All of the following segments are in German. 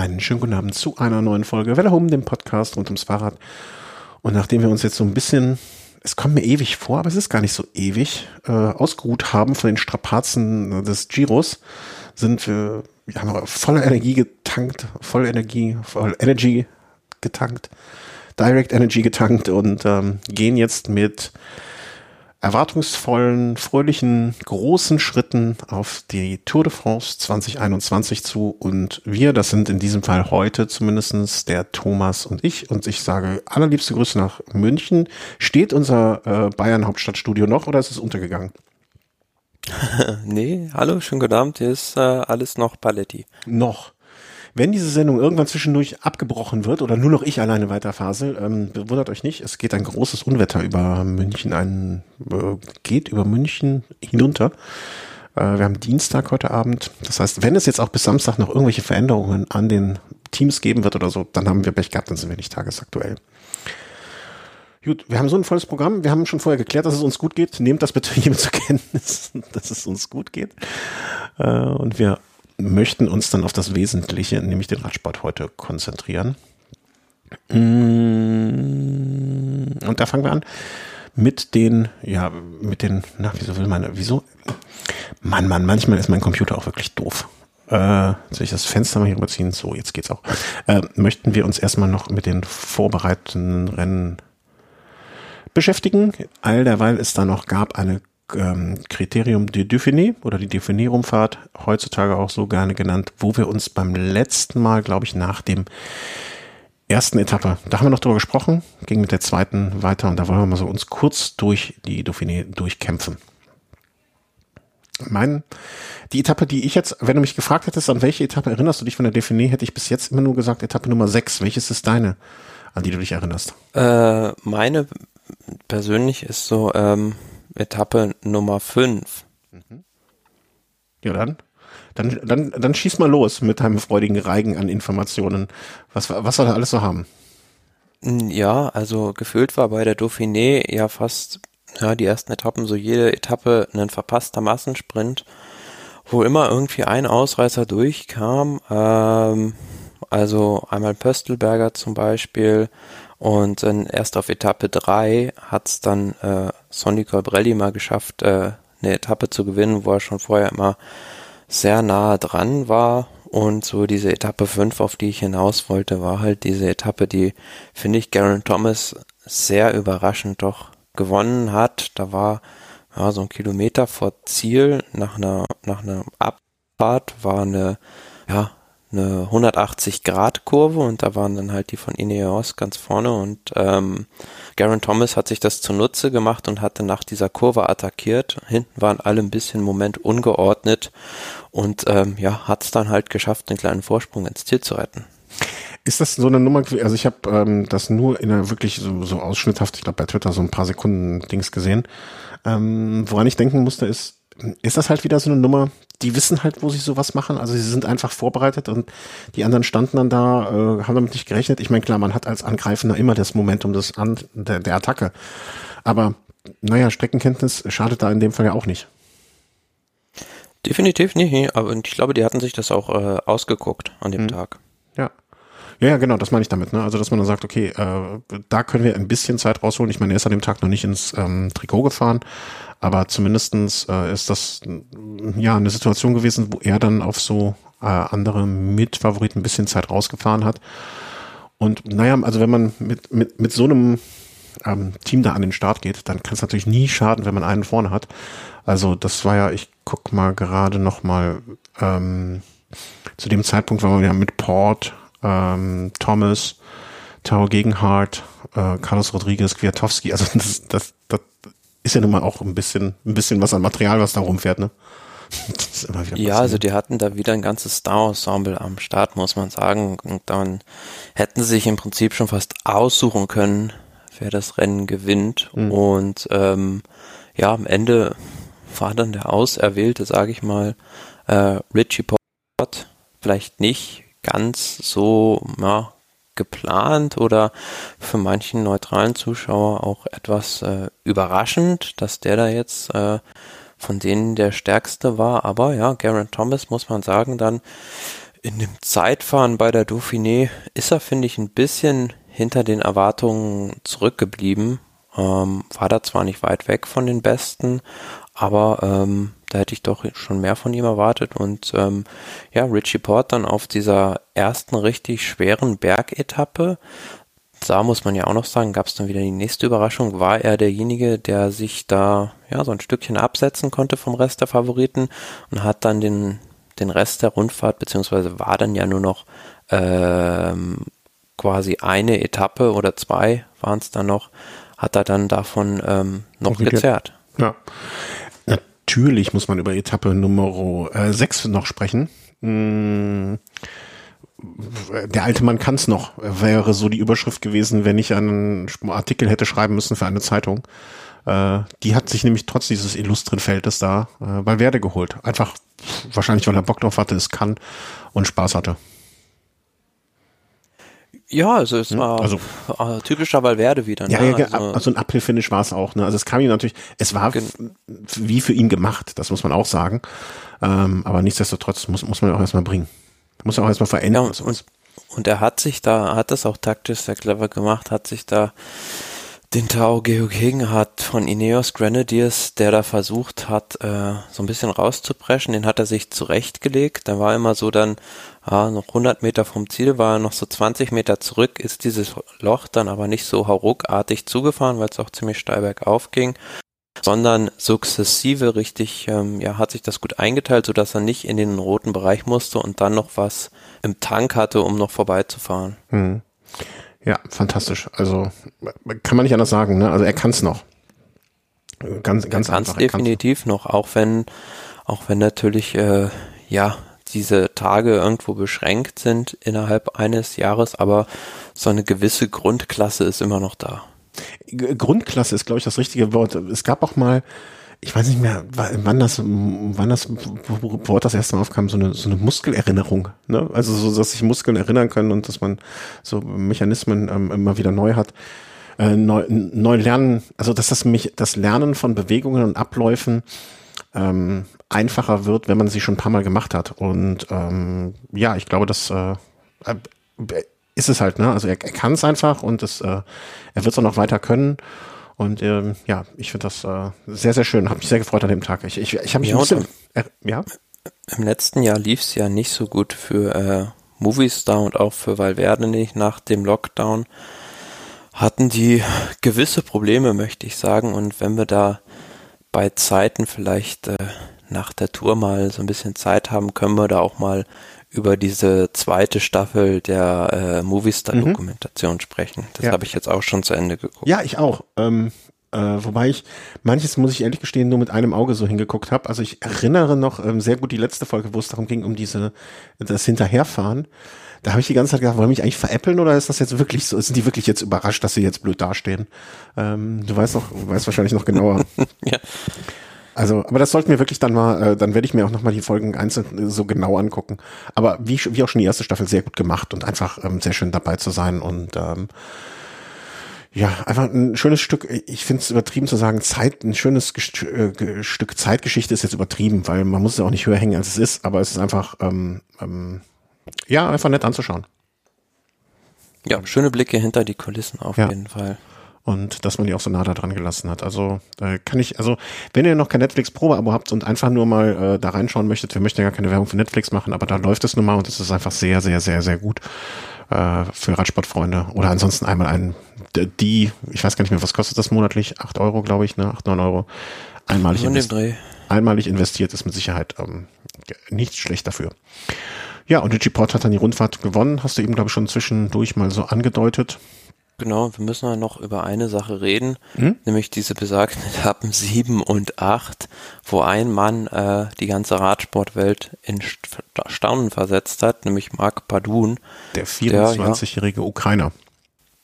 Einen schönen guten Abend zu einer neuen Folge Welle Home, dem Podcast rund ums Fahrrad. Und nachdem wir uns jetzt so ein bisschen, es kommt mir ewig vor, aber es ist gar nicht so ewig, äh, ausgeruht haben von den Strapazen des Giros, sind wir, wir haben voller Energie getankt, voll Energie, voll Energy getankt, Direct Energy getankt und ähm, gehen jetzt mit erwartungsvollen, fröhlichen, großen Schritten auf die Tour de France 2021 zu. Und wir, das sind in diesem Fall heute zumindestens der Thomas und ich. Und ich sage allerliebste Grüße nach München. Steht unser äh, Bayern Hauptstadtstudio noch oder ist es untergegangen? nee, hallo, schönen guten Abend. Hier ist äh, alles noch Paletti. Noch. Wenn diese Sendung irgendwann zwischendurch abgebrochen wird oder nur noch ich alleine weiterfasel, ähm, wundert euch nicht, es geht ein großes Unwetter über München, ein, äh, geht über München hinunter. Äh, wir haben Dienstag heute Abend. Das heißt, wenn es jetzt auch bis Samstag noch irgendwelche Veränderungen an den Teams geben wird oder so, dann haben wir Pech gehabt, dann sind wir nicht tagesaktuell. Gut, wir haben so ein volles Programm. Wir haben schon vorher geklärt, dass es uns gut geht. Nehmt das bitte hiermit zur Kenntnis, dass es uns gut geht. Äh, und wir möchten uns dann auf das Wesentliche, nämlich den Radsport heute konzentrieren. Mm, und da fangen wir an mit den, ja, mit den, na, wieso will man, wieso? Mann, Mann, manchmal ist mein Computer auch wirklich doof. Äh, soll ich das Fenster mal hier rüberziehen? So, jetzt geht's auch. Äh, möchten wir uns erstmal noch mit den vorbereitenden Rennen beschäftigen. All derweil es da noch gab eine ähm, Kriterium de Dauphiné oder die Dauphiné-Rumfahrt, heutzutage auch so gerne genannt, wo wir uns beim letzten Mal, glaube ich, nach dem ersten Etappe, da haben wir noch drüber gesprochen, ging mit der zweiten weiter und da wollen wir mal so uns kurz durch die Dauphiné durchkämpfen. Mein, die Etappe, die ich jetzt, wenn du mich gefragt hättest, an welche Etappe erinnerst du dich von der Dauphiné, hätte ich bis jetzt immer nur gesagt, Etappe Nummer 6. Welches ist deine, an die du dich erinnerst? Äh, meine persönlich ist so, ähm, Etappe Nummer 5. Mhm. Ja, dann. Dann, dann, dann schieß mal los mit deinem freudigen Reigen an Informationen, was, was wir da alles so haben. Ja, also gefühlt war bei der Dauphiné ja fast ja, die ersten Etappen, so jede Etappe ein verpasster Massensprint, wo immer irgendwie ein Ausreißer durchkam. Ähm, also einmal Pöstelberger zum Beispiel und dann erst auf Etappe 3 hat es dann äh, Sonny Colbrelli mal geschafft, äh, eine Etappe zu gewinnen, wo er schon vorher immer sehr nahe dran war. Und so diese Etappe 5, auf die ich hinaus wollte, war halt diese Etappe, die, finde ich, Garen Thomas sehr überraschend doch gewonnen hat. Da war ja, so ein Kilometer vor Ziel nach einer, nach einer Abfahrt war eine, ja, eine 180-Grad-Kurve und da waren dann halt die von Ineos ganz vorne und ähm, Garen Thomas hat sich das zunutze gemacht und hatte nach dieser Kurve attackiert. Hinten waren alle ein bisschen im Moment ungeordnet und ähm, ja, hat es dann halt geschafft, den kleinen Vorsprung ins Ziel zu retten. Ist das so eine Nummer? Also ich habe ähm, das nur in einer wirklich so, so ausschnitthaft, ich glaube bei Twitter so ein paar Sekunden Dings gesehen. Ähm, woran ich denken musste, ist, ist das halt wieder so eine Nummer, die wissen halt, wo sie sowas machen. Also sie sind einfach vorbereitet und die anderen standen dann da, äh, haben damit nicht gerechnet. Ich meine, klar, man hat als Angreifender immer das Momentum des An der, der Attacke. Aber naja, Streckenkenntnis schadet da in dem Fall ja auch nicht. Definitiv nicht, aber ich glaube, die hatten sich das auch äh, ausgeguckt an dem hm. Tag. Ja. Ja, ja, genau, das meine ich damit. Ne? Also, dass man dann sagt, okay, äh, da können wir ein bisschen Zeit rausholen. Ich meine, er ist an dem Tag noch nicht ins ähm, Trikot gefahren, aber zumindestens äh, ist das ja eine Situation gewesen, wo er dann auf so äh, andere Mitfavoriten ein bisschen Zeit rausgefahren hat. Und naja, also wenn man mit, mit, mit so einem ähm, Team da an den Start geht, dann kann es natürlich nie schaden, wenn man einen vorne hat. Also das war ja, ich guck mal gerade noch mal ähm, zu dem Zeitpunkt war man ja mit Port, ähm, Thomas, Tao Gegenhardt, äh, Carlos Rodriguez, Kwiatowski, also das, das, das ist ja nun mal auch ein bisschen, ein bisschen was an Material, was da rumfährt, ne? ja, also die hatten da wieder ein ganzes Star-Ensemble am Start, muss man sagen. Und dann hätten sie sich im Prinzip schon fast aussuchen können, wer das Rennen gewinnt. Mhm. Und ähm, ja, am Ende war dann der Auserwählte, sage ich mal, äh, Richie Port. Vielleicht nicht ganz so ja, geplant oder für manchen neutralen Zuschauer auch etwas äh, überraschend, dass der da jetzt äh, von denen der stärkste war. Aber ja, Garen Thomas muss man sagen, dann In dem Zeitfahren bei der Dauphiné ist er, finde ich, ein bisschen hinter den Erwartungen zurückgeblieben. Ähm, war da zwar nicht weit weg von den Besten, aber ähm, da hätte ich doch schon mehr von ihm erwartet. Und ähm, ja, Richie Port dann auf dieser ersten richtig schweren Bergetappe, da muss man ja auch noch sagen, gab es dann wieder die nächste Überraschung, war er derjenige, der sich da ja so ein Stückchen absetzen konnte vom Rest der Favoriten und hat dann den, den Rest der Rundfahrt, beziehungsweise war dann ja nur noch ähm, quasi eine Etappe oder zwei waren es dann noch, hat er dann davon ähm, noch okay. gezerrt. Ja. Natürlich muss man über Etappe Nummer 6 äh, noch sprechen. Hm der alte Mann kann's noch, wäre so die Überschrift gewesen, wenn ich einen Artikel hätte schreiben müssen für eine Zeitung. Äh, die hat sich nämlich trotz dieses illustren Feldes da äh, Valverde geholt. Einfach wahrscheinlich, weil er Bock drauf hatte, es kann und Spaß hatte. Ja, also es hm? war also, typischer Valverde wieder. Ne? Ja, ja, also, also ein Uphill-Finish war es auch. Ne? Also es kam ihm natürlich, es war wie für ihn gemacht, das muss man auch sagen. Ähm, aber nichtsdestotrotz muss, muss man auch erstmal bringen. Muss auch erstmal verändern. Ja, und, und er hat sich da, hat das auch taktisch sehr clever gemacht, hat sich da den Tao Geogegen hat von Ineos Grenadiers, der da versucht hat, äh, so ein bisschen rauszupreschen, den hat er sich zurechtgelegt. Da war immer so dann, ah, noch 100 Meter vom Ziel, war er noch so 20 Meter zurück, ist dieses Loch dann aber nicht so hauruckartig zugefahren, weil es auch ziemlich steil bergauf ging, sondern sukzessive richtig, ähm, ja, hat sich das gut eingeteilt, so dass er nicht in den roten Bereich musste und dann noch was im Tank hatte, um noch vorbeizufahren. Hm. Ja, fantastisch. Also kann man nicht anders sagen. Ne? Also er kann es noch. Ganz, ganz er einfach. Er definitiv noch, auch wenn, auch wenn natürlich äh, ja diese Tage irgendwo beschränkt sind innerhalb eines Jahres, aber so eine gewisse Grundklasse ist immer noch da. Grundklasse ist, glaube ich, das richtige Wort. Es gab auch mal ich weiß nicht mehr, wann das, wann das Wort das erste Mal aufkam, so eine, so eine Muskelerinnerung, ne? Also so, dass sich Muskeln erinnern können und dass man so Mechanismen ähm, immer wieder neu hat. Äh, neu, neu lernen, also dass das mich, das Lernen von Bewegungen und Abläufen ähm, einfacher wird, wenn man sie schon ein paar Mal gemacht hat. Und ähm, ja, ich glaube, das äh, äh ist es halt, ne? Also er, er kann es einfach und es, äh, er wird es auch noch weiter können. Und ähm, ja, ich finde das äh, sehr, sehr schön. Habe mich sehr gefreut an dem Tag. Ich, ich, ich habe mich ja, ein bisschen, äh, ja. Im letzten Jahr lief es ja nicht so gut für äh, Movistar und auch für Valverde nicht. Nach dem Lockdown hatten die gewisse Probleme, möchte ich sagen. Und wenn wir da bei Zeiten vielleicht äh, nach der Tour mal so ein bisschen Zeit haben, können wir da auch mal über diese zweite Staffel der äh, Movistar-Dokumentation mhm. sprechen. Das ja. habe ich jetzt auch schon zu Ende geguckt. Ja, ich auch. Ähm, äh, wobei ich manches, muss ich ehrlich gestehen, nur mit einem Auge so hingeguckt habe. Also ich erinnere noch ähm, sehr gut die letzte Folge, wo es darum ging, um diese das Hinterherfahren. Da habe ich die ganze Zeit gedacht, wollen mich eigentlich veräppeln oder ist das jetzt wirklich so? Sind die wirklich jetzt überrascht, dass sie jetzt blöd dastehen? Ähm, du weißt noch, weißt wahrscheinlich noch genauer. ja. Also, aber das sollten wir wirklich dann mal, äh, dann werde ich mir auch nochmal die Folgen einzeln so genau angucken. Aber wie, wie auch schon die erste Staffel sehr gut gemacht und einfach ähm, sehr schön dabei zu sein und ähm, ja, einfach ein schönes Stück, ich finde es übertrieben zu sagen, Zeit, ein schönes Gest äh, Stück Zeitgeschichte ist jetzt übertrieben, weil man muss es auch nicht höher hängen, als es ist, aber es ist einfach, ähm, ähm, ja, einfach nett anzuschauen. Ja, schöne Blicke hinter die Kulissen auf ja. jeden Fall und dass man die auch so nah da dran gelassen hat. Also äh, kann ich, also wenn ihr noch kein Netflix Probeabo habt und einfach nur mal äh, da reinschauen möchtet, wir möchten ja gar keine Werbung für Netflix machen, aber da läuft es nun mal und es ist einfach sehr, sehr, sehr, sehr gut äh, für Radsportfreunde. Oder ansonsten einmal ein, die, ich weiß gar nicht mehr, was kostet das monatlich? Acht Euro, glaube ich, ne? Acht, neun Euro. Einmalig, investi einmalig investiert ist mit Sicherheit ähm, nicht schlecht dafür. Ja, und Richie Port hat dann die Rundfahrt gewonnen, hast du eben, glaube ich, schon zwischendurch mal so angedeutet. Genau, wir müssen ja noch über eine Sache reden, hm? nämlich diese besagten Etappen 7 und 8, wo ein Mann äh, die ganze Radsportwelt in Staunen versetzt hat, nämlich Marc Padun. Der 24-jährige ja, Ukrainer.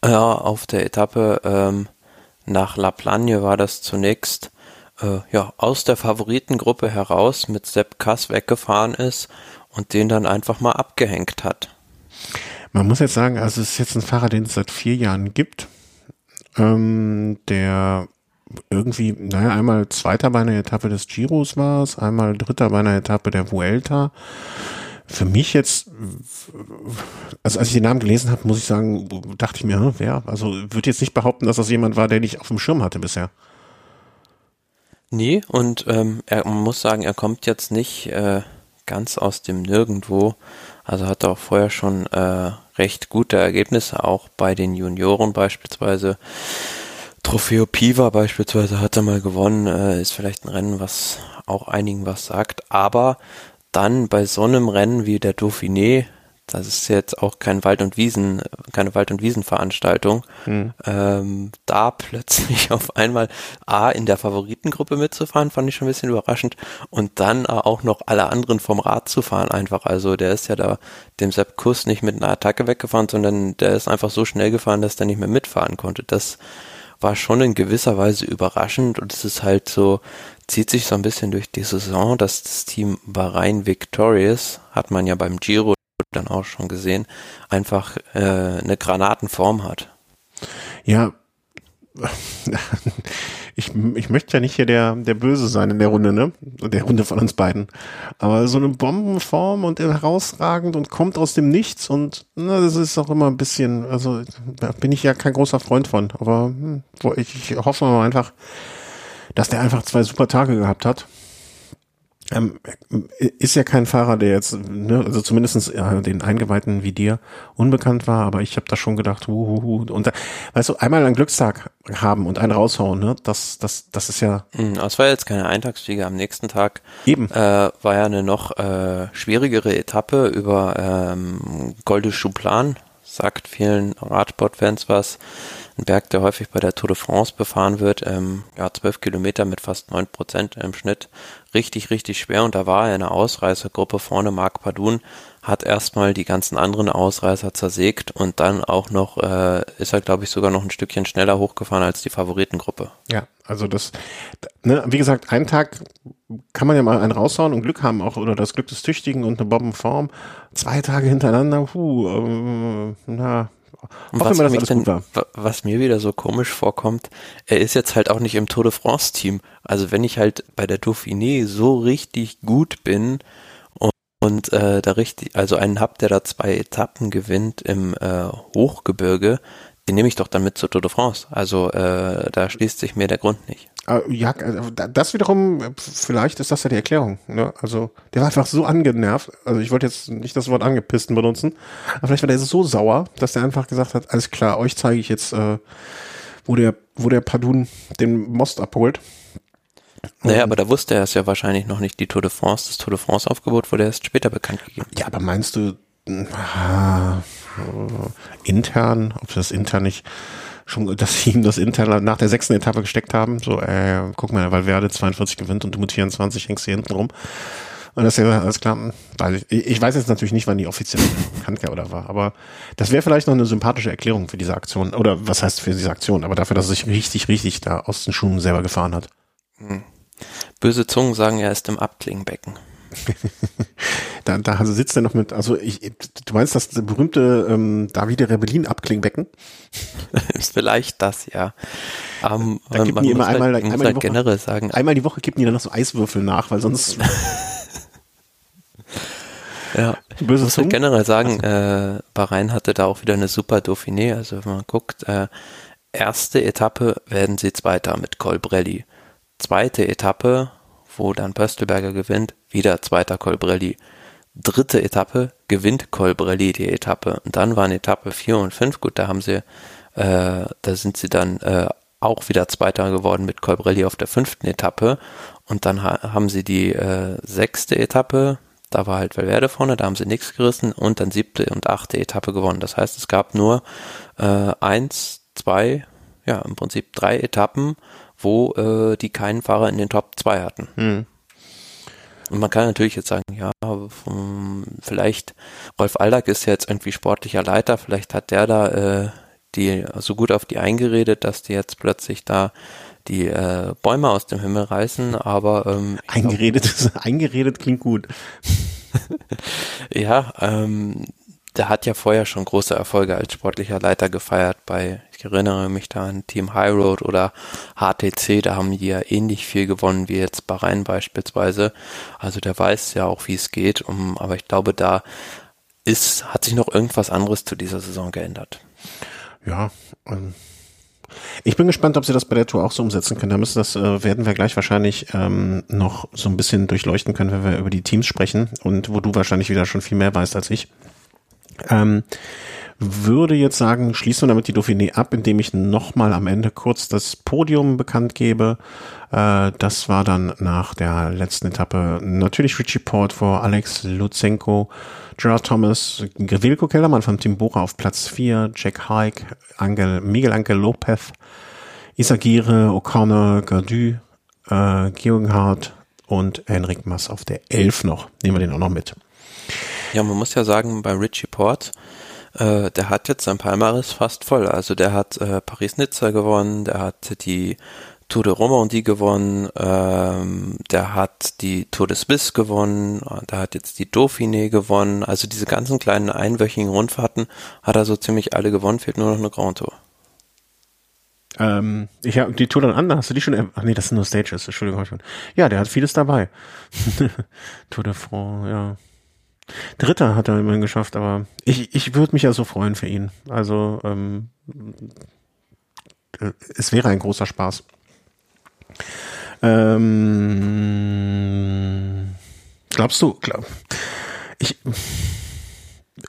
Ja, auf der Etappe ähm, nach La Plagne war das zunächst äh, ja, aus der Favoritengruppe heraus mit Sepp Kass weggefahren ist und den dann einfach mal abgehängt hat. Man muss jetzt sagen, also es ist jetzt ein Fahrer, den es seit vier Jahren gibt, ähm, der irgendwie, naja, einmal Zweiter bei einer Etappe des Giros war es, einmal Dritter bei einer Etappe der Vuelta. für mich jetzt, also als ich den Namen gelesen habe, muss ich sagen, dachte ich mir, hm, wer? Also würde jetzt nicht behaupten, dass das jemand war, der ich auf dem Schirm hatte bisher. Nee, und ähm, er man muss sagen, er kommt jetzt nicht äh, ganz aus dem Nirgendwo. Also hat er auch vorher schon äh, recht gute Ergebnisse, auch bei den Junioren beispielsweise. Trofeo Piva beispielsweise hat er mal gewonnen, äh, ist vielleicht ein Rennen, was auch einigen was sagt, aber dann bei so einem Rennen wie der Dauphiné, das ist jetzt auch kein Wald- und Wiesen, keine Wald- und Wiesenveranstaltung, mhm. ähm, da plötzlich auf einmal A in der Favoritengruppe mitzufahren, fand ich schon ein bisschen überraschend und dann auch noch alle anderen vom Rad zu fahren einfach. Also der ist ja da dem Sepp Kuss nicht mit einer Attacke weggefahren, sondern der ist einfach so schnell gefahren, dass der nicht mehr mitfahren konnte. Das war schon in gewisser Weise überraschend und es ist halt so, zieht sich so ein bisschen durch die Saison, dass das Team Bahrain Victorious, hat man ja beim Giro dann auch schon gesehen, einfach äh, eine Granatenform hat. Ja, ich, ich möchte ja nicht hier der, der Böse sein in der Runde, ne? Der Runde von uns beiden. Aber so eine Bombenform und herausragend und kommt aus dem Nichts und na, das ist auch immer ein bisschen, also da bin ich ja kein großer Freund von. Aber hm, ich, ich hoffe mal einfach, dass der einfach zwei super Tage gehabt hat ähm, ist ja kein Fahrer, der jetzt, ne, also zumindestens ja, den Eingeweihten wie dir unbekannt war, aber ich habe da schon gedacht, uhuhu, und da, weißt du, einmal einen Glückstag haben und einen raushauen, ne, das, das, das ist ja. Das war jetzt keine Eintagsfliege. Am nächsten Tag eben äh, war ja eine noch äh, schwierigere Etappe über ähm, Golde Chouplan, sagt vielen Radsportfans was ein Berg, der häufig bei der Tour de France befahren wird, ähm, ja, zwölf Kilometer mit fast neun Prozent im Schnitt. Richtig, richtig schwer. Und da war er in einer Ausreißergruppe vorne. Marc Padun hat erstmal die ganzen anderen Ausreißer zersägt und dann auch noch, äh, ist er, glaube ich, sogar noch ein Stückchen schneller hochgefahren als die Favoritengruppe. Ja, also das, ne, wie gesagt, einen Tag kann man ja mal einen raushauen und Glück haben auch, oder das Glück des Tüchtigen und eine Bombenform. Zwei Tage hintereinander, puh, äh, na, was, immer, denn, was mir wieder so komisch vorkommt, er ist jetzt halt auch nicht im Tour de France Team. Also wenn ich halt bei der Dauphiné so richtig gut bin und, und äh, da richtig, also einen hab, der da zwei Etappen gewinnt im äh, Hochgebirge, den nehme ich doch dann mit zur Tour de France. Also äh, da schließt sich mir der Grund nicht. Ah, ja, also, das wiederum, vielleicht ist das ja die Erklärung. Ne? Also der war einfach so angenervt. Also ich wollte jetzt nicht das Wort angepissten benutzen, aber vielleicht war der so sauer, dass der einfach gesagt hat, alles klar, euch zeige ich jetzt, äh, wo der, wo der Padun den Most abholt. Naja, aber da wusste er es ja wahrscheinlich noch nicht, die Tour de France, das Tour de France Aufgebot wurde erst später bekannt gegeben. Ja, aber meinst du, ah, intern, ob das intern nicht schon, dass sie ihm das intern nach der sechsten Etappe gesteckt haben. So, äh, guck mal, weil Werde 42 gewinnt und du mit 24 hängst hier hinten rum. Und das ist ja alles klar, ich, ich weiß jetzt natürlich nicht, wann die offiziell bekannt oder war, aber das wäre vielleicht noch eine sympathische Erklärung für diese Aktion. Oder was heißt für diese Aktion? Aber dafür, dass er sich richtig, richtig da aus den Schuhen selber gefahren hat. Hm. Böse Zungen sagen, er ist im Abklingbecken. da, da sitzt er noch mit, also ich, du meinst das berühmte ähm, Davide Rebellin Abklingbecken? ist vielleicht das, ja. Um, da kippen die immer einmal, halt, einmal, halt die Woche, generell sagen. einmal die Woche kippen die dann noch so Eiswürfel nach, weil sonst Ja, ich muss halt generell sagen, äh, Bahrain hatte da auch wieder eine super Dauphiné. Also wenn man guckt, äh, erste Etappe werden sie Zweiter mit Colbrelli. Zweite Etappe wo dann Pöstelberger gewinnt, wieder zweiter Colbrelli. Dritte Etappe gewinnt Colbrelli die Etappe. Und dann waren Etappe 4 und 5, gut, da haben sie, äh, da sind sie dann äh, auch wieder Zweiter geworden mit Colbrelli auf der fünften Etappe. Und dann ha haben sie die äh, sechste Etappe, da war halt Valverde vorne, da haben sie nichts gerissen und dann siebte und achte Etappe gewonnen. Das heißt, es gab nur äh, eins, zwei, ja, im Prinzip drei Etappen, wo äh, die keinen Fahrer in den Top 2 hatten. Mhm. Und man kann natürlich jetzt sagen, ja, vielleicht Rolf Aldag ist jetzt irgendwie sportlicher Leiter, vielleicht hat der da äh, die so gut auf die eingeredet, dass die jetzt plötzlich da die äh, Bäume aus dem Himmel reißen, aber ähm, eingeredet, glaub, eingeredet klingt gut. ja, ähm, der hat ja vorher schon große Erfolge als sportlicher Leiter gefeiert bei, ich erinnere mich da an Team High Road oder HTC, da haben die ja ähnlich viel gewonnen wie jetzt Bahrain beispielsweise. Also der weiß ja auch, wie es geht, um, aber ich glaube, da ist, hat sich noch irgendwas anderes zu dieser Saison geändert. Ja, ähm, ich bin gespannt, ob sie das bei der Tour auch so umsetzen können. Da müssen das äh, werden wir gleich wahrscheinlich ähm, noch so ein bisschen durchleuchten können, wenn wir über die Teams sprechen und wo du wahrscheinlich wieder schon viel mehr weißt als ich. Ähm, würde jetzt sagen, schließen wir damit die Dauphiné ab, indem ich nochmal am Ende kurz das Podium bekannt gebe. Äh, das war dann nach der letzten Etappe natürlich Richie Port vor Alex Lutsenko, Gerard Thomas, Wilco Kellermann von Tim Bora auf Platz 4, Jack Haig, Angel, Miguel Angel Lopez, Isagire, O'Connor, Gardu, äh, Georgenhardt und Henrik Mass auf der 11 noch. Nehmen wir den auch noch mit. Ja, man muss ja sagen, bei Richie Port, äh, der hat jetzt sein Palmaris fast voll. Also der hat äh, Paris-Nizza gewonnen, der hat die Tour de Romandie gewonnen, ähm, der hat die Tour de Suisse gewonnen, der hat jetzt die Dauphiné gewonnen. Also diese ganzen kleinen einwöchigen Rundfahrten hat er so ziemlich alle gewonnen, fehlt nur noch eine Grand Tour. Ähm, ich habe die Tour dann an, hast du die schon? Ach nee, das sind nur Stages, Entschuldigung. Ja, der hat vieles dabei. Tour de France, ja. Dritter hat er immerhin geschafft, aber ich, ich würde mich ja so freuen für ihn. Also ähm, es wäre ein großer Spaß. Ähm, glaubst du, glaub, ich,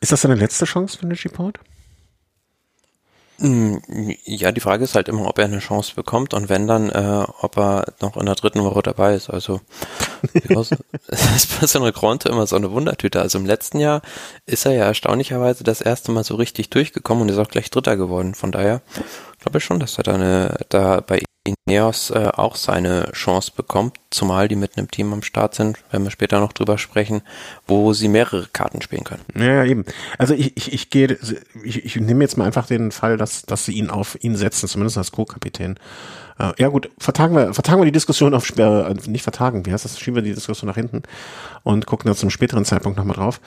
ist das seine letzte Chance für eine G-Port? Mm, ja, die Frage ist halt immer, ob er eine Chance bekommt und wenn dann, äh, ob er noch in der dritten Woche dabei ist. Also ist bei so einer immer so eine Wundertüte. Also im letzten Jahr ist er ja erstaunlicherweise das erste Mal so richtig durchgekommen und ist auch gleich Dritter geworden. Von daher glaube ich schon, dass er da, eine, da bei Ineos äh, auch seine Chance bekommt, zumal die mit einem Team am Start sind, wenn wir später noch drüber sprechen, wo sie mehrere Karten spielen können. Ja, eben. Also ich, ich, ich gehe, ich, ich nehme jetzt mal einfach den Fall, dass, dass sie ihn auf ihn setzen, zumindest als Co-Kapitän. Äh, ja gut, vertagen wir, vertagen wir die Diskussion auf äh, nicht vertagen, wie heißt das? Schieben wir die Diskussion nach hinten und gucken dann zum späteren Zeitpunkt nochmal drauf.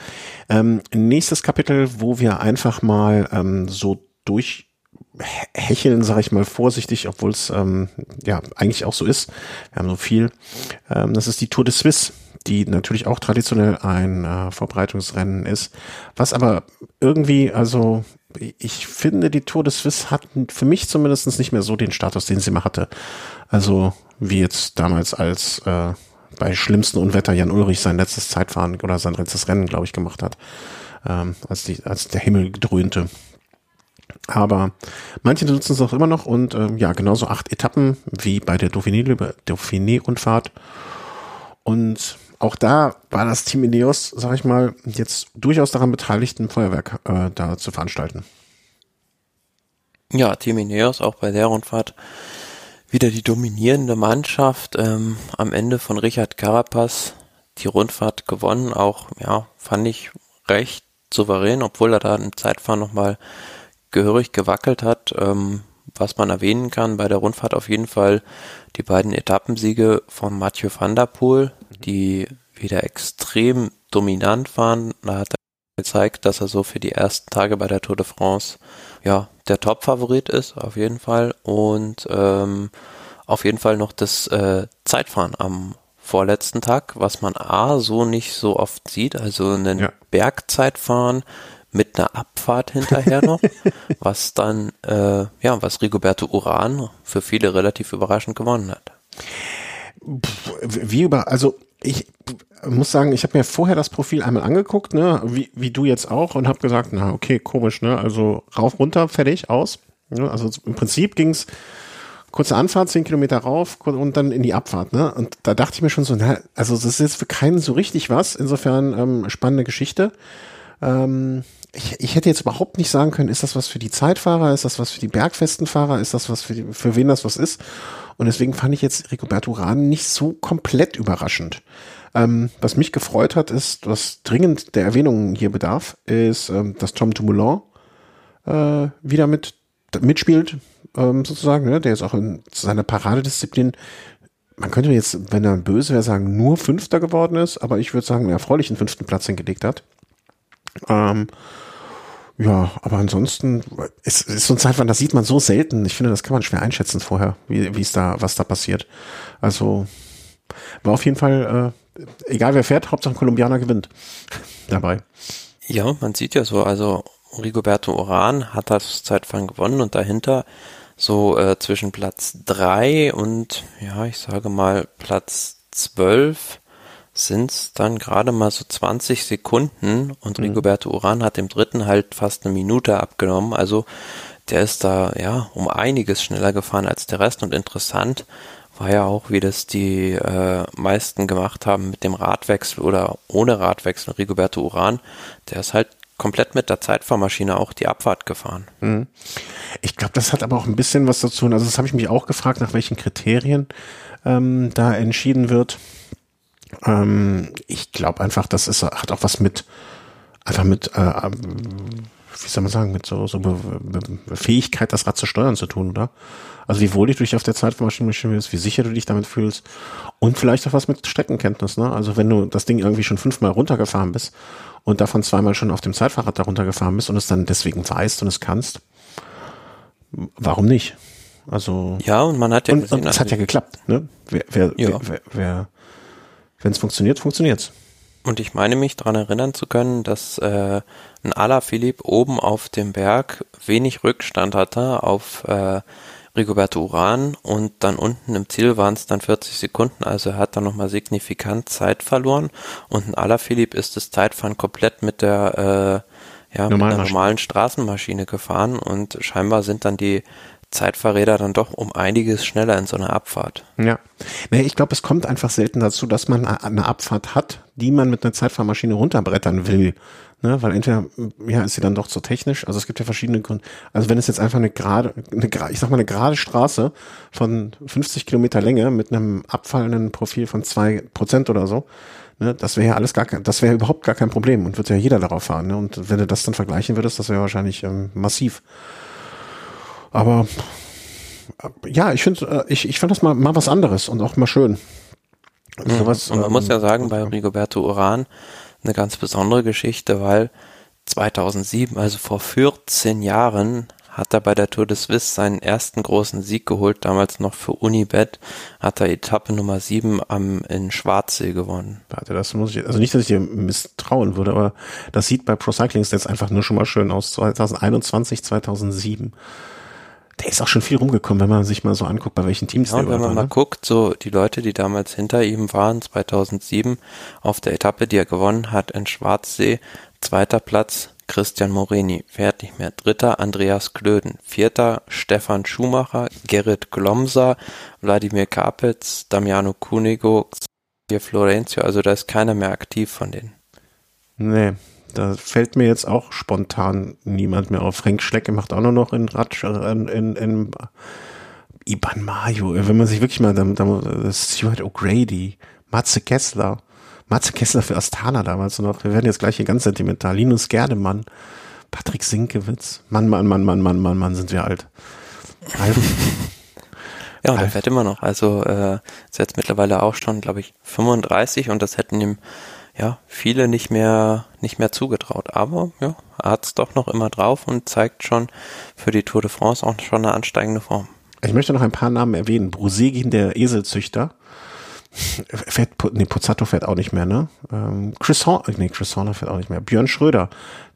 Ähm, nächstes Kapitel, wo wir einfach mal ähm, so durch hecheln, sage ich mal vorsichtig, obwohl es ähm, ja eigentlich auch so ist. Wir haben so viel. Ähm, das ist die Tour de Suisse, die natürlich auch traditionell ein äh, Vorbereitungsrennen ist, was aber irgendwie, also ich finde, die Tour de Suisse hat für mich zumindest nicht mehr so den Status, den sie mal hatte. Also wie jetzt damals als äh, bei schlimmsten Unwetter Jan Ulrich sein letztes Zeitfahren oder sein letztes Rennen, glaube ich, gemacht hat, ähm, als, die, als der Himmel dröhnte. Aber manche nutzen es auch immer noch und ähm, ja, genauso acht Etappen wie bei der Dauphiné-Rundfahrt. und auch da war das Team Ineos, sag ich mal, jetzt durchaus daran beteiligt, ein Feuerwerk äh, da zu veranstalten. Ja, Team Ineos auch bei der Rundfahrt wieder die dominierende Mannschaft. Ähm, am Ende von Richard Carapaz die Rundfahrt gewonnen. Auch, ja, fand ich recht souverän, obwohl er da im Zeitfahren nochmal gehörig gewackelt hat. Ähm, was man erwähnen kann bei der Rundfahrt auf jeden Fall die beiden Etappensiege von Mathieu van der Poel, die wieder extrem dominant waren. Da hat er gezeigt, dass er so für die ersten Tage bei der Tour de France ja der Top-Favorit ist, auf jeden Fall. Und ähm, auf jeden Fall noch das äh, Zeitfahren am vorletzten Tag, was man A so nicht so oft sieht, also einen ja. Bergzeitfahren mit einer Abfahrt hinterher noch, was dann, äh, ja, was Rigoberto Uran für viele relativ überraschend gewonnen hat. Wie über, also ich muss sagen, ich habe mir vorher das Profil einmal angeguckt, ne, wie, wie du jetzt auch, und habe gesagt, na okay, komisch, ne, also rauf, runter, fertig, aus. Ne, also im Prinzip ging's kurze Anfahrt, zehn Kilometer rauf und dann in die Abfahrt, ne? Und da dachte ich mir schon so, na, also das ist jetzt für keinen so richtig was. Insofern ähm, spannende Geschichte. Ähm, ich, ich hätte jetzt überhaupt nicht sagen können, ist das was für die Zeitfahrer, ist das was für die Bergfestenfahrer, ist das was für, die, für wen das was ist. Und deswegen fand ich jetzt Rigoberto Rahn nicht so komplett überraschend. Ähm, was mich gefreut hat, ist, was dringend der Erwähnung hier bedarf, ist, ähm, dass Tom Dumoulin äh, wieder mit mitspielt, ähm, sozusagen. Ne? Der ist auch in seiner Paradedisziplin man könnte jetzt, wenn er böse wäre, sagen, nur Fünfter geworden ist, aber ich würde sagen, einen erfreulichen fünften Platz hingelegt hat. Ähm, Ja, aber ansonsten, es ist so ein Zeitfahren, das sieht man so selten. Ich finde, das kann man schwer einschätzen vorher, wie, es da, was da passiert. Also war auf jeden Fall, äh, egal wer fährt, Hauptsache Kolumbianer gewinnt dabei. Ja, man sieht ja so, also Rigoberto Oran hat das Zeitfahren gewonnen und dahinter so äh, zwischen Platz drei und ja, ich sage mal Platz zwölf sind es dann gerade mal so 20 Sekunden und mhm. Rigoberto Uran hat dem dritten halt fast eine Minute abgenommen. Also der ist da ja um einiges schneller gefahren als der Rest und interessant war ja auch, wie das die äh, meisten gemacht haben mit dem Radwechsel oder ohne Radwechsel. Rigoberto Uran, der ist halt komplett mit der Zeitfahrmaschine auch die Abfahrt gefahren. Mhm. Ich glaube, das hat aber auch ein bisschen was dazu. Also das habe ich mich auch gefragt, nach welchen Kriterien ähm, da entschieden wird. Ähm, ich glaube einfach, das ist, hat auch was mit, einfach mit, äh, ähm, wie soll man sagen, mit so, so Be Be Fähigkeit, das Rad zu steuern zu tun, oder? Also wie wohl du dich auf der Zeitmaschine fühlst, wie sicher du dich damit fühlst und vielleicht auch was mit Streckenkenntnis, ne? Also wenn du das Ding irgendwie schon fünfmal runtergefahren bist und davon zweimal schon auf dem Zeitfahrrad da runtergefahren bist und es dann deswegen weißt und es kannst, warum nicht? Also ja, und man hat ja und, und es hat also ja geklappt, ne? Wer, wer, ja. wer, wer wenn es funktioniert, funktioniert's. Und ich meine mich daran erinnern zu können, dass äh, ein Alaphilipp oben auf dem Berg wenig Rückstand hatte auf äh, Rigoberto Uran und dann unten im Ziel waren es dann 40 Sekunden, also er hat dann nochmal signifikant Zeit verloren. Und ein Alaphilipp ist das Zeitfahren komplett mit der äh, ja, mit der normalen Straßenmaschine gefahren. Und scheinbar sind dann die Zeitfahrräder dann doch um einiges schneller in so einer Abfahrt. Ja. Nee, ich glaube, es kommt einfach selten dazu, dass man eine Abfahrt hat, die man mit einer Zeitfahrmaschine runterbrettern will. Ne, weil entweder, ja, ist sie dann doch zu technisch. Also es gibt ja verschiedene Gründe. Also wenn es jetzt einfach eine gerade, eine, ich sag mal eine gerade Straße von 50 Kilometer Länge mit einem abfallenden Profil von zwei Prozent oder so, ne, das wäre ja alles gar kein, das wäre überhaupt gar kein Problem und wird ja jeder darauf fahren. Ne? Und wenn du das dann vergleichen würdest, das wäre wahrscheinlich ähm, massiv. Aber ja, ich finde, äh, ich, ich fand das mal, mal was anderes und auch mal schön. Mhm. Sowas, und man ähm, muss ja sagen, bei Rigoberto Uran eine ganz besondere Geschichte, weil 2007, also vor 14 Jahren, hat er bei der Tour de Suisse seinen ersten großen Sieg geholt, damals noch für Unibet, hat er Etappe Nummer 7 am, in Schwarzsee gewonnen. Warte, das muss ich, also nicht, dass ich dir misstrauen würde, aber das sieht bei Pro Cycling Stats einfach nur schon mal schön aus. 2021, 2007 der ist auch schon viel rumgekommen, wenn man sich mal so anguckt, bei welchen Teams ja, der wenn man war, mal ne? guckt, so die Leute, die damals hinter ihm waren, 2007 auf der Etappe, die er gewonnen hat in Schwarzsee, zweiter Platz Christian Morini, fährt nicht mehr. Dritter Andreas Klöden, vierter Stefan Schumacher, Gerrit Glomser, Wladimir Kapitz, Damiano Cunego, Florencio, also da ist keiner mehr aktiv von denen. Nee, da fällt mir jetzt auch spontan niemand mehr auf. Frank Schlecke macht auch nur noch in Ratsch, in, in, in Iban Mayo. Wenn man sich wirklich mal, da, da, Stuart O'Grady, Matze Kessler, Matze Kessler für Astana damals noch. Wir werden jetzt gleich hier ganz sentimental. Linus Gerdemann, Patrick Sinkewitz. Mann, Mann, Mann, Mann, Mann, Mann, Mann, sind wir alt. Ja, und er fährt immer noch. Also äh, ist jetzt mittlerweile auch schon, glaube ich, 35 und das hätten ihm ja, viele nicht mehr, nicht mehr zugetraut. Aber ja, er hat es doch noch immer drauf und zeigt schon für die Tour de France auch schon eine ansteigende Form. Ich möchte noch ein paar Namen erwähnen. Brusegin, der Eselzüchter. Fährt, nee, Pozzato fährt auch nicht mehr, ne? Ähm, Chris Horner, nee, Chris Horner fährt auch nicht mehr. Björn Schröder,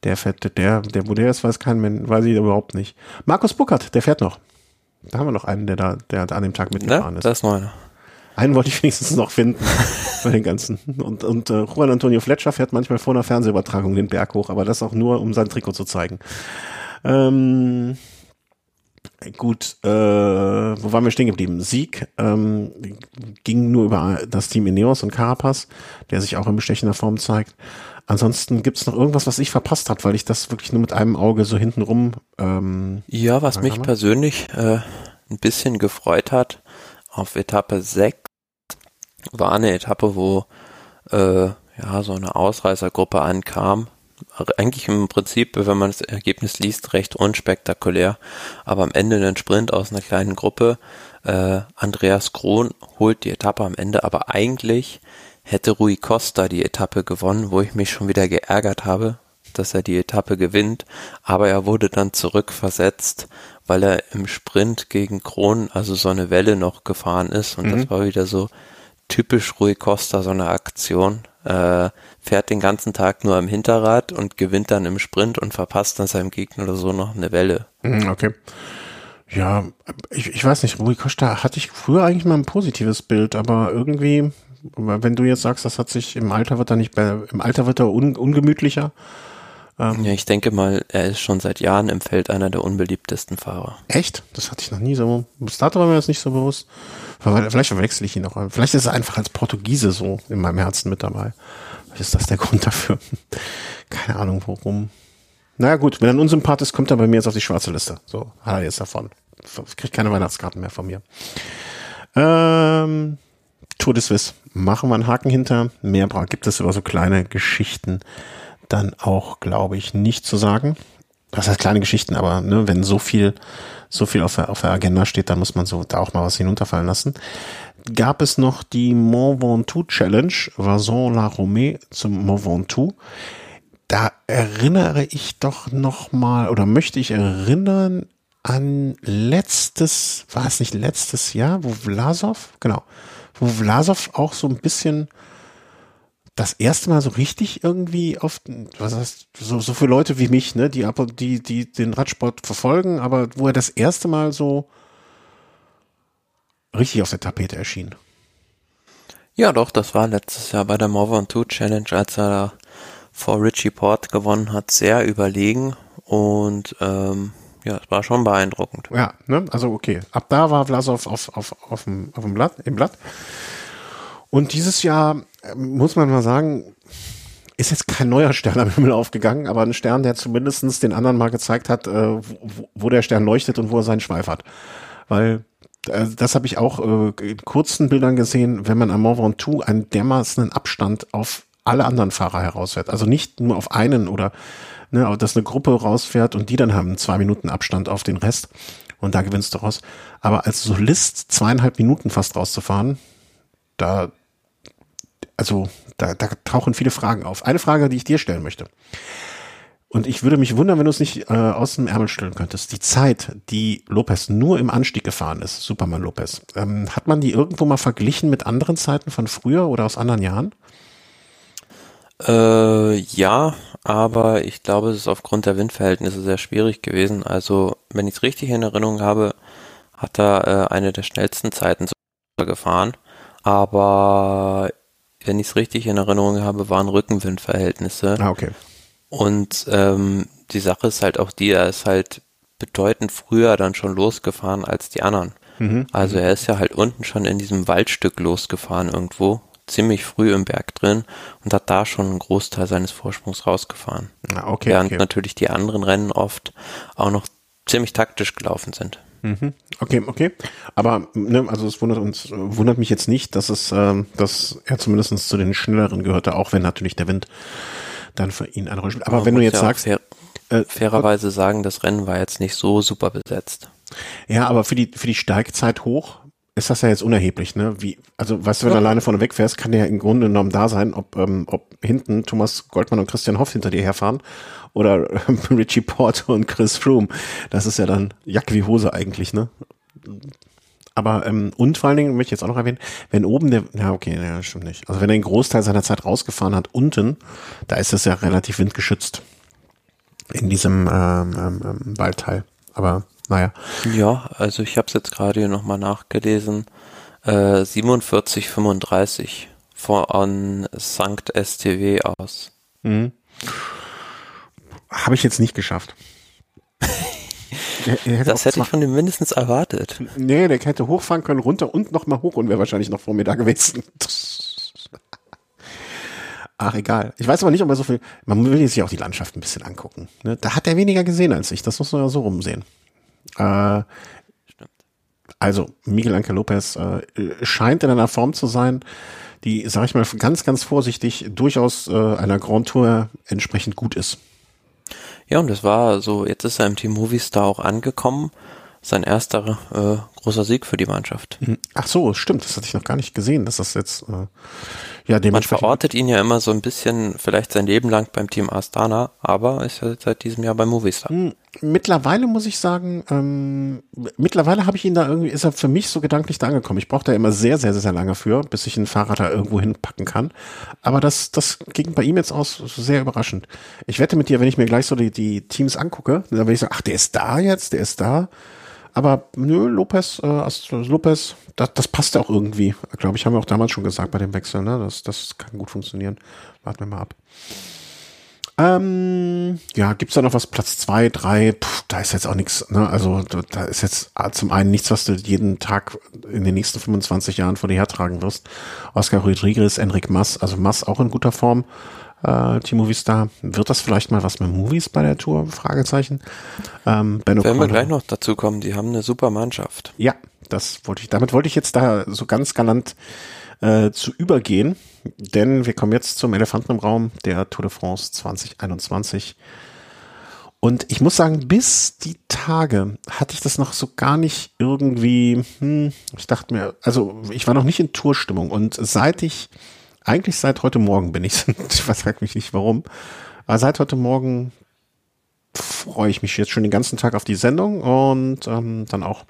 der fährt, der, der, wo der ist, weiß kein Mensch, weiß ich überhaupt nicht. Markus Buckert, der fährt noch. Da haben wir noch einen, der da, der an dem Tag mitgefahren ne? ist. Das ist meiner. Einen wollte ich wenigstens noch finden bei den ganzen. Und, und äh, Juan Antonio Fletcher fährt manchmal vor einer Fernsehübertragung den Berg hoch, aber das auch nur, um sein Trikot zu zeigen. Ähm, gut, äh, wo waren wir stehen geblieben? Sieg ähm, ging nur über das Team Ineos und Carapaz, der sich auch in bestechender Form zeigt. Ansonsten gibt's noch irgendwas, was ich verpasst habe, weil ich das wirklich nur mit einem Auge so hintenrum. Ähm, ja, was mich persönlich äh, ein bisschen gefreut hat, auf Etappe 6 war eine Etappe, wo äh, ja so eine Ausreißergruppe ankam. Eigentlich im Prinzip, wenn man das Ergebnis liest, recht unspektakulär, aber am Ende ein Sprint aus einer kleinen Gruppe. Äh, Andreas Krohn holt die Etappe am Ende, aber eigentlich hätte Rui Costa die Etappe gewonnen, wo ich mich schon wieder geärgert habe. dass er die Etappe gewinnt, aber er wurde dann zurückversetzt, weil er im Sprint gegen Kron, also so eine Welle noch gefahren ist und mhm. das war wieder so typisch Rui Costa, so eine Aktion. Äh, fährt den ganzen Tag nur am Hinterrad und gewinnt dann im Sprint und verpasst dann seinem Gegner oder so noch eine Welle. Mhm, okay. Ja, ich, ich weiß nicht, Rui Costa hatte ich früher eigentlich mal ein positives Bild, aber irgendwie, wenn du jetzt sagst, das hat sich im Alter wird er nicht, im Alter wird er un, ungemütlicher. Ähm, ja, ich denke mal, er ist schon seit Jahren im Feld einer der unbeliebtesten Fahrer. Echt? Das hatte ich noch nie so, bis dato war mir das nicht so bewusst. Vielleicht verwechsel ich ihn noch. Vielleicht ist er einfach als Portugiese so in meinem Herzen mit dabei. Vielleicht ist das der Grund dafür. Keine Ahnung, warum. Naja gut, wenn er ein Unsympath ist, kommt er bei mir jetzt auf die schwarze Liste. So, hat er jetzt davon. Kriegt keine Weihnachtskarten mehr von mir. Ähm, Tour de Suisse. Machen wir einen Haken hinter. Mehr gibt es über so kleine Geschichten dann auch, glaube ich, nicht zu sagen. Das heißt kleine Geschichten, aber ne, wenn so viel, so viel auf der, auf der Agenda steht, dann muss man so da auch mal was hinunterfallen lassen. Gab es noch die Mont Ventoux Challenge, Vincent La Romée zum Mont Ventoux da erinnere ich doch noch mal oder möchte ich erinnern an letztes, war es nicht letztes Jahr, wo Vlasov, genau, wo Vlasov auch so ein bisschen das erste Mal so richtig irgendwie auf, was heißt, so, so für Leute wie mich, ne, die, die, die den Radsport verfolgen, aber wo er das erste Mal so richtig auf der Tapete erschien. Ja, doch, das war letztes Jahr bei der Move on Two Challenge, als er da vor Richie Port gewonnen hat, sehr überlegen und ähm, ja, es war schon beeindruckend. Ja, ne? also okay. Ab da war Vlasov auf, auf, auf, dem, auf dem Blatt, im Blatt. Und dieses Jahr, ähm, muss man mal sagen, ist jetzt kein neuer Stern am Himmel aufgegangen, aber ein Stern, der zumindestens den anderen mal gezeigt hat, äh, wo, der Stern leuchtet und wo er seinen Schweif hat. Weil äh, das habe ich auch äh, in kurzen Bildern gesehen, wenn man am Mont Ventoux einen dermaßen Abstand auf alle anderen Fahrer herausfährt. Also nicht nur auf einen oder ne, dass eine Gruppe rausfährt und die dann haben zwei Minuten Abstand auf den Rest und da gewinnst du raus. Aber als Solist zweieinhalb Minuten fast rauszufahren, da, also da, da tauchen viele Fragen auf. Eine Frage, die ich dir stellen möchte. Und ich würde mich wundern, wenn du es nicht äh, aus dem Ärmel stellen könntest. Die Zeit, die Lopez nur im Anstieg gefahren ist, Superman Lopez, ähm, hat man die irgendwo mal verglichen mit anderen Zeiten von früher oder aus anderen Jahren? Äh, ja, aber ich glaube, es ist aufgrund der Windverhältnisse sehr schwierig gewesen. Also, wenn ich es richtig in Erinnerung habe, hat er äh, eine der schnellsten Zeiten gefahren. Aber wenn ich es richtig in Erinnerung habe, waren Rückenwindverhältnisse. Ah, okay. Und ähm, die Sache ist halt auch die, er ist halt bedeutend früher dann schon losgefahren als die anderen. Mhm. Also er ist ja halt unten schon in diesem Waldstück losgefahren irgendwo ziemlich früh im Berg drin und hat da schon einen Großteil seines Vorsprungs rausgefahren. Ah, okay, Während okay. natürlich die anderen Rennen oft auch noch ziemlich taktisch gelaufen sind. Mhm. Okay, okay. Aber ne, also es wundert uns, wundert mich jetzt nicht, dass es, ähm, dass er zumindest zu den schnelleren gehörte, auch wenn natürlich der Wind dann für ihn eine Rolle spielt. Aber Man wenn du jetzt ja sagst, fair, äh, fairerweise sagen, das Rennen war jetzt nicht so super besetzt. Ja, aber für die für die Steigzeit hoch ist das ja jetzt unerheblich, ne? Wie, also weißt du, wenn ja. du alleine vorne wegfährst, kann der ja im Grunde genommen da sein, ob, ähm, ob hinten Thomas Goldmann und Christian Hoff hinter dir herfahren oder Richie Porter und Chris Froome. Das ist ja dann Jack wie Hose eigentlich, ne? Aber ähm, und vor allen Dingen möchte ich jetzt auch noch erwähnen, wenn oben der, ja okay, ja, stimmt nicht. Also wenn er einen Großteil seiner Zeit rausgefahren hat, unten, da ist es ja relativ windgeschützt in diesem ähm, ähm, ähm Waldteil. Aber naja. Ja, also ich habe es jetzt gerade hier nochmal nachgelesen. Äh, 47,35 von Sankt STW aus. Mhm. Habe ich jetzt nicht geschafft. Der, der das hätte ich von dem mindestens erwartet. Nee, der hätte hochfahren können, runter und nochmal hoch und wäre wahrscheinlich noch vor mir da gewesen. Ach, egal. Ich weiß aber nicht, ob er so viel. Man will sich auch die Landschaft ein bisschen angucken. Ne? Da hat er weniger gesehen als ich. Das muss man ja so rumsehen. Äh, Stimmt. Also, Miguel Angel Lopez äh, scheint in einer Form zu sein, die, sag ich mal, ganz, ganz vorsichtig durchaus äh, einer Grand Tour entsprechend gut ist. Ja, und es war so, jetzt ist er im Team Movistar auch angekommen. Sein erster äh, großer Sieg für die Mannschaft. Mhm. Ach so, stimmt, das hatte ich noch gar nicht gesehen, dass das jetzt, äh, Ja, Man verortet ihn ja immer so ein bisschen, vielleicht sein Leben lang beim Team Astana, aber ist ja seit diesem Jahr bei Movistar. Hm, mittlerweile muss ich sagen, ähm, mittlerweile habe ich ihn da irgendwie, ist er für mich so gedanklich da angekommen. Ich brauche da immer sehr, sehr, sehr lange für, bis ich ein Fahrrad da irgendwo hinpacken kann. Aber das, das ging bei ihm jetzt aus sehr überraschend. Ich wette mit dir, wenn ich mir gleich so die, die Teams angucke, dann werde ich sagen, ach, der ist da jetzt, der ist da. Aber nö, Lopez, äh, Lopez, das, das passt ja auch irgendwie. Glaube ich, haben wir auch damals schon gesagt bei dem Wechsel. Ne? Das, das kann gut funktionieren. Warten wir mal ab. Ähm, ja, gibt's da noch was? Platz zwei, drei? Puh, da ist jetzt auch nichts. Ne? Also da ist jetzt zum einen nichts, was du jeden Tag in den nächsten 25 Jahren vor dir hertragen wirst. Oscar Rodriguez, Enric Mass, also Mass auch in guter Form äh, Team Movistar. Wird das vielleicht mal was mit Movies bei der Tour? Fragezeichen. Ähm, ben Werden wir gleich noch dazu kommen, die haben eine super Mannschaft. Ja, das wollte ich, damit wollte ich jetzt da so ganz galant äh, zu übergehen, denn wir kommen jetzt zum Elefanten im Raum der Tour de France 2021. Und ich muss sagen, bis die Tage hatte ich das noch so gar nicht irgendwie, hm, ich dachte mir, also ich war noch nicht in Tourstimmung und seit ich eigentlich seit heute Morgen bin ich, ich frage mich nicht warum, aber seit heute Morgen freue ich mich jetzt schon den ganzen Tag auf die Sendung und ähm, dann auch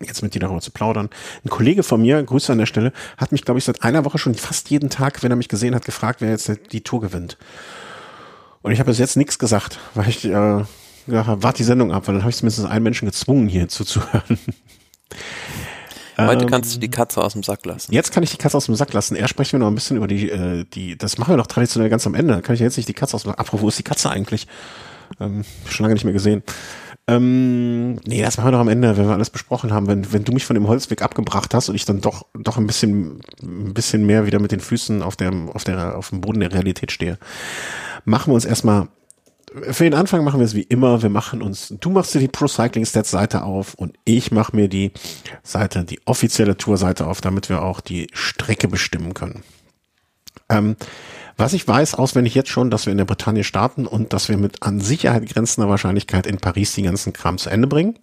jetzt mit dir darüber zu plaudern. Ein Kollege von mir, Grüße an der Stelle, hat mich, glaube ich, seit einer Woche schon fast jeden Tag, wenn er mich gesehen hat, gefragt, wer jetzt die Tour gewinnt. Und ich habe bis jetzt nichts gesagt, weil ich äh, ja, warte die Sendung ab, weil dann habe ich zumindest einen Menschen gezwungen, hier zuzuhören. Heute ähm, kannst du die Katze aus dem Sack lassen. Jetzt kann ich die Katze aus dem Sack lassen. Er sprechen wir noch ein bisschen über die, äh, die, das machen wir doch traditionell ganz am Ende. Da kann ich jetzt nicht die Katze aus dem Sack. Apropos, wo ist die Katze eigentlich? Ähm, schon lange nicht mehr gesehen. Ähm, nee, das machen wir doch am Ende, wenn wir alles besprochen haben. Wenn, wenn du mich von dem Holzweg abgebracht hast und ich dann doch, doch ein bisschen, ein bisschen mehr wieder mit den Füßen auf der, auf der, auf dem Boden der Realität stehe. Machen wir uns erstmal für den Anfang machen wir es wie immer. Wir machen uns, du machst dir die Pro Cycling Stats Seite auf und ich mache mir die Seite, die offizielle Tour-Seite auf, damit wir auch die Strecke bestimmen können. Ähm, was ich weiß, auswendig jetzt schon, dass wir in der Bretagne starten und dass wir mit an Sicherheit grenzender Wahrscheinlichkeit in Paris den ganzen Kram zu Ende bringen.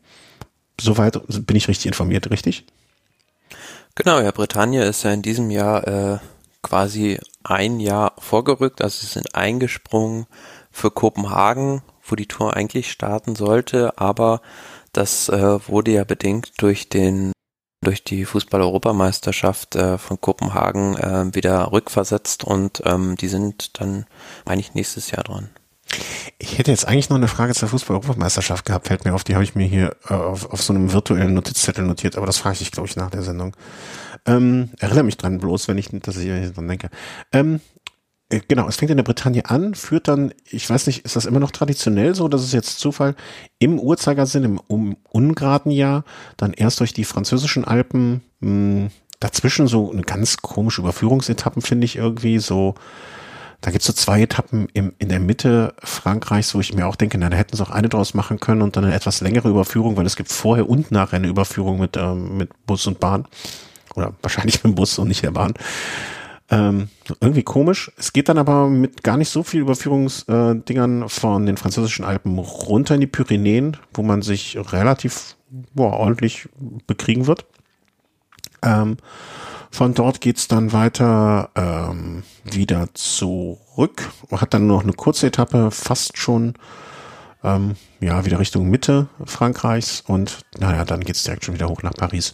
Soweit bin ich richtig informiert, richtig? Genau, ja, Bretagne ist ja in diesem Jahr äh, quasi ein Jahr vorgerückt, also sie sind eingesprungen für Kopenhagen, wo die Tour eigentlich starten sollte, aber das äh, wurde ja bedingt durch den durch die Fußball-Europameisterschaft äh, von Kopenhagen äh, wieder rückversetzt und ähm, die sind dann eigentlich nächstes Jahr dran. Ich hätte jetzt eigentlich noch eine Frage zur Fußball-Europameisterschaft gehabt, fällt mir auf, die habe ich mir hier äh, auf, auf so einem virtuellen Notizzettel notiert, aber das frage ich, glaube ich, nach der Sendung. Ähm, erinnere mich dran bloß, wenn ich, dass ich dran denke. Ähm, äh, genau, es fängt in der Bretagne an, führt dann, ich weiß nicht, ist das immer noch traditionell so, das ist jetzt Zufall, im Uhrzeigersinn, im um, ungeraden Jahr, dann erst durch die französischen Alpen, mh, hm, dazwischen so eine ganz komische Überführungsetappen, finde ich irgendwie, so, da gibt's so zwei Etappen im, in der Mitte Frankreichs, wo ich mir auch denke, na, da hätten sie auch eine draus machen können und dann eine etwas längere Überführung, weil es gibt vorher und nachher eine Überführung mit, ähm, mit Bus und Bahn. Oder wahrscheinlich mit dem Bus und nicht der Bahn. Ähm, irgendwie komisch. Es geht dann aber mit gar nicht so viel Überführungsdingern äh, von den französischen Alpen runter in die Pyrenäen, wo man sich relativ boah, ordentlich bekriegen wird. Ähm, von dort geht's dann weiter ähm, wieder zurück. Hat dann noch eine kurze Etappe, fast schon ähm, ja wieder Richtung Mitte Frankreichs und naja, dann geht's direkt schon wieder hoch nach Paris.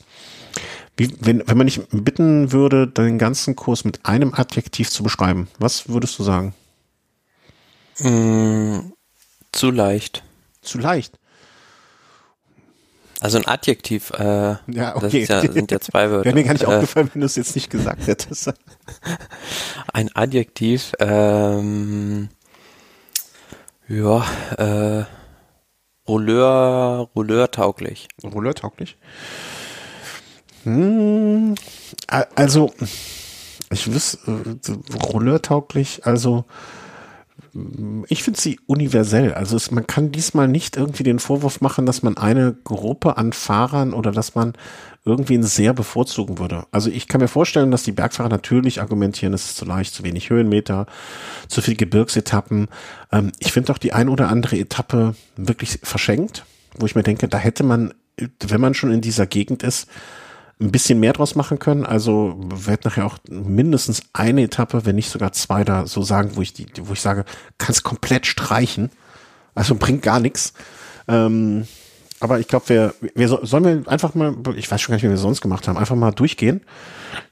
Wie, wenn, wenn man dich bitten würde, den ganzen Kurs mit einem Adjektiv zu beschreiben, was würdest du sagen? Mm, zu leicht. Zu leicht. Also ein Adjektiv, äh, ja, okay. das ja, sind ja zwei Wörter. Wäre mir gar nicht äh, aufgefallen, wenn du es jetzt nicht gesagt hättest. ein Adjektiv, ähm, ja, äh, Rouleur, Rouleur tauglich. Rouleur tauglich? Hm, also, ich wüsste, äh, Rouleur-tauglich, also ich finde sie universell. Also es, man kann diesmal nicht irgendwie den Vorwurf machen, dass man eine Gruppe an Fahrern oder dass man irgendwie sehr bevorzugen würde. Also ich kann mir vorstellen, dass die Bergfahrer natürlich argumentieren, es ist zu leicht, zu wenig Höhenmeter, zu viel Gebirgsetappen. Ähm, ich finde doch die ein oder andere Etappe wirklich verschenkt, wo ich mir denke, da hätte man, wenn man schon in dieser Gegend ist, ein bisschen mehr draus machen können. Also wird nachher auch mindestens eine Etappe, wenn nicht sogar zwei da so sagen, wo ich die, wo ich sage, kannst komplett streichen. Also bringt gar nichts. Ähm, aber ich glaube, wir, wir sollen wir einfach mal, ich weiß schon gar nicht, wie wir sonst gemacht haben, einfach mal durchgehen,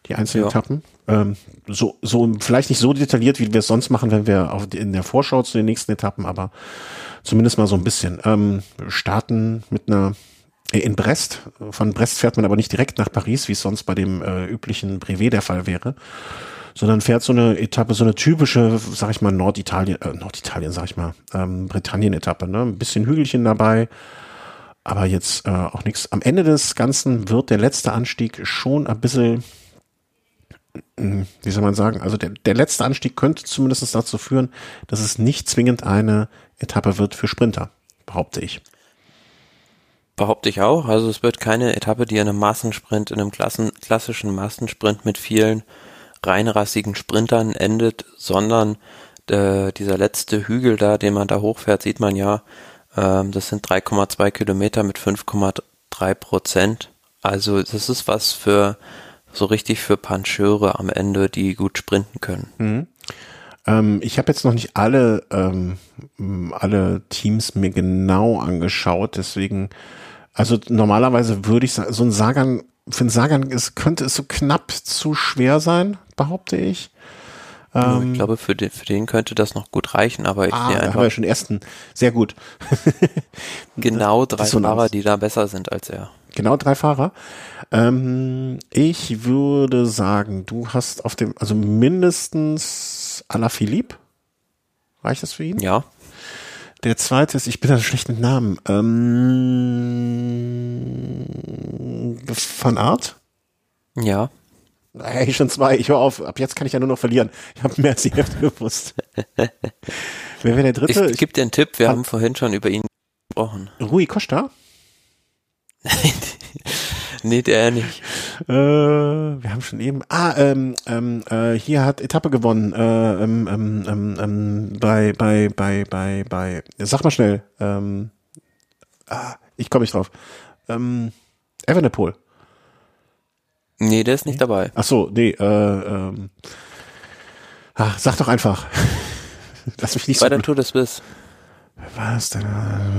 die einzelnen ja. Etappen. Ähm, so, so, vielleicht nicht so detailliert, wie wir es sonst machen, wenn wir auf, in der Vorschau zu den nächsten Etappen, aber zumindest mal so ein bisschen. Ähm, starten mit einer in Brest. Von Brest fährt man aber nicht direkt nach Paris, wie es sonst bei dem äh, üblichen Brevet der Fall wäre, sondern fährt so eine Etappe, so eine typische, sag ich mal, Norditalien, äh, Norditalien, sag ich mal, ähm, Britannien-Etappe, ne? Ein bisschen Hügelchen dabei, aber jetzt äh, auch nichts. Am Ende des Ganzen wird der letzte Anstieg schon ein bisschen, hm, wie soll man sagen, also der, der letzte Anstieg könnte zumindest dazu führen, dass es nicht zwingend eine Etappe wird für Sprinter, behaupte ich. Behaupte ich auch. Also es wird keine Etappe, die in einem Massensprint, in einem Klassen, klassischen Massensprint mit vielen reinrassigen Sprintern endet, sondern äh, dieser letzte Hügel da, den man da hochfährt, sieht man ja, ähm, das sind 3,2 Kilometer mit 5,3 Prozent. Also das ist was für so richtig für Pancheure am Ende, die gut sprinten können. Mhm. Ähm, ich habe jetzt noch nicht alle alle Teams mir genau angeschaut, deswegen also normalerweise würde ich sagen, so ein Sagan, für ein Sagan ist, könnte es so knapp zu schwer sein, behaupte ich. Ähm, ich glaube, für den, für den könnte das noch gut reichen, aber ich ah, sehe einfach. haben wir schon ersten. Sehr gut. genau drei so Fahrer, die da besser sind als er. Genau drei Fahrer. Ähm, ich würde sagen, du hast auf dem, also mindestens Alaphilippe. Reicht das für ihn? Ja. Der zweite ist, ich bin da schlecht mit Namen. Ähm, Van Art? Ja. Hey, schon zwei. Ich höre auf. Ab jetzt kann ich ja nur noch verlieren. Ich habe mehr als die Hälfte gewusst. Wer wäre der dritte? Ich, ich gebe dir einen Tipp. Wir Van haben vorhin schon über ihn gesprochen. Rui Costa? nee, der nicht. Äh, wir haben schon eben. Ah, ähm, ähm, äh, hier hat Etappe gewonnen. Äh, ähm, ähm, ähm, ähm, bei, bei, bei, bei, bei. Sag mal schnell. Ähm, ah, ich komme nicht drauf. Ähm, Evenepoel. Nee, der ist nicht dabei. Ach so, nee. Äh, ähm, ach, sag doch einfach. Lass mich nicht bei so. Der Tour des Biss. Was denn?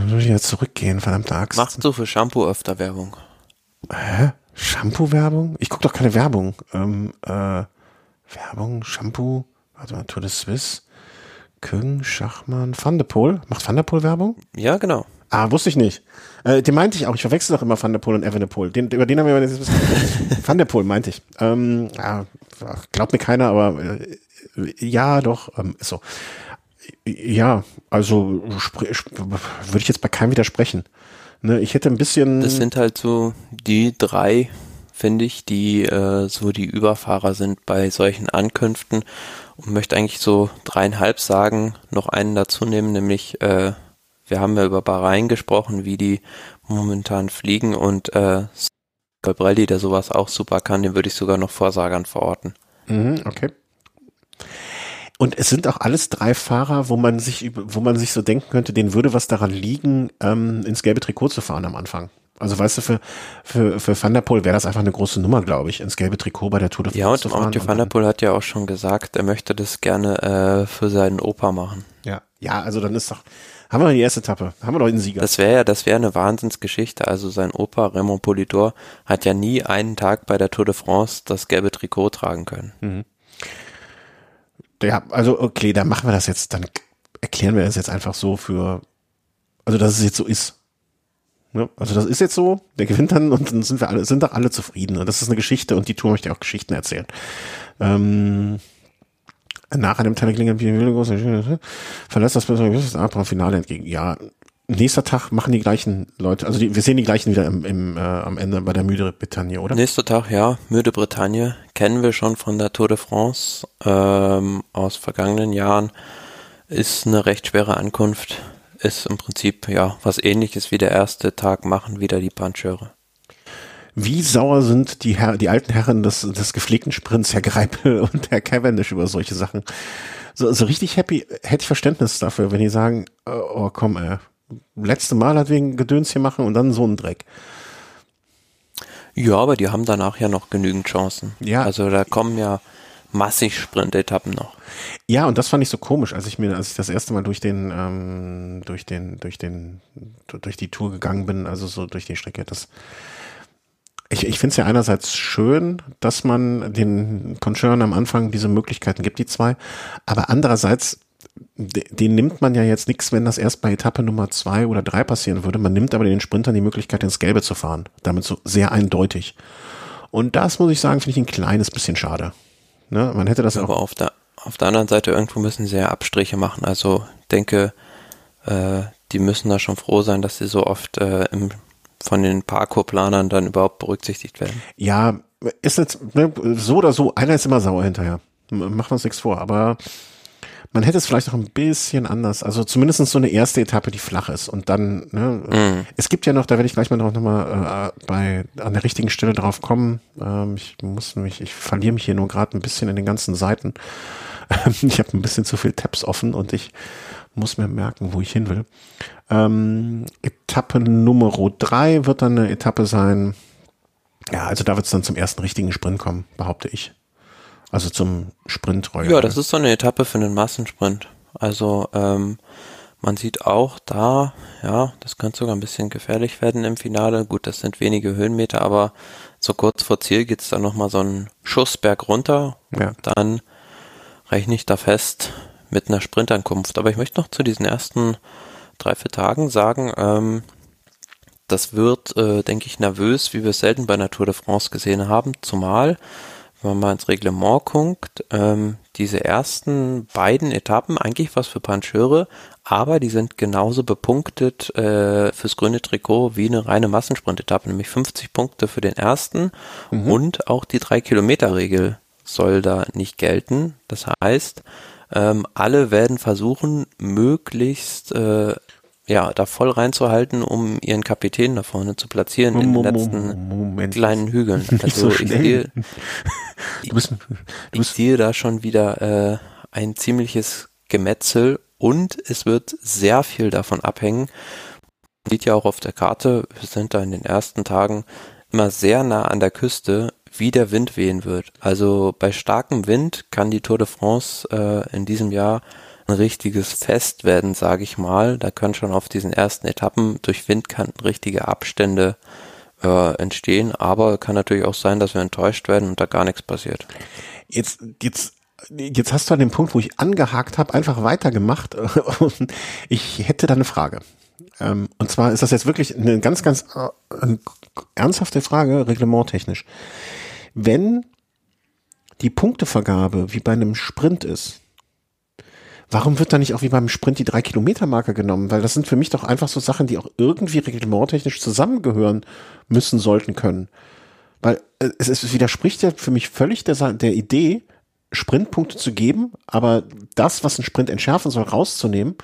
Muss ich jetzt zurückgehen, verdammte Axt. Machst du für Shampoo öfter Werbung? Hä? Shampoo-Werbung? Ich gucke doch keine Werbung. Ähm, äh, Werbung, Shampoo, warte mal, Tour de Suisse, Küng, Schachmann, Van de Poel. Macht Van de Poel Werbung? Ja, genau. Ah, wusste ich nicht. Äh, den meinte ich auch. Ich verwechsel doch immer Van der Poel und Evenepoel. Den, über den haben wir jetzt. Van der Poel meinte ich. Ähm, ja, glaubt mir keiner, aber äh, ja, doch, ähm, ist so. Ja, also würde ich jetzt bei keinem widersprechen. Ne, ich hätte ein bisschen. Das sind halt so die drei, finde ich, die äh, so die Überfahrer sind bei solchen Ankünften und möchte eigentlich so dreieinhalb sagen, noch einen dazu nehmen, nämlich äh, wir haben ja über Bahrain gesprochen, wie die momentan fliegen und äh, Gabrielli, der sowas auch super kann, den würde ich sogar noch Vorsagern verorten. Mhm, okay. Und es sind auch alles drei Fahrer, wo man sich, wo man sich so denken könnte, denen würde was daran liegen, ähm, ins gelbe Trikot zu fahren am Anfang. Also weißt du, für, für, für Van der Poel wäre das einfach eine große Nummer, glaube ich, ins gelbe Trikot bei der Tour de France ja, und zu fahren. Ja, und Van der Poel hat ja auch schon gesagt, er möchte das gerne äh, für seinen Opa machen. Ja, ja, also dann ist doch, haben wir die erste Etappe, haben wir doch den Sieger. Das wäre ja, das wäre eine Wahnsinnsgeschichte. Also sein Opa Raymond Polidor hat ja nie einen Tag bei der Tour de France das gelbe Trikot tragen können. Mhm. Ja, also okay, dann machen wir das jetzt, dann erklären wir das jetzt einfach so für, also dass es jetzt so ist. Ja, also das ist jetzt so, der gewinnt dann und dann sind wir alle, sind doch alle zufrieden. Und das ist eine Geschichte und die Tour möchte auch Geschichten erzählen. Ähm, nach einem Teleklingen verlässt das Finale entgegen. Ja, nächster Tag machen die gleichen Leute, also die, wir sehen die gleichen wieder im, im, äh, am Ende bei der Müde Bretagne, oder? Nächster Tag, ja, Müde Bretagne, kennen wir schon von der Tour de France ähm, aus vergangenen Jahren, ist eine recht schwere Ankunft, ist im Prinzip ja was ähnliches wie der erste Tag, machen wieder die Pancheure. Wie sauer sind die, Herr, die alten Herren des, des gepflegten Sprints, Herr Greipel und Herr Cavendish über solche Sachen? So, so richtig happy hätte ich Verständnis dafür, wenn die sagen, oh, oh komm, ey, letzte Mal hat wegen Gedöns hier machen und dann so ein Dreck. Ja, aber die haben danach ja noch genügend Chancen. Ja. Also da kommen ja massig Sprint-Etappen noch. Ja, und das fand ich so komisch, als ich mir, als ich das erste Mal durch den, ähm, durch den, durch den, durch die Tour gegangen bin, also so durch die Strecke, das, ich, ich finde es ja einerseits schön, dass man den Conchern am Anfang diese Möglichkeiten gibt, die zwei, aber andererseits, den nimmt man ja jetzt nichts, wenn das erst bei Etappe Nummer zwei oder drei passieren würde. Man nimmt aber den Sprintern die Möglichkeit, ins Gelbe zu fahren. Damit so sehr eindeutig. Und das muss ich sagen, finde ich ein kleines bisschen schade. Ne? Man hätte das aber auch. auf der, auf der anderen Seite irgendwo müssen sie ja Abstriche machen. Also denke, äh, die müssen da schon froh sein, dass sie so oft äh, im, von den Parkour-Planern dann überhaupt berücksichtigt werden. Ja, ist jetzt ne, so oder so, einer ist immer sauer hinterher. Machen wir uns nichts vor, aber man hätte es vielleicht auch ein bisschen anders, also zumindest so eine erste Etappe, die flach ist und dann, ne, mm. es gibt ja noch, da werde ich gleich mal noch mal äh, bei an der richtigen Stelle drauf kommen. Ähm, ich muss mich, ich verliere mich hier nur gerade ein bisschen in den ganzen Seiten. ich habe ein bisschen zu viel Tabs offen und ich muss mir merken, wo ich hin will. Ähm, Etappe Nummer drei wird dann eine Etappe sein. Ja, also da wird es dann zum ersten richtigen Sprint kommen, behaupte ich. Also zum Sprint Ja, das ist so eine Etappe für einen Massensprint. Also ähm, man sieht auch da, ja, das könnte sogar ein bisschen gefährlich werden im Finale. Gut, das sind wenige Höhenmeter, aber so kurz vor Ziel geht's dann nochmal so einen Schussberg runter. Ja. Dann rechne ich da fest mit einer Sprintankunft. Aber ich möchte noch zu diesen ersten drei, vier Tagen sagen, ähm, das wird, äh, denke ich, nervös, wie wir es selten bei Tour de France gesehen haben, zumal wenn man mal ins Reglement guckt, ähm, diese ersten beiden Etappen eigentlich was für Pancheure, aber die sind genauso bepunktet äh, fürs grüne Trikot wie eine reine Massensprint-Etappe, nämlich 50 Punkte für den ersten mhm. und auch die drei Kilometer Regel soll da nicht gelten. Das heißt, ähm, alle werden versuchen, möglichst äh, ja, da voll reinzuhalten, um ihren Kapitän da vorne zu platzieren in den letzten Moment. kleinen Hügeln. Also so ich, sehe, bist ich sehe da schon wieder äh, ein ziemliches Gemetzel und es wird sehr viel davon abhängen. Man sieht ja auch auf der Karte, wir sind da in den ersten Tagen immer sehr nah an der Küste, wie der Wind wehen wird. Also bei starkem Wind kann die Tour de France äh, in diesem Jahr ein richtiges Fest werden, sage ich mal. Da können schon auf diesen ersten Etappen durch Windkanten richtige Abstände äh, entstehen, aber kann natürlich auch sein, dass wir enttäuscht werden und da gar nichts passiert. Jetzt, jetzt Jetzt hast du an dem Punkt, wo ich angehakt habe, einfach weitergemacht. ich hätte da eine Frage. Ähm, und zwar ist das jetzt wirklich eine ganz, ganz äh, ernsthafte Frage, reglementtechnisch. Wenn die Punktevergabe wie bei einem Sprint ist, Warum wird da nicht auch wie beim Sprint die drei Kilometer Marke genommen? Weil das sind für mich doch einfach so Sachen, die auch irgendwie reglementtechnisch zusammengehören müssen, sollten können. Weil äh, es, es widerspricht ja für mich völlig der, der Idee, Sprintpunkte zu geben, aber das, was ein Sprint entschärfen soll, rauszunehmen,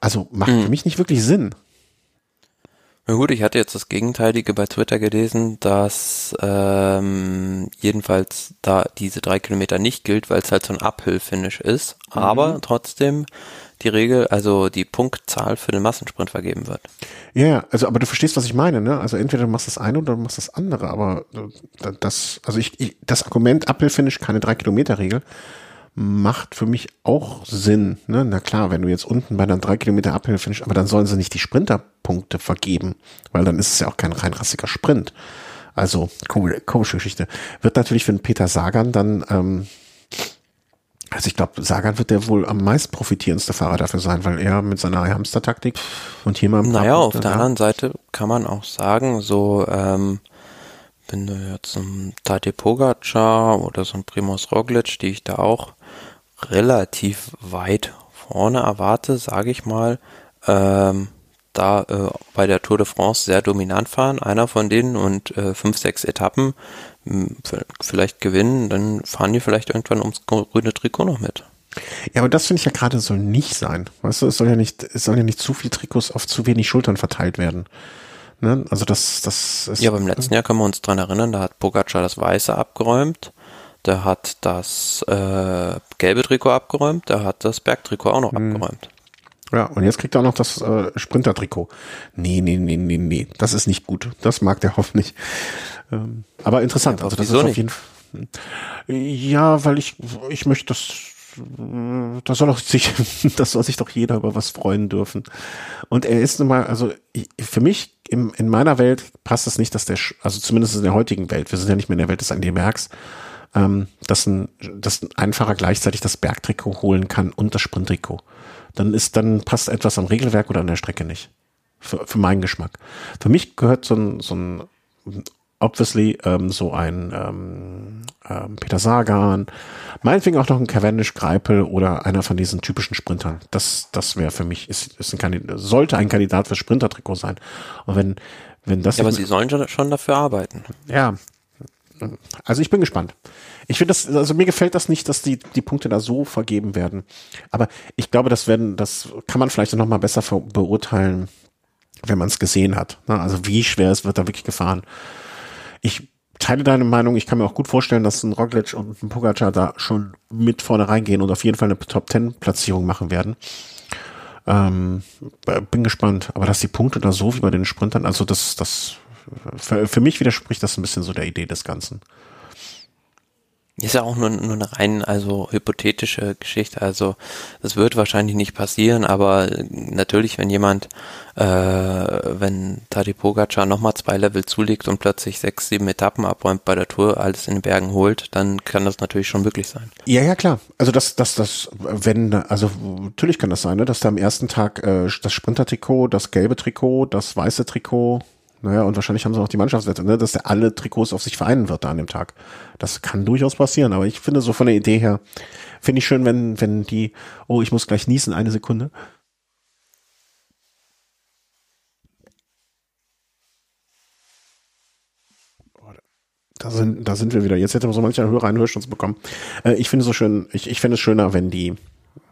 also macht mhm. für mich nicht wirklich Sinn. Na gut, ich hatte jetzt das Gegenteilige bei Twitter gelesen, dass ähm, jedenfalls da diese drei Kilometer nicht gilt, weil es halt so ein Uphill-Finish ist, mhm. aber trotzdem die Regel, also die Punktzahl für den Massensprint vergeben wird. Ja, also aber du verstehst, was ich meine, ne? Also entweder du machst das eine oder du machst das andere, aber äh, das, also ich, ich das Argument Uphill-Finish keine drei Kilometer Regel macht für mich auch Sinn. Ne? Na klar, wenn du jetzt unten bei einer drei Kilometer Uphill finish, aber dann sollen sie nicht die Sprinterpunkte vergeben, weil dann ist es ja auch kein rein rassiger Sprint. Also cool, komische Geschichte. Wird natürlich für den Peter Sagan dann, ähm, also ich glaube, Sagan wird der wohl am meist profitierendste Fahrer dafür sein, weil er mit seiner Hamster-Taktik und hier mal. Naja, auf der anderen Seite kann man auch sagen, so ähm, wenn du jetzt ein Tadej Pogacar oder so ein Primoz Roglic, die ich da auch relativ weit vorne erwarte, sage ich mal, ähm, da äh, bei der Tour de France sehr dominant fahren, einer von denen und äh, fünf, sechs Etappen vielleicht gewinnen, dann fahren die vielleicht irgendwann ums grüne Trikot noch mit. Ja, aber das finde ich ja gerade soll nicht sein. Weißt du, es soll ja nicht, es soll ja nicht zu viel Trikots auf zu wenig Schultern verteilt werden. Ne? Also das, das ist. Ja, beim letzten Jahr können wir uns dran erinnern, da hat Pogacar das Weiße abgeräumt der hat das äh, gelbe Trikot abgeräumt, der hat das Bergtrikot auch noch mhm. abgeräumt. Ja, und jetzt kriegt er auch noch das äh, Sprinter-Trikot. Nee, nee, nee, nee, nee, das ist nicht gut. Das mag der hoffentlich. Ähm, aber interessant, Ja, also das ist auf jeden Fall. Ja, weil ich, ich möchte das, da soll doch sich, das soll sich doch jeder über was freuen dürfen. Und er ist nun mal, also für mich im, in meiner Welt passt es nicht, dass der, also zumindest in der heutigen Welt, wir sind ja nicht mehr in der Welt des Andy Merks, ähm, dass ein, dass ein Einfacher gleichzeitig das Bergtrikot holen kann und das Sprinttrikot. Dann ist, dann passt etwas am Regelwerk oder an der Strecke nicht. Für, für meinen Geschmack. Für mich gehört so ein, so ein obviously ähm, so ein ähm, ähm, Peter Sagan, meinetwegen auch noch ein Cavendish Greipel oder einer von diesen typischen Sprintern. Das, das wäre für mich, ist, ist ein Kandidat, sollte ein Kandidat für Sprintertrikot sein. Und wenn, wenn das Ja, aber sie sollen schon dafür arbeiten. ja. Also ich bin gespannt. Ich finde das, also mir gefällt das nicht, dass die, die Punkte da so vergeben werden. Aber ich glaube, das werden, das kann man vielleicht noch mal besser beurteilen, wenn man es gesehen hat. Ne? Also wie schwer es wird da wirklich gefahren. Ich teile deine Meinung. Ich kann mir auch gut vorstellen, dass ein Roglic und ein Pogacar da schon mit vorne reingehen und auf jeden Fall eine Top Ten Platzierung machen werden. Ähm, bin gespannt. Aber dass die Punkte da so wie bei den Sprintern, also das, das, für, für mich widerspricht das ein bisschen so der Idee des Ganzen. Ist ja auch nur, nur eine rein, also hypothetische Geschichte. Also das wird wahrscheinlich nicht passieren, aber natürlich, wenn jemand, äh, wenn Tadej Pogacar nochmal zwei Level zulegt und plötzlich sechs, sieben Etappen abräumt bei der Tour, alles in den Bergen holt, dann kann das natürlich schon möglich sein. Ja, ja, klar. Also das, das, das, wenn, also natürlich kann das sein, ne, dass da am ersten Tag äh, das Sprinter-Trikot, das gelbe Trikot, das weiße Trikot, naja, und wahrscheinlich haben sie auch die Mannschaftswette, ne, dass der alle Trikots auf sich vereinen wird da an dem Tag. Das kann durchaus passieren, aber ich finde so von der Idee her, finde ich schön, wenn, wenn die, oh, ich muss gleich niesen, eine Sekunde. Da sind, da sind wir wieder. Jetzt hätte so mancher Hörer einen Hörsturz bekommen. Äh, ich finde es so schön, ich, ich finde es schöner, wenn die,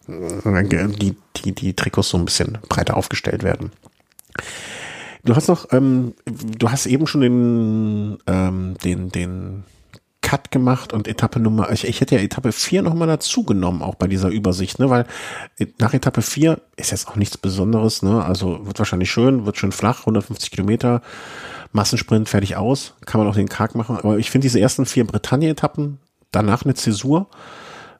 äh, die, die, die Trikots so ein bisschen breiter aufgestellt werden. Du hast noch, ähm, du hast eben schon den, ähm, den, den Cut gemacht und Etappe Nummer, ich, ich hätte ja Etappe 4 nochmal dazu genommen, auch bei dieser Übersicht, ne, weil nach Etappe 4 ist jetzt auch nichts Besonderes, ne, also wird wahrscheinlich schön, wird schön flach, 150 Kilometer, Massensprint fertig aus, kann man auch den Karg machen, aber ich finde diese ersten vier Bretagne-Etappen, danach eine Zäsur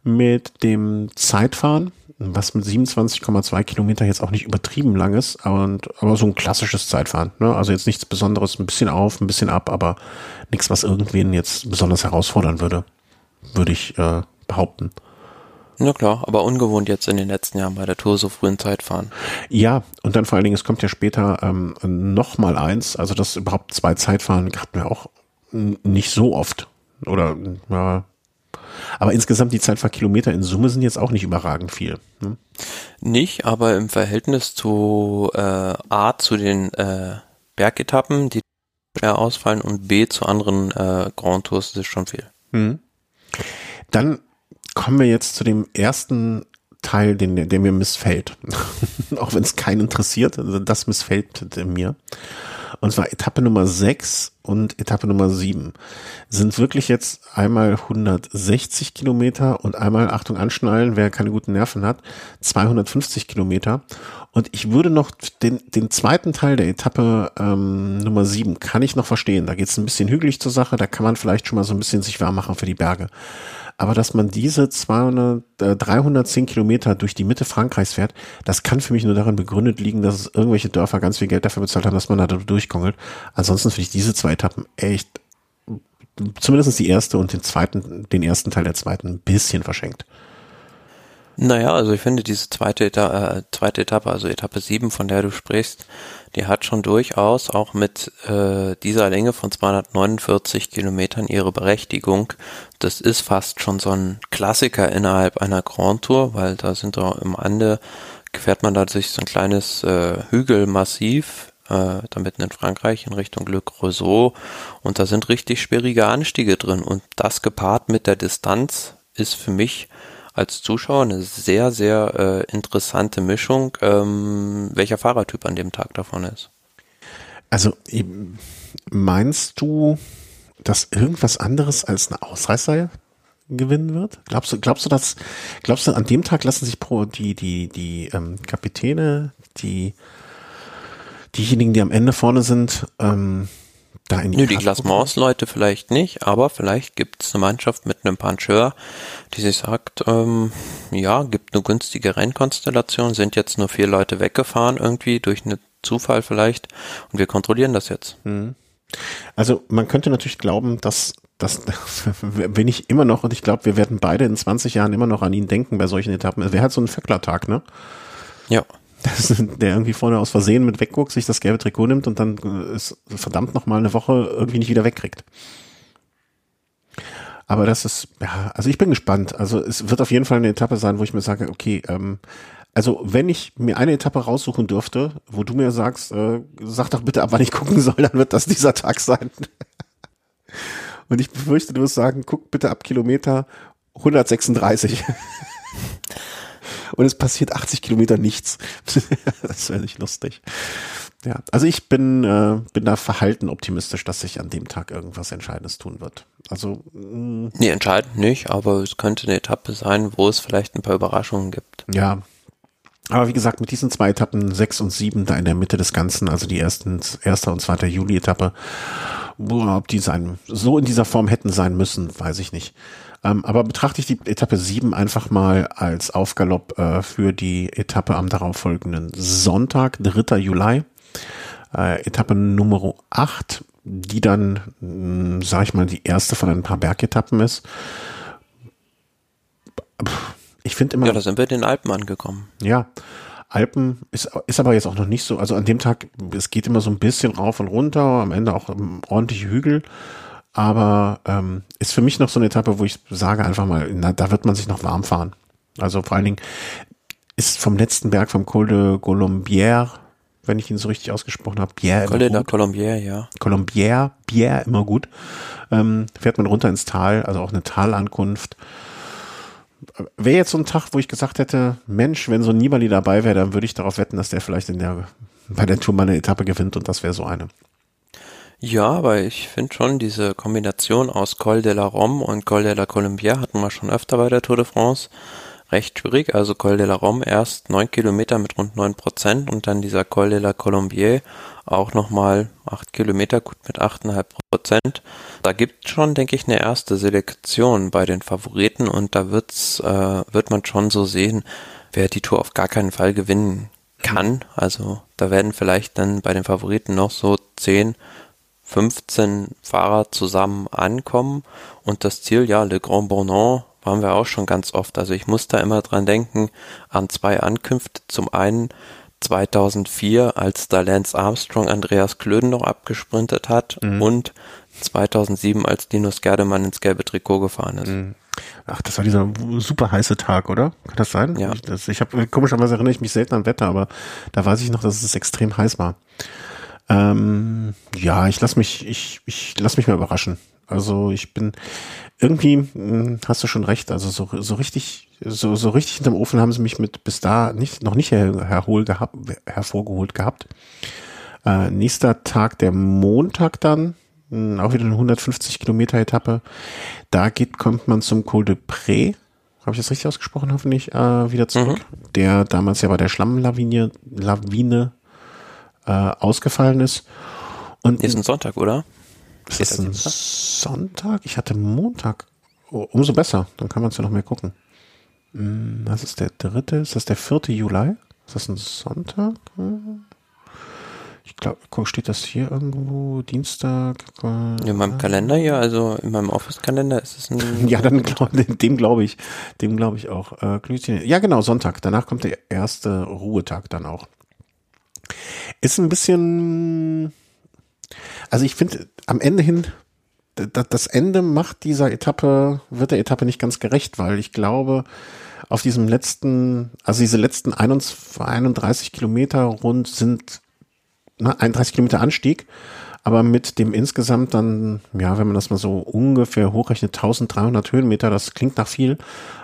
mit dem Zeitfahren, was mit 27,2 Kilometer jetzt auch nicht übertrieben lang ist, und, aber so ein klassisches Zeitfahren. Ne? Also jetzt nichts Besonderes, ein bisschen auf, ein bisschen ab, aber nichts, was irgendwen jetzt besonders herausfordern würde, würde ich äh, behaupten. Na klar, aber ungewohnt jetzt in den letzten Jahren bei der Tour so früh in Zeit fahren. Ja, und dann vor allen Dingen, es kommt ja später ähm, noch mal eins, also das überhaupt zwei Zeitfahren hatten wir auch nicht so oft. Oder ja. Aber insgesamt die Zeitfahrkilometer in Summe sind jetzt auch nicht überragend viel. Ne? Nicht, aber im Verhältnis zu äh, A zu den äh, Bergetappen, die schwer ausfallen und B zu anderen äh, Grand Tours ist es schon viel. Mhm. Dann kommen wir jetzt zu dem ersten Teil, den, der mir missfällt. Auch wenn es keinen interessiert, also das missfällt mir. Und zwar Etappe Nummer 6 und Etappe Nummer 7 sind wirklich jetzt einmal 160 Kilometer und einmal, Achtung, anschnallen, wer keine guten Nerven hat, 250 Kilometer. Und ich würde noch den, den zweiten Teil der Etappe ähm, Nummer 7 kann ich noch verstehen. Da geht es ein bisschen hügelig zur Sache, da kann man vielleicht schon mal so ein bisschen sich warm machen für die Berge. Aber dass man diese 200, äh, 310 Kilometer durch die Mitte Frankreichs fährt, das kann für mich nur daran begründet liegen, dass irgendwelche Dörfer ganz viel Geld dafür bezahlt haben, dass man da durchkongelt. Ansonsten finde ich diese zwei Etappen echt, zumindest die erste und den zweiten, den ersten Teil der zweiten ein bisschen verschenkt. Naja, also ich finde diese zweite, Eta äh, zweite Etappe, also Etappe 7, von der du sprichst, die hat schon durchaus auch mit äh, dieser Länge von 249 Kilometern ihre Berechtigung. Das ist fast schon so ein Klassiker innerhalb einer Grand Tour, weil da sind da im Ande, fährt man da durch so ein kleines äh, Hügelmassiv, äh, da mitten in Frankreich in Richtung Le Creusot und da sind richtig sperrige Anstiege drin und das gepaart mit der Distanz ist für mich als Zuschauer eine sehr, sehr äh, interessante Mischung, ähm, welcher Fahrertyp an dem Tag davon ist. Also meinst du, dass irgendwas anderes als eine Ausreißer gewinnen wird? Glaubst du, glaubst du, dass, glaubst du, an dem Tag lassen sich pro die, die, die ähm, Kapitäne, die diejenigen, die am Ende vorne sind, ähm, da in die Nö, die Klassements-Leute vielleicht nicht, aber vielleicht gibt es eine Mannschaft mit einem Puncheur, die sich sagt, ähm, ja, gibt eine günstige Rennkonstellation, sind jetzt nur vier Leute weggefahren irgendwie durch einen Zufall vielleicht und wir kontrollieren das jetzt. Mhm. Also man könnte natürlich glauben, dass das, bin ich immer noch und ich glaube, wir werden beide in 20 Jahren immer noch an ihn denken bei solchen Etappen. Wer hat so einen Vöckler-Tag, ne? Ja. Der irgendwie vorne aus Versehen mit wegguckt, sich das gelbe Trikot nimmt und dann ist verdammt noch mal eine Woche irgendwie nicht wieder wegkriegt. Aber das ist, ja, also ich bin gespannt. Also es wird auf jeden Fall eine Etappe sein, wo ich mir sage, okay, ähm, also wenn ich mir eine Etappe raussuchen dürfte, wo du mir sagst, äh, sag doch bitte ab, wann ich gucken soll, dann wird das dieser Tag sein. Und ich befürchte, du wirst sagen, guck bitte ab Kilometer 136. Und es passiert 80 Kilometer nichts. das wäre nicht lustig. Ja, also ich bin, äh, bin da verhalten optimistisch, dass sich an dem Tag irgendwas Entscheidendes tun wird. Also mh. Mm. nee, entscheidend nicht, aber es könnte eine Etappe sein, wo es vielleicht ein paar Überraschungen gibt. Ja, aber wie gesagt, mit diesen zwei Etappen, sechs und sieben, da in der Mitte des Ganzen, also die ersten, erste und zweite Juli-Etappe, ob die sein, so in dieser Form hätten sein müssen, weiß ich nicht. Ähm, aber betrachte ich die Etappe sieben einfach mal als Aufgalopp äh, für die Etappe am darauffolgenden Sonntag, 3. Juli. Äh, Etappe Nummer acht, die dann, mh, sag ich mal, die erste von ein paar Bergetappen ist. Ich finde immer. Ja, da sind wir in den Alpen angekommen. Ja. Alpen ist, ist aber jetzt auch noch nicht so, also an dem Tag, es geht immer so ein bisschen rauf und runter, am Ende auch ordentliche Hügel, aber ähm, ist für mich noch so eine Etappe, wo ich sage einfach mal, na, da wird man sich noch warm fahren. Also vor allen Dingen ist vom letzten Berg, vom Col de Colombière, wenn ich ihn so richtig ausgesprochen habe, Bière Col de Colombière, ja. Colombière, Bière immer gut. Ähm, fährt man runter ins Tal, also auch eine Talankunft wäre jetzt so ein Tag, wo ich gesagt hätte, Mensch, wenn so ein Nibali dabei wäre, dann würde ich darauf wetten, dass der vielleicht in der, bei der Tour mal eine Etappe gewinnt und das wäre so eine. Ja, aber ich finde schon, diese Kombination aus Col de la Rome und Col de la Colombière hatten wir schon öfter bei der Tour de France recht schwierig. Also Col de la Rome erst neun Kilometer mit rund neun Prozent und dann dieser Col de la Colombier auch nochmal acht Kilometer, gut mit achteinhalb Prozent. Da gibt schon, denke ich, eine erste Selektion bei den Favoriten und da wird's, äh, wird man schon so sehen, wer die Tour auf gar keinen Fall gewinnen kann. Also da werden vielleicht dann bei den Favoriten noch so zehn 15 Fahrer zusammen ankommen und das Ziel, ja, Le Grand Bournon waren wir auch schon ganz oft. Also ich muss da immer dran denken an zwei Ankünfte. Zum einen 2004, als da Lance Armstrong Andreas Klöden noch abgesprintet hat mhm. und 2007, als Linus Gerdemann ins gelbe Trikot gefahren ist. Mhm. Ach, das war dieser super heiße Tag, oder? Kann das sein? Ja. Ich, das, ich habe komischerweise erinnere ich mich selten an Wetter, aber da weiß ich noch, dass es extrem heiß war. Ähm, ja, ich lass mich, ich, ich lass mich mal überraschen. Also ich bin irgendwie, hm, hast du schon recht, also so, so richtig, so, so richtig hinterm Ofen haben sie mich mit bis da nicht, noch nicht her, herhol gehabt, hervorgeholt gehabt. Äh, nächster Tag, der Montag dann, hm, auch wieder eine 150 Kilometer Etappe. Da geht, kommt man zum Col de Pré. Habe ich das richtig ausgesprochen, hoffentlich, äh, wieder zurück. Mhm. Der damals ja bei der Schlammlawine Lawine, äh, ausgefallen ist. Und ist ein Sonntag, oder? Ist das ein Sonntag? Ich hatte Montag. Oh, umso besser. Dann kann man es ja noch mehr gucken. Hm, das ist der dritte. Ist das der vierte Juli? Ist das ein Sonntag? Ich glaube, steht das hier irgendwo? Dienstag? In meinem Kalender ja, also in meinem Office-Kalender ist es ein. ja, dann glaub, dem glaube ich, dem glaube ich auch. Äh, ja, genau, Sonntag. Danach kommt der erste Ruhetag dann auch. Ist ein bisschen also ich finde, am Ende hin, das Ende macht dieser Etappe, wird der Etappe nicht ganz gerecht, weil ich glaube, auf diesem letzten, also diese letzten 31 Kilometer rund sind na, 31 Kilometer Anstieg, aber mit dem insgesamt dann, ja, wenn man das mal so ungefähr hochrechnet, 1300 Höhenmeter, das klingt nach viel,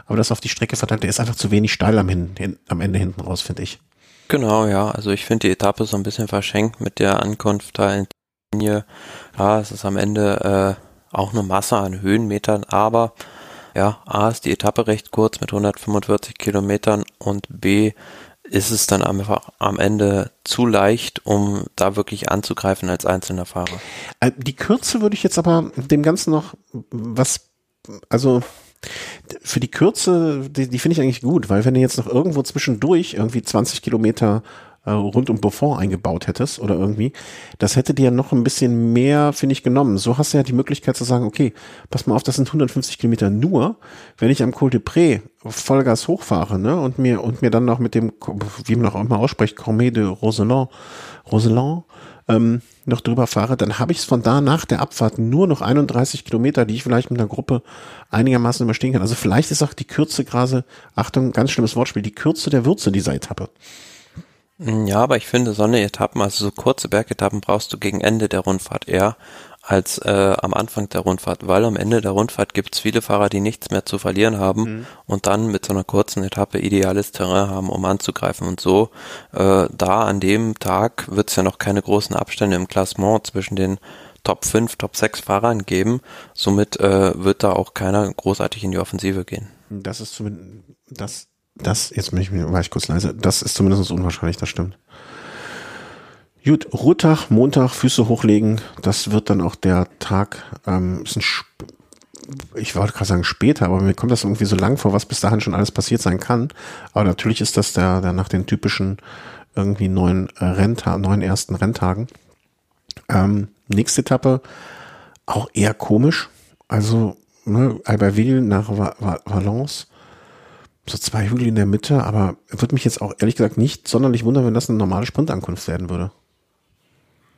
aber das auf die Strecke verteilt, der ist einfach zu wenig steil am, hin, am Ende hinten raus, finde ich. Genau, ja, also ich finde die Etappe so ein bisschen verschenkt mit der Ankunft da in Linie. Ja, es ist am Ende äh, auch eine Masse an Höhenmetern, aber ja, A ist die Etappe recht kurz mit 145 Kilometern und B ist es dann einfach am Ende zu leicht, um da wirklich anzugreifen als einzelner Fahrer. Äh, die Kürze würde ich jetzt aber dem Ganzen noch was, also für die Kürze, die, die finde ich eigentlich gut, weil wenn du jetzt noch irgendwo zwischendurch irgendwie 20 Kilometer äh, rund um Beaufort eingebaut hättest oder irgendwie, das hätte dir noch ein bisschen mehr, finde ich, genommen. So hast du ja die Möglichkeit zu sagen, okay, pass mal auf, das sind 150 Kilometer nur, wenn ich am Col de Pré Vollgas hochfahre, ne, und mir, und mir dann noch mit dem, wie man auch immer ausspricht, Cormet de Roseland, Roseland, ähm, noch drüber fahre, dann habe ich es von da nach der Abfahrt nur noch 31 Kilometer, die ich vielleicht mit einer Gruppe einigermaßen überstehen kann. Also vielleicht ist auch die Kürze gerade, Achtung, ganz schlimmes Wortspiel, die Kürze der Würze dieser Etappe. Ja, aber ich finde, so eine Etappen, also so kurze Bergetappen brauchst du gegen Ende der Rundfahrt eher als äh, am Anfang der Rundfahrt, weil am Ende der Rundfahrt gibt es viele Fahrer, die nichts mehr zu verlieren haben mhm. und dann mit so einer kurzen Etappe ideales Terrain haben, um anzugreifen. Und so, äh, da an dem Tag wird es ja noch keine großen Abstände im Klassement zwischen den Top 5, Top 6 Fahrern geben. Somit äh, wird da auch keiner großartig in die Offensive gehen. Das ist zumindest, das, das, jetzt bin ich, war ich kurz leise, das ist zumindest unwahrscheinlich, das stimmt. Gut, Ruhetag, Montag, Füße hochlegen, das wird dann auch der Tag, ähm, ist ein ich wollte gerade sagen später, aber mir kommt das irgendwie so lang vor, was bis dahin schon alles passiert sein kann. Aber natürlich ist das der, der nach den typischen irgendwie neun äh, Renntag, neun ersten Renntagen. Ähm, nächste Etappe, auch eher komisch. Also, ne, Albertville nach Valence. So zwei Hügel in der Mitte, aber würde mich jetzt auch ehrlich gesagt nicht sonderlich wundern, wenn das eine normale Sprintankunft werden würde.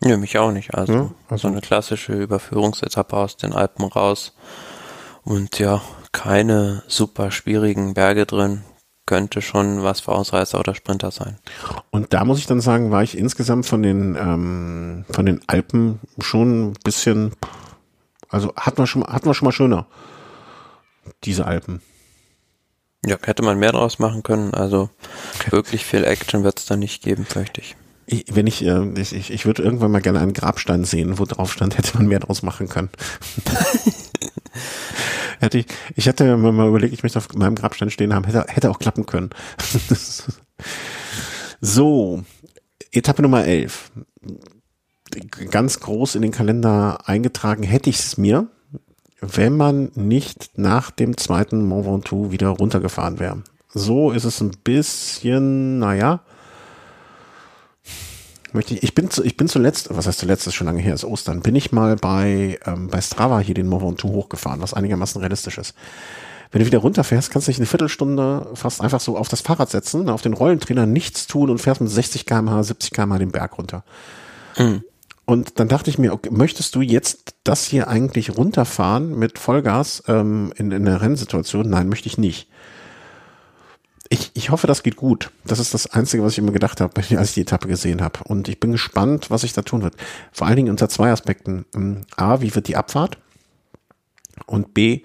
Ja, mich auch nicht. Also, ja, also so eine klassische Überführungsetappe aus den Alpen raus. Und ja, keine super schwierigen Berge drin. Könnte schon was für Ausreißer oder Sprinter sein. Und da muss ich dann sagen, war ich insgesamt von den, ähm, von den Alpen schon ein bisschen, also hatten wir schon, hatten wir schon mal schöner. Diese Alpen. Ja, hätte man mehr draus machen können. Also wirklich viel Action wird es da nicht geben, fürchte ich. Ich, wenn ich, äh, ich, ich, ich würde irgendwann mal gerne einen Grabstein sehen, wo drauf stand, hätte man mehr draus machen können. hätte ich, ich hatte mir mal überlegt, ich möchte auf meinem Grabstein stehen haben, hätte, hätte auch klappen können. so, Etappe Nummer 11. Ganz groß in den Kalender eingetragen hätte ich es mir, wenn man nicht nach dem zweiten Mont Ventoux wieder runtergefahren wäre. So ist es ein bisschen, naja, möchte ich, ich bin zu, ich bin zuletzt, was heißt zuletzt, ist schon lange her, ist Ostern, bin ich mal bei, ähm, bei Strava hier den Mont Ventoux hochgefahren, was einigermaßen realistisch ist. Wenn du wieder runterfährst, kannst du dich eine Viertelstunde fast einfach so auf das Fahrrad setzen, auf den Rollentrainer nichts tun und fährst mit 60 kmh, 70 kmh den Berg runter. Mhm. Und dann dachte ich mir, okay, möchtest du jetzt das hier eigentlich runterfahren mit Vollgas ähm, in, in einer Rennsituation? Nein, möchte ich nicht. Ich, ich hoffe, das geht gut. Das ist das Einzige, was ich immer gedacht habe, als ich die Etappe gesehen habe. Und ich bin gespannt, was sich da tun wird. Vor allen Dingen unter zwei Aspekten. Ähm, A, wie wird die Abfahrt? Und B,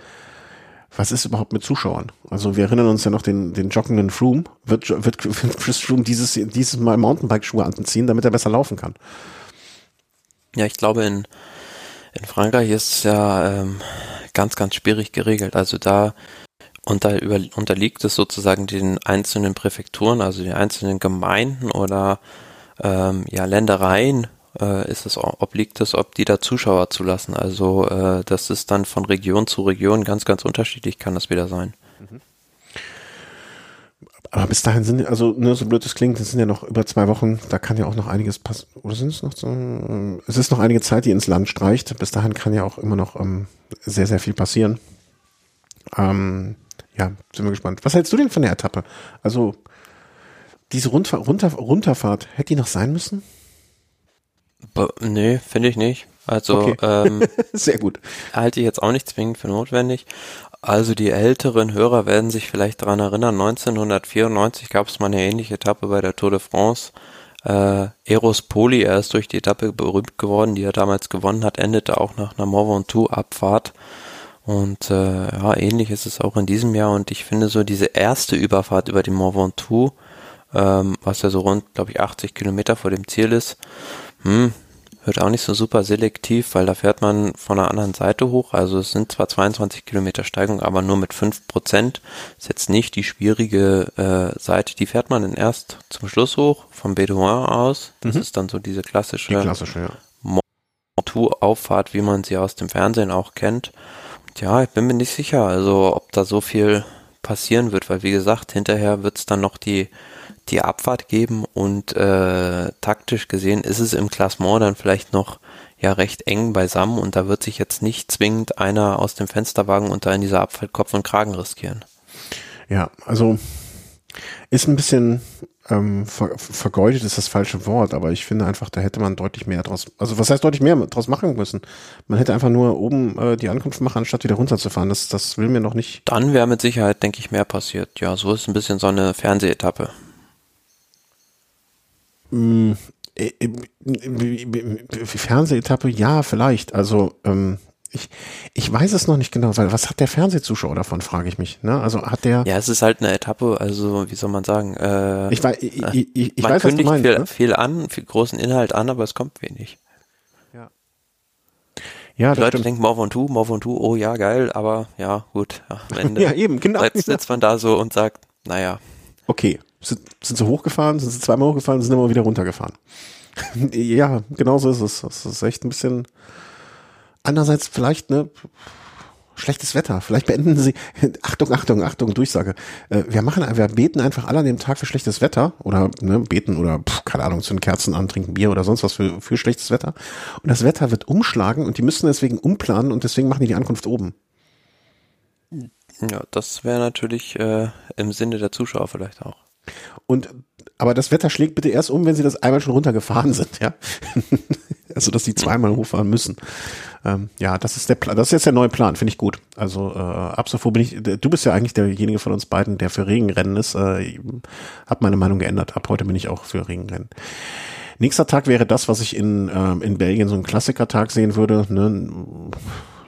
was ist überhaupt mit Zuschauern? Also wir erinnern uns ja noch den, den joggenden Froome. Wird, wird, wird Chris Froome dieses, dieses Mal Mountainbike-Schuhe anziehen, damit er besser laufen kann? Ja, ich glaube, in, in Frankreich ist es ja ähm, ganz, ganz schwierig geregelt. Also da und da über, unterliegt es sozusagen den einzelnen Präfekturen, also den einzelnen Gemeinden oder ähm, ja, Ländereien äh, ist es, obliegt es, ob die da Zuschauer zulassen. Also äh, das ist dann von Region zu Region ganz, ganz unterschiedlich kann das wieder sein. Mhm. Aber bis dahin sind, also ne, so blöd es klingt, es sind ja noch über zwei Wochen, da kann ja auch noch einiges passen. Oder sind es noch so? Es ist noch einige Zeit, die ins Land streicht. Bis dahin kann ja auch immer noch ähm, sehr, sehr viel passieren. Ähm, ja, sind wir gespannt. Was hältst du denn von der Etappe? Also, diese Rundfahr runter Runterfahrt, hätte die noch sein müssen? Bo nee, finde ich nicht. Also, okay. ähm, sehr gut. Halte ich jetzt auch nicht zwingend für notwendig. Also die älteren Hörer werden sich vielleicht daran erinnern, 1994 gab es mal eine ähnliche Etappe bei der Tour de France. Äh, Eros Poli, er ist durch die Etappe berühmt geworden, die er damals gewonnen hat, endete auch nach einer Mont Ventoux-Abfahrt. Und äh, ja, ähnlich ist es auch in diesem Jahr. Und ich finde so diese erste Überfahrt über den Mont Ventoux, ähm, was ja so rund, glaube ich, 80 Kilometer vor dem Ziel ist, hm, Wird auch nicht so super selektiv, weil da fährt man von der anderen Seite hoch. Also es sind zwar 22 Kilometer Steigung, aber nur mit 5 Prozent. Ist jetzt nicht die schwierige äh, Seite. Die fährt man dann erst zum Schluss hoch, vom Bedouin aus. Das mhm. ist dann so diese klassische, die klassische ja. Auffahrt, wie man sie aus dem Fernsehen auch kennt. Ja, ich bin mir nicht sicher, also ob da so viel passieren wird, weil wie gesagt, hinterher wird es dann noch die die Abfahrt geben und äh, taktisch gesehen ist es im Klassement dann vielleicht noch ja recht eng beisammen und da wird sich jetzt nicht zwingend einer aus dem Fensterwagen und da in dieser Abfahrt Kopf und Kragen riskieren. Ja, also ist ein bisschen ähm, ver vergeudet ist das falsche Wort, aber ich finde einfach, da hätte man deutlich mehr draus, also was heißt deutlich mehr draus machen müssen? Man hätte einfach nur oben äh, die Ankunft machen, anstatt wieder runterzufahren. Das, das will mir noch nicht. Dann wäre mit Sicherheit, denke ich, mehr passiert. Ja, so ist ein bisschen so eine Fernsehetappe. Mm, äh, äh, Fernsehetappe, ja, vielleicht. Also ähm, ich, ich weiß es noch nicht genau, weil was hat der Fernsehzuschauer davon, frage ich mich. Ne? Also hat der. Ja, es ist halt eine Etappe, also wie soll man sagen? Äh, ich, weiß, ich, ich, ich man weiß, kündigt was du meinst, viel, ne? viel an, viel großen Inhalt an, aber es kommt wenig. Ja. Ja, Die Leute stimmt. denken Move on Two, Move on Two, oh ja, geil, aber ja, gut. Ja, am Ende ja, eben, genau. Sitzt, sitzt man da so und sagt, naja. Okay, sind, sind sie hochgefahren, sind sie zweimal hochgefahren, sind immer wieder runtergefahren. ja, genau so ist es. Das ist echt ein bisschen. Andererseits vielleicht, ne, schlechtes Wetter. Vielleicht beenden sie, Achtung, Achtung, Achtung, Durchsage. Äh, wir machen, wir beten einfach alle an dem Tag für schlechtes Wetter oder ne, beten oder pff, keine Ahnung, zu den Kerzen an, trinken Bier oder sonst was für, für schlechtes Wetter. Und das Wetter wird umschlagen und die müssen deswegen umplanen und deswegen machen die die Ankunft oben. Ja, das wäre natürlich äh, im Sinne der Zuschauer vielleicht auch. Und aber das Wetter schlägt bitte erst um, wenn sie das einmal schon runtergefahren sind, ja. also dass sie zweimal hochfahren müssen. Ähm, ja, das ist der Plan. Das ist jetzt der neue Plan, finde ich gut. Also äh, ab sofort bin ich. Du bist ja eigentlich derjenige von uns beiden, der für Regenrennen ist. Äh, hab meine Meinung geändert. Ab heute bin ich auch für Regenrennen. Nächster Tag wäre das, was ich in ähm, in Belgien so einen Klassikertag sehen würde. Ne?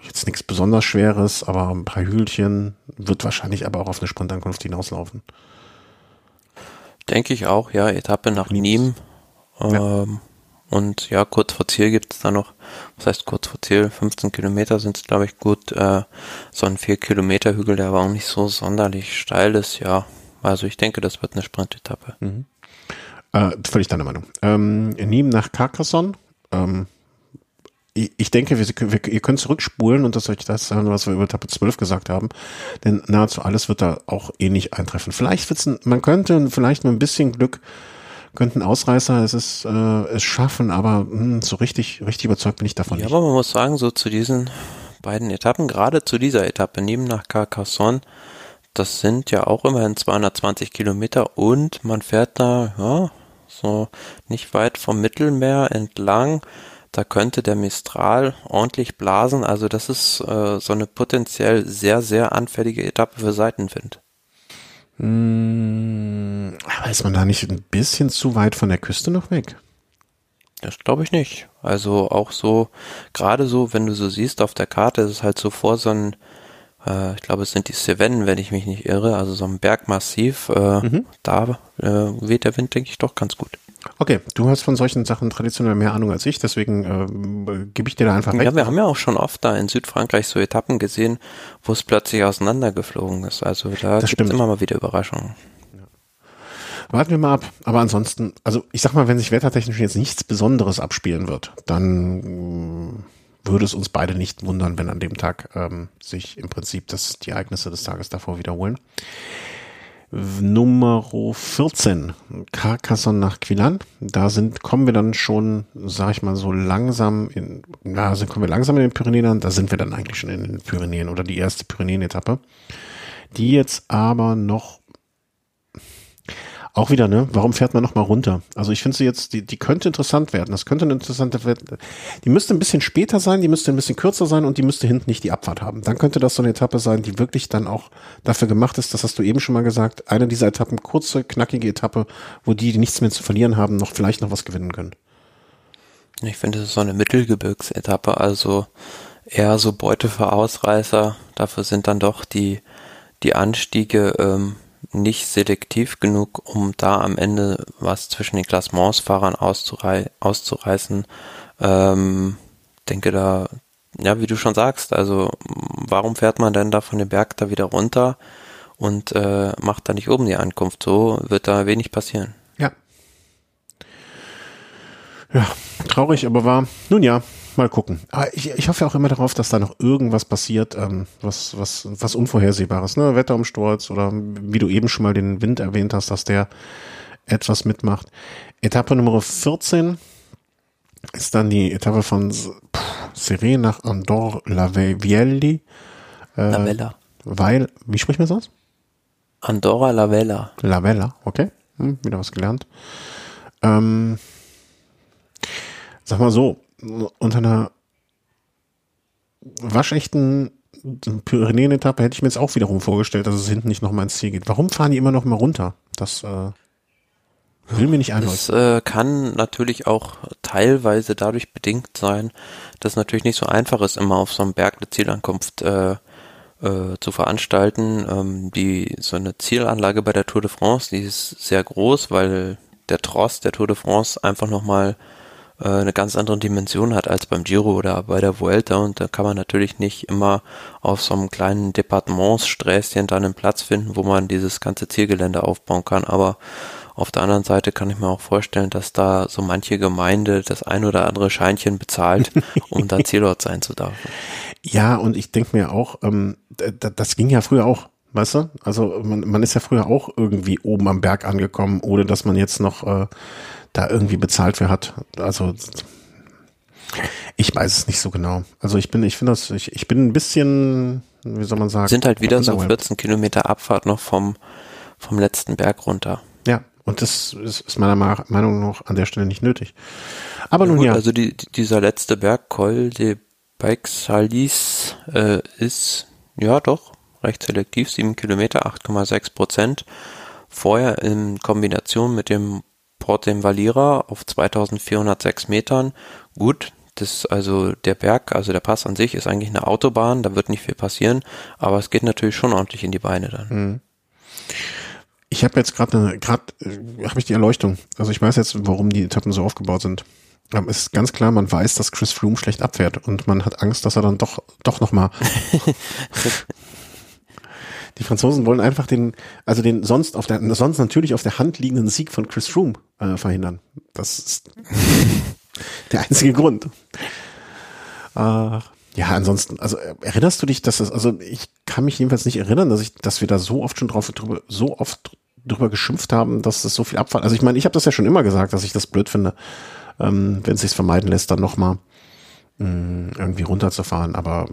Jetzt nichts besonders Schweres, aber ein paar Hügelchen wird wahrscheinlich aber auch auf eine Sprintankunft hinauslaufen. Denke ich auch, ja. Etappe nach Nîmes. Ähm, ja. Und ja, kurz vor Ziel gibt es da noch, was heißt kurz vor Ziel, 15 Kilometer sind es, glaube ich, gut. Äh, so ein 4 Kilometer Hügel, der aber auch nicht so sonderlich steil ist, ja. Also ich denke, das wird eine Sprintetappe. Mhm. Äh, völlig deine Meinung. Ähm, Nîmes nach Carcassonne. Ähm, ich denke, wir, wir, ihr könnt zurückspulen und das euch das sagen, was wir über Etappe 12 gesagt haben, denn nahezu alles wird da auch ähnlich eintreffen. Vielleicht wird's, ein, man könnte vielleicht mit ein bisschen Glück könnten Ausreißer es ist äh, es schaffen, aber mh, hm, so richtig richtig überzeugt bin ich davon ja, nicht. aber man muss sagen, so zu diesen beiden Etappen, gerade zu dieser Etappe neben nach Carcassonne, das sind ja auch immerhin 220 Kilometer und man fährt da ja so nicht weit vom Mittelmeer entlang da könnte der Mistral ordentlich blasen. Also das ist äh, so eine potenziell sehr, sehr anfällige Etappe für Seitenwind. Hm, aber ist man da nicht ein bisschen zu weit von der Küste noch weg? Das glaube ich nicht. Also auch so, gerade so, wenn du so siehst auf der Karte, ist es halt so vor so ein, äh, ich glaube, es sind die Cevennen, wenn ich mich nicht irre, also so ein Bergmassiv, äh, mhm. da äh, weht der Wind, denke ich, doch ganz gut. Okay, du hast von solchen Sachen traditionell mehr Ahnung als ich, deswegen äh, gebe ich dir da einfach recht. Ja, wir haben ja auch schon oft da in Südfrankreich so Etappen gesehen, wo es plötzlich auseinandergeflogen ist. Also da gibt es immer mal wieder Überraschungen. Warten wir mal ab. Aber ansonsten, also ich sag mal, wenn sich wettertechnisch jetzt nichts Besonderes abspielen wird, dann äh, würde es uns beide nicht wundern, wenn an dem Tag ähm, sich im Prinzip das, die Ereignisse des Tages davor wiederholen. Nummer 14, Carcassonne nach Quilan. Da sind, kommen wir dann schon, sag ich mal, so langsam in, na, also kommen wir langsam in den Pyrenäen an. Da sind wir dann eigentlich schon in den Pyrenäen oder die erste Pyrenäen-Etappe. Die jetzt aber noch auch wieder, ne? Warum fährt man nochmal runter? Also ich finde sie jetzt, die, die könnte interessant werden. Das könnte eine interessante, die müsste ein bisschen später sein, die müsste ein bisschen kürzer sein und die müsste hinten nicht die Abfahrt haben. Dann könnte das so eine Etappe sein, die wirklich dann auch dafür gemacht ist, das hast du eben schon mal gesagt, eine dieser Etappen, kurze, knackige Etappe, wo die, die nichts mehr zu verlieren haben, noch vielleicht noch was gewinnen können. Ich finde, es ist so eine Mittelgebirgsetappe, also eher so Beute für Ausreißer. Dafür sind dann doch die, die Anstiege, ähm, nicht selektiv genug, um da am Ende was zwischen den Klassementsfahrern auszurei auszureißen. Ähm, denke da, ja, wie du schon sagst, also warum fährt man denn da von dem Berg da wieder runter und äh, macht da nicht oben die Ankunft? So wird da wenig passieren. Ja. Ja, traurig, aber wahr. Nun ja, mal gucken. Aber ich, ich hoffe auch immer darauf, dass da noch irgendwas passiert, ähm, was, was, was Unvorhersehbares, ne? Wetterumsturz oder wie du eben schon mal den Wind erwähnt hast, dass der etwas mitmacht. Etappe Nummer 14 ist dann die Etappe von Seré nach Andorre la Vielle. Äh, la Vella. Weil, wie spricht man das aus? Andorra la Vella. La Vella, okay. Hm, wieder was gelernt. Ähm, sag mal so, unter einer waschechten Pyrenäen-Etappe hätte ich mir jetzt auch wiederum vorgestellt, dass es hinten nicht nochmal ins Ziel geht. Warum fahren die immer noch mal runter? Das äh, will mir nicht einleuchten. Das äh, kann natürlich auch teilweise dadurch bedingt sein, dass es natürlich nicht so einfach ist, immer auf so einem Berg eine Zielankunft äh, äh, zu veranstalten. Ähm, die so eine Zielanlage bei der Tour de France, die ist sehr groß, weil der Trost der Tour de France einfach nochmal äh, eine ganz andere Dimension hat als beim Giro oder bei der Vuelta und da kann man natürlich nicht immer auf so einem kleinen Departementssträßchen dann einen Platz finden, wo man dieses ganze Zielgelände aufbauen kann, aber auf der anderen Seite kann ich mir auch vorstellen, dass da so manche Gemeinde das ein oder andere Scheinchen bezahlt, um da Zielort sein zu dürfen. Ja, und ich denke mir auch, ähm, das ging ja früher auch, weißt du? Also man, man ist ja früher auch irgendwie oben am Berg angekommen, ohne dass man jetzt noch äh, da irgendwie bezahlt für hat. Also ich weiß es nicht so genau. Also ich bin, ich finde das, ich, ich bin ein bisschen, wie soll man sagen? Sind halt wieder so 14 Kilometer Abfahrt noch vom, vom letzten Berg runter. Ja, und das ist, ist meiner Meinung nach an der Stelle nicht nötig. Aber ja, nun gut, ja. Also die, dieser letzte Berg, Col de Beixalis, äh, ist ja doch recht selektiv, 7 Kilometer, 8,6 Prozent. Vorher in Kombination mit dem Port dem Valira auf 2406 Metern. Gut, das also der Berg, also der Pass an sich ist eigentlich eine Autobahn, da wird nicht viel passieren, aber es geht natürlich schon ordentlich in die Beine dann. Mhm. Ich habe jetzt gerade gerade äh, habe ich die Erleuchtung. Also ich weiß jetzt, warum die Etappen so aufgebaut sind. Es ist ganz klar, man weiß, dass Chris Froome schlecht abfährt und man hat Angst, dass er dann doch doch noch mal Die Franzosen wollen einfach den, also den sonst auf der, sonst natürlich auf der Hand liegenden Sieg von Chris Froome äh, verhindern. Das ist der einzige Grund. Äh, ja, ansonsten, also äh, erinnerst du dich, dass das, also ich kann mich jedenfalls nicht erinnern, dass ich, dass wir da so oft schon drauf drüber, so oft drüber geschimpft haben, dass das so viel Abfall. Also ich meine, ich habe das ja schon immer gesagt, dass ich das blöd finde, ähm, wenn es sich vermeiden lässt, dann nochmal mm, irgendwie runterzufahren. Aber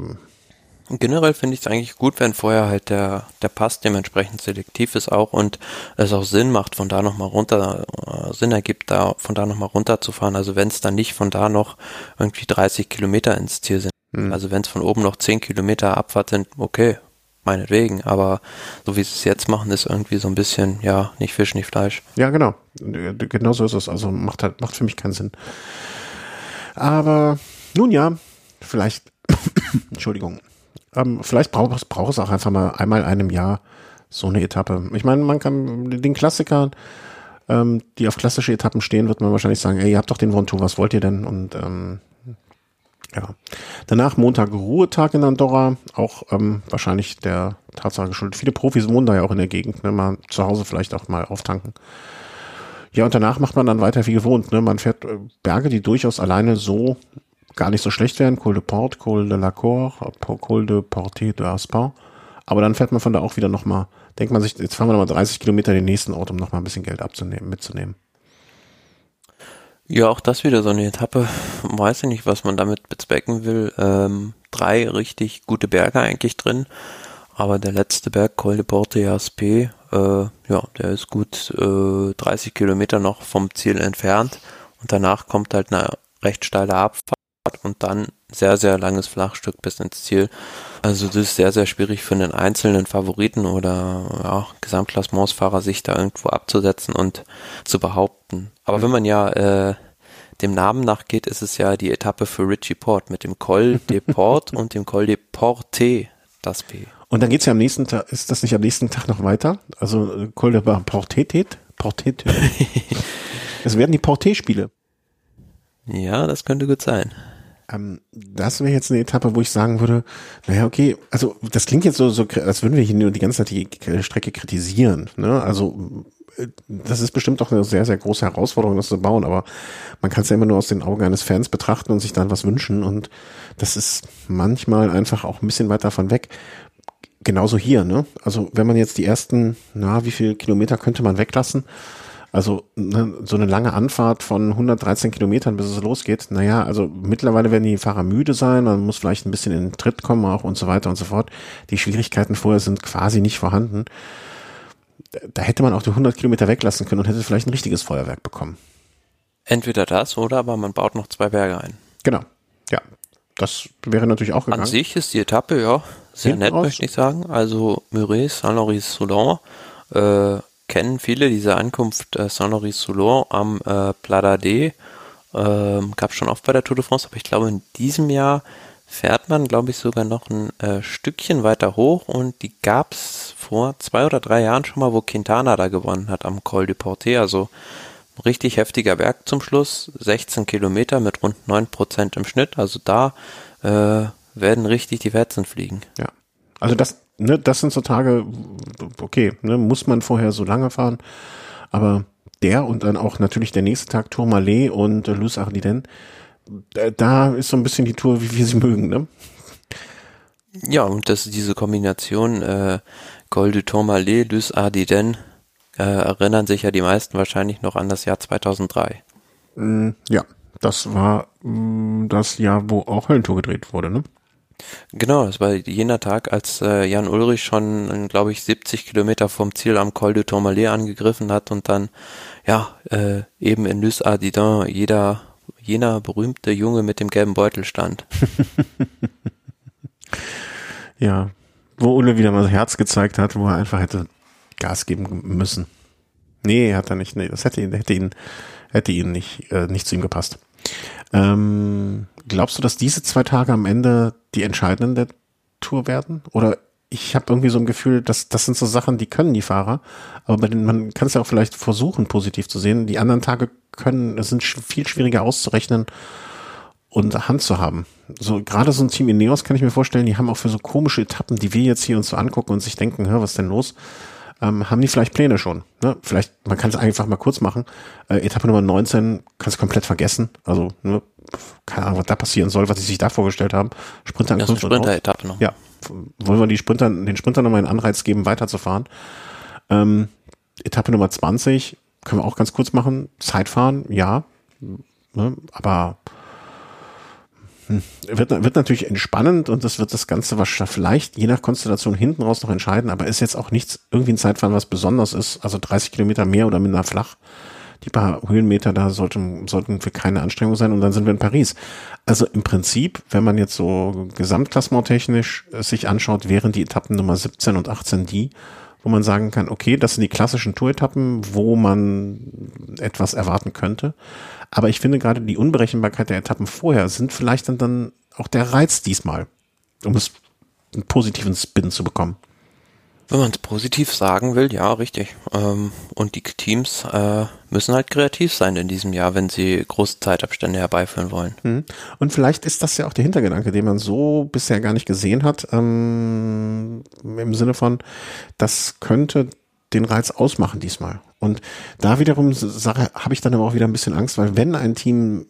Generell finde ich es eigentlich gut, wenn vorher halt der, der Pass dementsprechend selektiv ist auch und es auch Sinn macht, von da nochmal runter, äh, Sinn ergibt, da von da nochmal runterzufahren. Also wenn es dann nicht von da noch irgendwie 30 Kilometer ins Ziel sind. Mhm. Also wenn es von oben noch 10 Kilometer Abfahrt sind, okay, meinetwegen. Aber so wie sie es jetzt machen, ist irgendwie so ein bisschen, ja, nicht Fisch, nicht Fleisch. Ja, genau. Genau so ist es. Also macht halt, macht für mich keinen Sinn. Aber nun ja, vielleicht, Entschuldigung, ähm, vielleicht braucht es, braucht es auch einfach mal einmal einem Jahr so eine Etappe. Ich meine, man kann den Klassikern, ähm, die auf klassische Etappen stehen, wird man wahrscheinlich sagen, ey, ihr habt doch den Ventoux, was wollt ihr denn? Und ähm, ja. Danach Montag Ruhetag in Andorra, auch ähm, wahrscheinlich der Tatsache geschuldet. Viele Profis wohnen da ja auch in der Gegend, ne? mal zu Hause vielleicht auch mal auftanken. Ja, und danach macht man dann weiter wie gewohnt. Ne? Man fährt äh, Berge, die durchaus alleine so gar nicht so schlecht werden. Col de Port, Col de la Cour, Col de Porte de Aspin. Aber dann fährt man von da auch wieder nochmal, denkt man sich, jetzt fahren wir nochmal 30 Kilometer den nächsten Ort, um nochmal ein bisschen Geld abzunehmen, mitzunehmen. Ja, auch das wieder so eine Etappe. Weiß ich nicht, was man damit bezwecken will. Ähm, drei richtig gute Berge eigentlich drin. Aber der letzte Berg, Col de Porte Aspé, äh, ja, der ist gut äh, 30 Kilometer noch vom Ziel entfernt. Und danach kommt halt eine recht steile Abfahrt und dann sehr, sehr langes Flachstück bis ins Ziel. Also das ist sehr, sehr schwierig für einen einzelnen Favoriten oder ja, Gesamtklassementsfahrer sich da irgendwo abzusetzen und zu behaupten. Aber mhm. wenn man ja äh, dem Namen nachgeht, ist es ja die Etappe für Richie Port mit dem Col de Port und dem Col de Porte, das P. Und dann geht's ja am nächsten Tag, ist das nicht am nächsten Tag noch weiter? Also äh, Col de Porte, Porte, Es werden die Porte-Spiele. Ja, das könnte gut sein. Ähm, das wäre jetzt eine Etappe, wo ich sagen würde, naja, okay, also das klingt jetzt so, so als würden wir hier nur die ganze Zeit die Strecke kritisieren. Ne? Also äh, das ist bestimmt auch eine sehr, sehr große Herausforderung, das zu bauen, aber man kann es ja immer nur aus den Augen eines Fans betrachten und sich dann was wünschen und das ist manchmal einfach auch ein bisschen weit davon weg. Genauso hier, ne? Also wenn man jetzt die ersten, na, wie viel Kilometer könnte man weglassen? Also ne, so eine lange Anfahrt von 113 Kilometern, bis es losgeht. Naja, also mittlerweile werden die Fahrer müde sein, man muss vielleicht ein bisschen in den Tritt kommen auch und so weiter und so fort. Die Schwierigkeiten vorher sind quasi nicht vorhanden. Da hätte man auch die 100 Kilometer weglassen können und hätte vielleicht ein richtiges Feuerwerk bekommen. Entweder das oder aber man baut noch zwei Berge ein. Genau, ja. Das wäre natürlich auch gegangen. An sich ist die Etappe, ja, sehr Hinten nett, raus? möchte ich sagen. Also Muret, Saint-Laury-Soulan, äh, kennen viele diese Ankunft äh, Saint-Laury-Soulan am äh, Plat d'Ade. Ähm, gab schon oft bei der Tour de France, aber ich glaube in diesem Jahr fährt man, glaube ich, sogar noch ein äh, Stückchen weiter hoch und die gab's vor zwei oder drei Jahren schon mal, wo Quintana da gewonnen hat am Col du Portet, also richtig heftiger Berg zum Schluss, 16 Kilometer mit rund 9 Prozent im Schnitt, also da äh, werden richtig die Wetzen fliegen. Ja. Also das, ne, das sind so Tage, okay, ne, muss man vorher so lange fahren, aber der und dann auch natürlich der nächste Tag Tourmalet und äh, Luz Ardiden, da, ist so ein bisschen die Tour, wie wir sie mögen, ne? Ja, und das diese Kombination äh, Col du Tourmalet, Luz Ardiden, äh, erinnern sich ja die meisten wahrscheinlich noch an das Jahr 2003. Mm, ja, das war mm, das Jahr, wo auch Höllentour gedreht wurde, ne? Genau, es war jener Tag, als äh, Jan Ulrich schon, glaube ich, 70 Kilometer vom Ziel am Col du Tourmalet angegriffen hat und dann, ja, äh, eben in Luz Ardiden jeder, jener berühmte Junge mit dem gelben Beutel stand. Ja, wo Ulle wieder mal Herz gezeigt hat, wo er einfach hätte Gas geben müssen. Nee, hat er nicht. Nee, das hätte ihn, hätte ihn, hätte ihn nicht, äh, nicht zu ihm gepasst. Ähm, glaubst du, dass diese zwei Tage am Ende die entscheidenden der Tour werden? Oder ich habe irgendwie so ein Gefühl, dass das sind so Sachen, die können die Fahrer, aber denen man kann es ja auch vielleicht versuchen, positiv zu sehen. Die anderen Tage können, es sind viel schwieriger auszurechnen und Hand zu haben. So gerade so ein Team Ineos kann ich mir vorstellen, die haben auch für so komische Etappen, die wir jetzt hier uns so angucken und sich denken, hör, was denn los? Ähm, haben die vielleicht Pläne schon? Ne? Vielleicht, man kann es einfach mal kurz machen. Äh, Etappe Nummer 19 kannst du komplett vergessen. Also, ne, keine Ahnung, was da passieren soll, was sie sich da vorgestellt haben. Sprinter Das ist eine. Sprinter-Etappe noch. Ja, wollen wir die Sprinter, den Sprinter nochmal einen Anreiz geben, weiterzufahren. Ähm, Etappe Nummer 20 können wir auch ganz kurz machen. Zeitfahren, ja. Ne, aber wird, wird natürlich entspannend und das wird das Ganze wahrscheinlich vielleicht je nach Konstellation hinten raus noch entscheiden, aber ist jetzt auch nichts irgendwie ein Zeitfahren, was besonders ist. Also 30 Kilometer mehr oder minder flach. Die paar Höhenmeter da sollten, sollten für keine Anstrengung sein und dann sind wir in Paris. Also im Prinzip, wenn man jetzt so gesamtklassementtechnisch es sich anschaut, wären die Etappen Nummer 17 und 18 die, wo man sagen kann, okay, das sind die klassischen Tour-Etappen, wo man etwas erwarten könnte. Aber ich finde gerade die Unberechenbarkeit der Etappen vorher sind vielleicht dann, dann auch der Reiz diesmal, um es einen positiven Spin zu bekommen. Wenn man es positiv sagen will, ja, richtig. Ähm, und die Teams äh, müssen halt kreativ sein in diesem Jahr, wenn sie große Zeitabstände herbeiführen wollen. Mhm. Und vielleicht ist das ja auch der Hintergedanke, den man so bisher gar nicht gesehen hat, ähm, im Sinne von, das könnte den Reiz ausmachen diesmal. Und da wiederum habe ich dann aber auch wieder ein bisschen Angst, weil wenn ein Team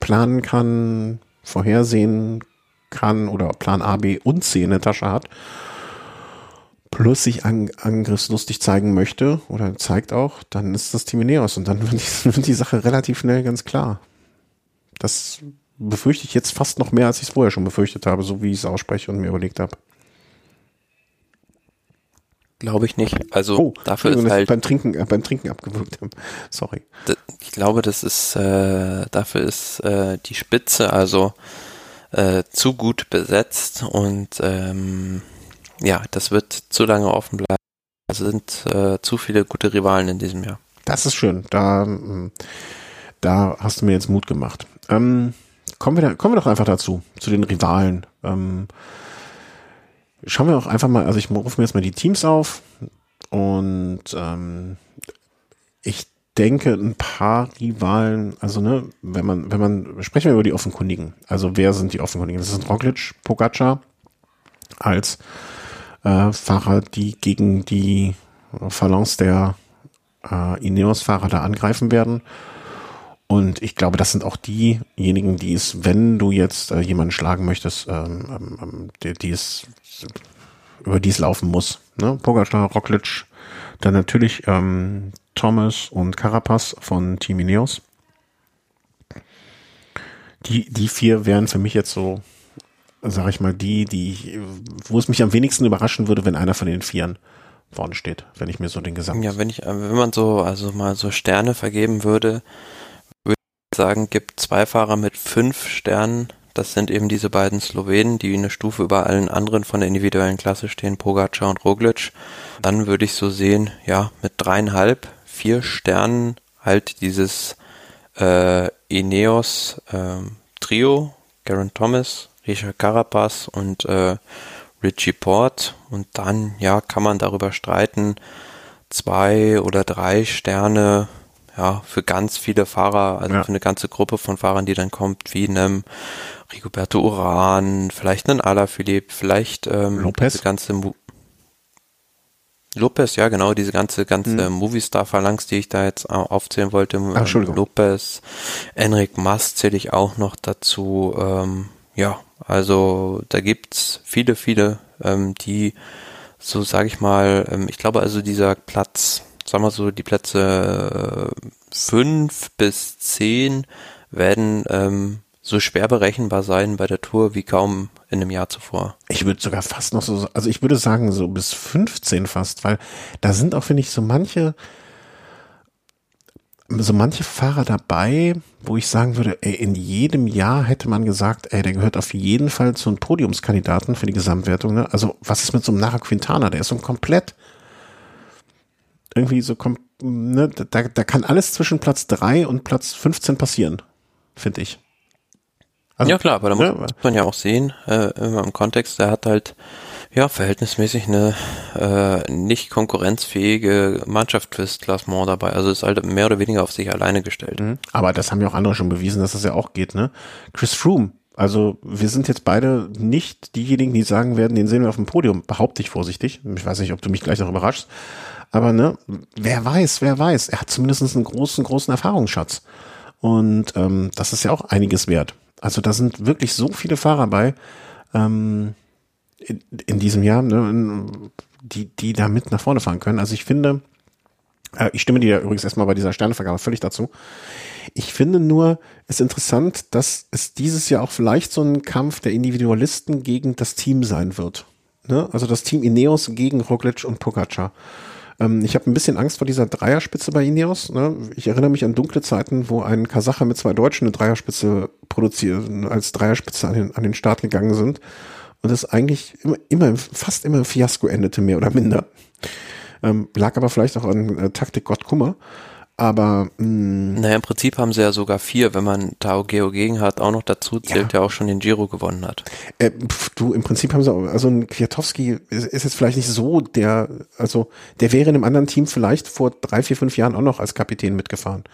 planen kann, vorhersehen kann oder Plan A, B und C in der Tasche hat, plus sich an, angriffslustig zeigen möchte oder zeigt auch, dann ist das Team Ineos und dann wird die, wird die Sache relativ schnell ganz klar. Das befürchte ich jetzt fast noch mehr, als ich es vorher schon befürchtet habe, so wie ich es ausspreche und mir überlegt habe. Glaube ich nicht. Also Oh, dafür ist halt, beim Trinken, äh, beim Trinken abgewürgt habe. Sorry. ich glaube, das ist, äh, dafür ist äh, die Spitze also äh, zu gut besetzt und ähm, ja, das wird zu lange offen bleiben. Es sind äh, zu viele gute Rivalen in diesem Jahr. Das ist schön. Da, ähm, da hast du mir jetzt Mut gemacht. Ähm, kommen, wir da, kommen wir doch einfach dazu, zu den Rivalen. Ähm, schauen wir doch einfach mal, also ich rufe mir jetzt mal die Teams auf und ähm, ich denke, ein paar Rivalen, also ne, wenn man, wenn man, sprechen wir über die Offenkundigen. Also wer sind die Offenkundigen? Das sind Roglic, Pogacar als äh, Fahrer, die gegen die Phalanx der äh, Ineos-Fahrer da angreifen werden. Und ich glaube, das sind auch diejenigen, die es, wenn du jetzt äh, jemanden schlagen möchtest, ähm, ähm, ähm die, die es über dies laufen muss. Ne? Pogacar, Roglic, dann natürlich ähm, Thomas und Carapaz von Team Ineos. Die, die vier wären für mich jetzt so, sag ich mal, die, die wo es mich am wenigsten überraschen würde, wenn einer von den Vieren vorne steht, wenn ich mir so den Gesamt. Ja, wenn ich, wenn man so, also mal so Sterne vergeben würde, würde ich sagen, gibt zwei Fahrer mit fünf Sternen. Das sind eben diese beiden Slowenen, die eine Stufe über allen anderen von der individuellen Klasse stehen, Pogacar und Roglic. Dann würde ich so sehen, ja, mit dreieinhalb, vier Sternen halt dieses äh, Ineos äh, Trio, Garen Thomas, Richard Carapaz und äh, Richie Port und dann, ja, kann man darüber streiten, zwei oder drei Sterne, ja, für ganz viele Fahrer, also ja. für eine ganze Gruppe von Fahrern, die dann kommt, wie einem Rigoberto Uran, vielleicht einen Alaphilippe, vielleicht ähm, Lopez. diese ganze Mo Lopez, ja genau, diese ganze ganze hm. Movie-Star-Phalanx, die ich da jetzt aufzählen wollte. Ach, Lopez, Enric Mas zähle ich auch noch dazu. Ähm, ja, also da gibt's viele, viele, ähm, die so sage ich mal, ähm, ich glaube also dieser Platz, sagen wir so, die Plätze äh, fünf bis zehn werden ähm, so schwer berechenbar sein bei der Tour wie kaum in einem Jahr zuvor. Ich würde sogar fast noch so, also ich würde sagen so bis 15 fast, weil da sind auch, finde ich, so manche so manche Fahrer dabei, wo ich sagen würde, ey, in jedem Jahr hätte man gesagt, ey, der gehört auf jeden Fall zu einem Podiumskandidaten für die Gesamtwertung. Ne? Also was ist mit so einem Nara Quintana? Der ist so ein komplett irgendwie so, ne, da, da kann alles zwischen Platz drei und Platz 15 passieren, finde ich. Also, ja klar, aber da muss man ja auch sehen, äh, immer im Kontext, der hat halt ja, verhältnismäßig eine äh, nicht konkurrenzfähige Mannschaft fürs Klassement dabei. Also ist halt mehr oder weniger auf sich alleine gestellt. Mhm. Aber das haben ja auch andere schon bewiesen, dass das ja auch geht, ne? Chris Froome. Also wir sind jetzt beide nicht diejenigen, die sagen werden, den sehen wir auf dem Podium. Behaupte ich vorsichtig. Ich weiß nicht, ob du mich gleich noch überraschst. Aber ne, wer weiß, wer weiß. Er hat zumindest einen großen, großen Erfahrungsschatz. Und ähm, das ist ja auch einiges wert. Also da sind wirklich so viele Fahrer bei. Ähm, in, in diesem Jahr, ne, die, die da mit nach vorne fahren können. Also ich finde, äh, ich stimme dir übrigens erstmal bei dieser Sternevergabe völlig dazu. Ich finde nur es interessant, dass es dieses Jahr auch vielleicht so ein Kampf der Individualisten gegen das Team sein wird. Ne? Also das Team Ineos gegen Roglic und Pogacar. Ähm, ich habe ein bisschen Angst vor dieser Dreierspitze bei Ineos. Ne? Ich erinnere mich an dunkle Zeiten, wo ein Kasacher mit zwei Deutschen eine Dreierspitze produziert, als Dreierspitze an den, an den Start gegangen sind und das eigentlich immer, immer fast immer Fiasko endete, mehr oder minder. Ähm, lag aber vielleicht auch an äh, Taktik Gott Kummer. Aber mh, hm. naja, im Prinzip haben sie ja sogar vier, wenn man Tao Geo gegen hat, auch noch dazu zählt, ja. der auch schon den Giro gewonnen hat. Äh, pf, du, im Prinzip haben sie auch, also ein Kwiatowski ist, ist, jetzt vielleicht nicht so der, also der wäre in einem anderen Team vielleicht vor drei, vier, fünf Jahren auch noch als Kapitän mitgefahren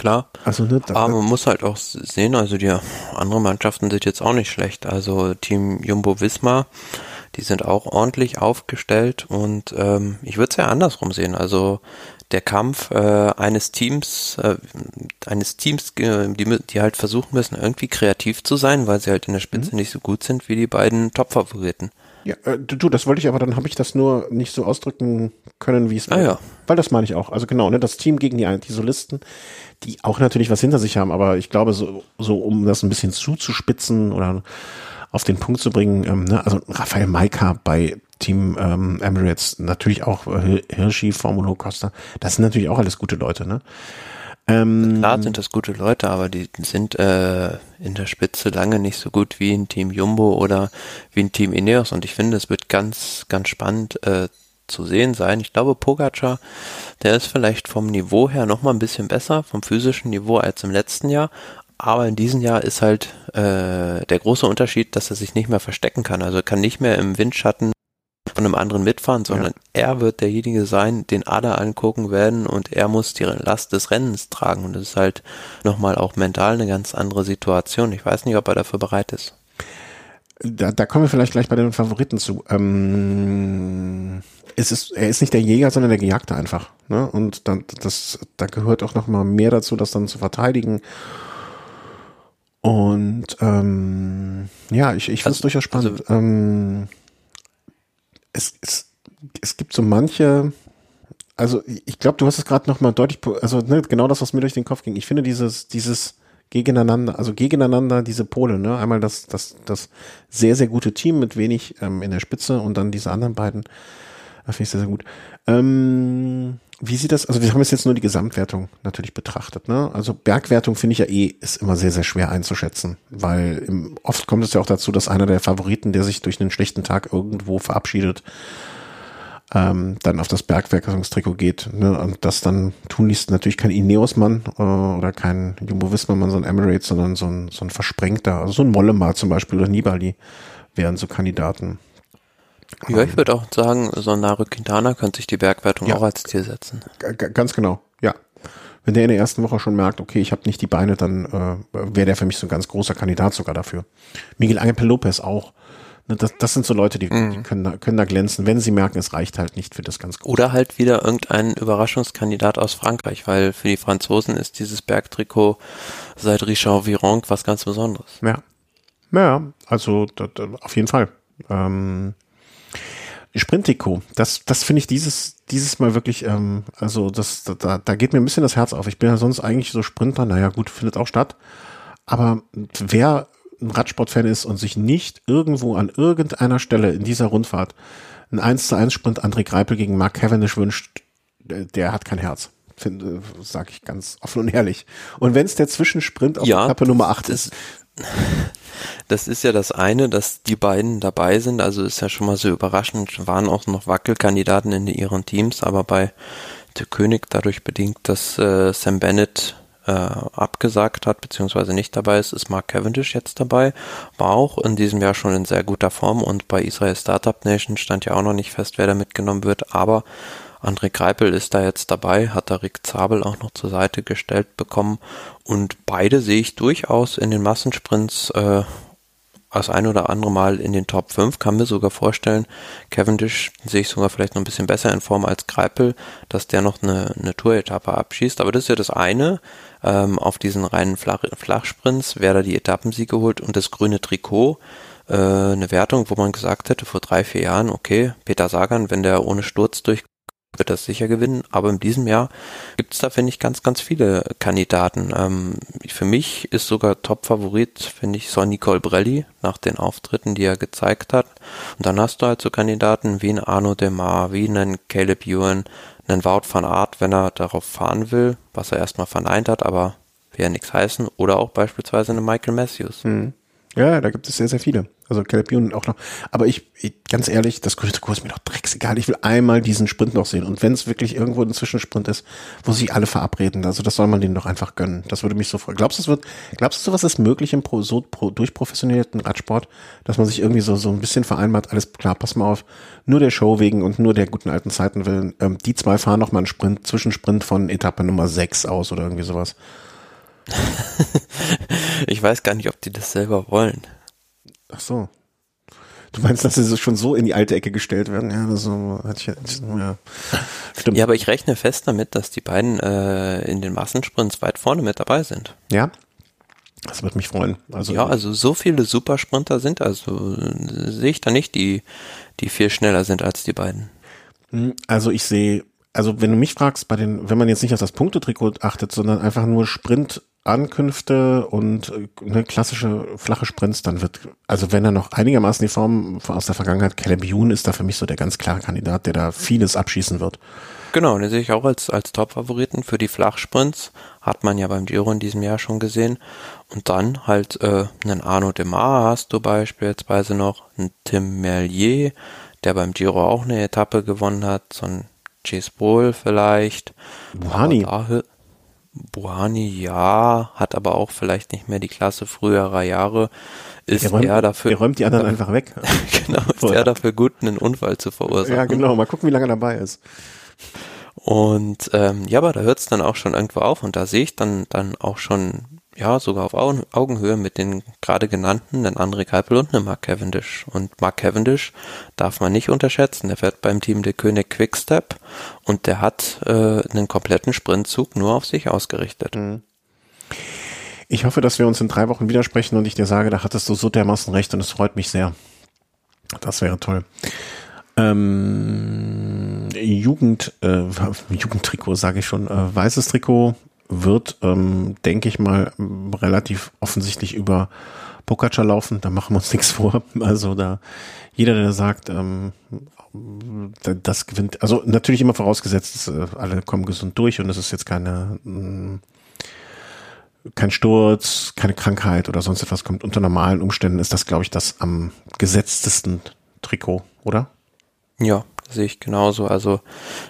klar. Also, ne, da, Aber man muss halt auch sehen, also die anderen Mannschaften sind jetzt auch nicht schlecht. Also Team Jumbo Wismar, die sind auch ordentlich aufgestellt und ähm, ich würde es ja andersrum sehen. Also der Kampf äh, eines Teams, äh, eines Teams, äh, die, die halt versuchen müssen, irgendwie kreativ zu sein, weil sie halt in der Spitze mhm. nicht so gut sind wie die beiden Top-Favoriten. Ja, äh, du, das wollte ich, aber dann habe ich das nur nicht so ausdrücken können, wie es ah, war. Ja. Weil das meine ich auch. Also genau, ne, das Team gegen die, die Solisten, die auch natürlich was hinter sich haben, aber ich glaube, so, so um das ein bisschen zuzuspitzen oder auf den Punkt zu bringen, ähm, ne, also Raphael Maika bei Team ähm, Emirates, natürlich auch äh, Hirschi, Formulo Costa, das sind natürlich auch alles gute Leute, ne? Ähm, Klar sind das gute Leute, aber die sind äh, in der Spitze lange nicht so gut wie ein Team Jumbo oder wie ein Team Ineos und ich finde, es wird ganz, ganz spannend äh, zu sehen sein. Ich glaube, Pogacar, der ist vielleicht vom Niveau her nochmal ein bisschen besser, vom physischen Niveau als im letzten Jahr, aber in diesem Jahr ist halt äh, der große Unterschied, dass er sich nicht mehr verstecken kann. Also kann nicht mehr im Windschatten von einem anderen mitfahren, sondern ja. er wird derjenige sein, den alle angucken werden und er muss die Last des Rennens tragen. Und das ist halt nochmal auch mental eine ganz andere Situation. Ich weiß nicht, ob er dafür bereit ist. Da, da kommen wir vielleicht gleich bei den Favoriten zu. Ähm, es ist, er ist nicht der Jäger, sondern der Gejagte einfach. Ne? Und dann, das, da gehört auch noch mal mehr dazu, das dann zu verteidigen. Und ähm, ja, ich, ich finde es also, durchaus spannend. Also, ähm, es, es, es gibt so manche, also ich glaube, du hast es gerade noch mal deutlich, also ne, genau das, was mir durch den Kopf ging. Ich finde dieses, dieses gegeneinander, also gegeneinander diese Pole, ne? Einmal das, das, das sehr, sehr gute Team mit wenig ähm, in der Spitze und dann diese anderen beiden. Das finde ich sehr, sehr gut. Ähm, wie sieht das, also wir haben jetzt nur die Gesamtwertung natürlich betrachtet, ne? Also Bergwertung finde ich ja eh, ist immer sehr, sehr schwer einzuschätzen, weil im, oft kommt es ja auch dazu, dass einer der Favoriten, der sich durch einen schlechten Tag irgendwo verabschiedet, ähm, dann auf das Bergwerkungstrikot geht. Ne? Und das dann tunlichst natürlich kein Ineos-Mann äh, oder kein Jumbo-Visma-Mann, so ein Emirates, sondern so ein, so ein versprengter, also so ein Mollema zum Beispiel oder Nibali wären so Kandidaten. Ja, ich würde auch sagen, so ein Naru Quintana könnte sich die Bergwertung ja, auch als Ziel setzen. Ganz genau, ja. Wenn der in der ersten Woche schon merkt, okay, ich habe nicht die Beine, dann äh, wäre der für mich so ein ganz großer Kandidat sogar dafür. Miguel Angel Lopez auch. Ne, das, das sind so Leute, die, mhm. die können, da, können da glänzen, wenn sie merken, es reicht halt nicht für das ganz Große. Oder halt wieder irgendein Überraschungskandidat aus Frankreich, weil für die Franzosen ist dieses Bergtrikot seit Richard Virenque was ganz Besonderes. Ja. Ja, also das, auf jeden Fall. Ähm, Sprinttrikot, das, das finde ich dieses, dieses Mal wirklich, ähm, also das, da, da geht mir ein bisschen das Herz auf. Ich bin ja sonst eigentlich so Sprinter, naja gut, findet auch statt. Aber wer ein Radsportfan ist und sich nicht irgendwo an irgendeiner Stelle in dieser Rundfahrt ein 1 zu 1 Sprint André Greipel gegen Mark Cavendish wünscht, der hat kein Herz. Finde, sage ich ganz offen und ehrlich. Und wenn es der Zwischensprint auf ja, Etappe Nummer 8 ist, das ist ja das eine, dass die beiden dabei sind. Also ist ja schon mal so überraschend. Waren auch noch Wackelkandidaten in ihren Teams, aber bei der König dadurch bedingt, dass äh, Sam Bennett äh, abgesagt hat, beziehungsweise nicht dabei ist, ist Mark Cavendish jetzt dabei. War auch in diesem Jahr schon in sehr guter Form und bei Israel Startup Nation stand ja auch noch nicht fest, wer da mitgenommen wird, aber André Greipel ist da jetzt dabei, hat da Rick Zabel auch noch zur Seite gestellt bekommen. Und beide sehe ich durchaus in den Massensprints äh, als ein oder andere Mal in den Top 5, kann mir sogar vorstellen, Cavendish sehe ich sogar vielleicht noch ein bisschen besser in Form als Greipel, dass der noch eine, eine Tour-Etappe abschießt, aber das ist ja das eine, ähm, auf diesen reinen Flach Flachsprints, wer da die Etappensiege holt. Und das grüne Trikot, äh, eine Wertung, wo man gesagt hätte vor drei, vier Jahren, okay, Peter Sagan, wenn der ohne Sturz durch wird das sicher gewinnen, aber in diesem Jahr gibt es da, finde ich, ganz, ganz viele Kandidaten. Ähm, für mich ist sogar Top-Favorit, finde ich, Sonny Colbrelli nach den Auftritten, die er gezeigt hat. Und dann hast du halt so Kandidaten wie ein Arno Demar, wie einen Caleb Ewan, einen Wout van Art, wenn er darauf fahren will, was er erstmal verneint hat, aber will ja nichts heißen. Oder auch beispielsweise einen Michael Matthews. Mhm. Ja, da gibt es sehr, sehr viele. Also Caleb Ewan auch noch. Aber ich, ich ganz ehrlich, das Kurs ist mir doch drecksegal. Ich will einmal diesen Sprint noch sehen. Und wenn es wirklich irgendwo ein Zwischensprint ist, wo sich alle verabreden, also das soll man denen doch einfach gönnen. Das würde mich so freuen. Glaubst du, es wird, glaubst du, was ist möglich im Pro, so pro, durchprofessionierten Radsport, dass man sich irgendwie so, so ein bisschen vereinbart, alles klar, pass mal auf, nur der Show wegen und nur der guten alten Zeiten willen, ähm, die zwei fahren noch mal einen Sprint, Zwischensprint von Etappe Nummer 6 aus oder irgendwie sowas. ich weiß gar nicht, ob die das selber wollen. Ach so. Du meinst, dass sie schon so in die alte Ecke gestellt werden? Ja, so hatte ich ja. Stimmt. Ja, aber ich rechne fest damit, dass die beiden äh, in den Massensprints weit vorne mit dabei sind. Ja. Das wird mich freuen. Also, ja, also so viele Supersprinter sind, also sehe ich da nicht, die, die viel schneller sind als die beiden. Hm, also ich sehe, also wenn du mich fragst, bei den, wenn man jetzt nicht auf das Punktetrikot achtet, sondern einfach nur Sprint Ankünfte und ne, klassische flache Sprints, dann wird, also wenn er noch einigermaßen die Form aus der Vergangenheit, Caleb Youn ist da für mich so der ganz klare Kandidat, der da vieles abschießen wird. Genau, den sehe ich auch als, als Top-Favoriten für die Flachsprints. Hat man ja beim Giro in diesem Jahr schon gesehen. Und dann halt äh, einen Arno Demar hast du beispielsweise noch, einen Tim Merlier, der beim Giro auch eine Etappe gewonnen hat, so ein Chase Bowl vielleicht. Buhani. Buhani ja, hat aber auch vielleicht nicht mehr die Klasse früherer Jahre. ist räumt, er dafür. Er räumt die anderen einfach weg. genau, ist er dafür gut, einen Unfall zu verursachen. Ja, genau. Mal gucken, wie lange er dabei ist. Und ähm, ja, aber da hört es dann auch schon irgendwo auf und da sehe ich dann, dann auch schon, ja, sogar auf Augen, Augenhöhe mit den gerade genannten, den André Keipel und einen Mark Cavendish. Und Mark Cavendish darf man nicht unterschätzen. Der fährt beim Team der König Quickstep und der hat äh, einen kompletten Sprintzug nur auf sich ausgerichtet. Mhm. Ich hoffe, dass wir uns in drei Wochen widersprechen und ich dir sage, da hattest du so dermaßen recht und es freut mich sehr. Das wäre toll. Ähm, Jugend, äh, Jugendtrikot sage ich schon, äh, weißes Trikot wird, ähm, denke ich mal, relativ offensichtlich über Pogacar laufen. Da machen wir uns nichts vor. Also da jeder, der sagt, ähm, das gewinnt, also natürlich immer vorausgesetzt, äh, alle kommen gesund durch und es ist jetzt keine mh, kein Sturz, keine Krankheit oder sonst etwas kommt. Unter normalen Umständen ist das, glaube ich, das am gesetztesten Trikot, oder? Ja, sehe ich genauso. Also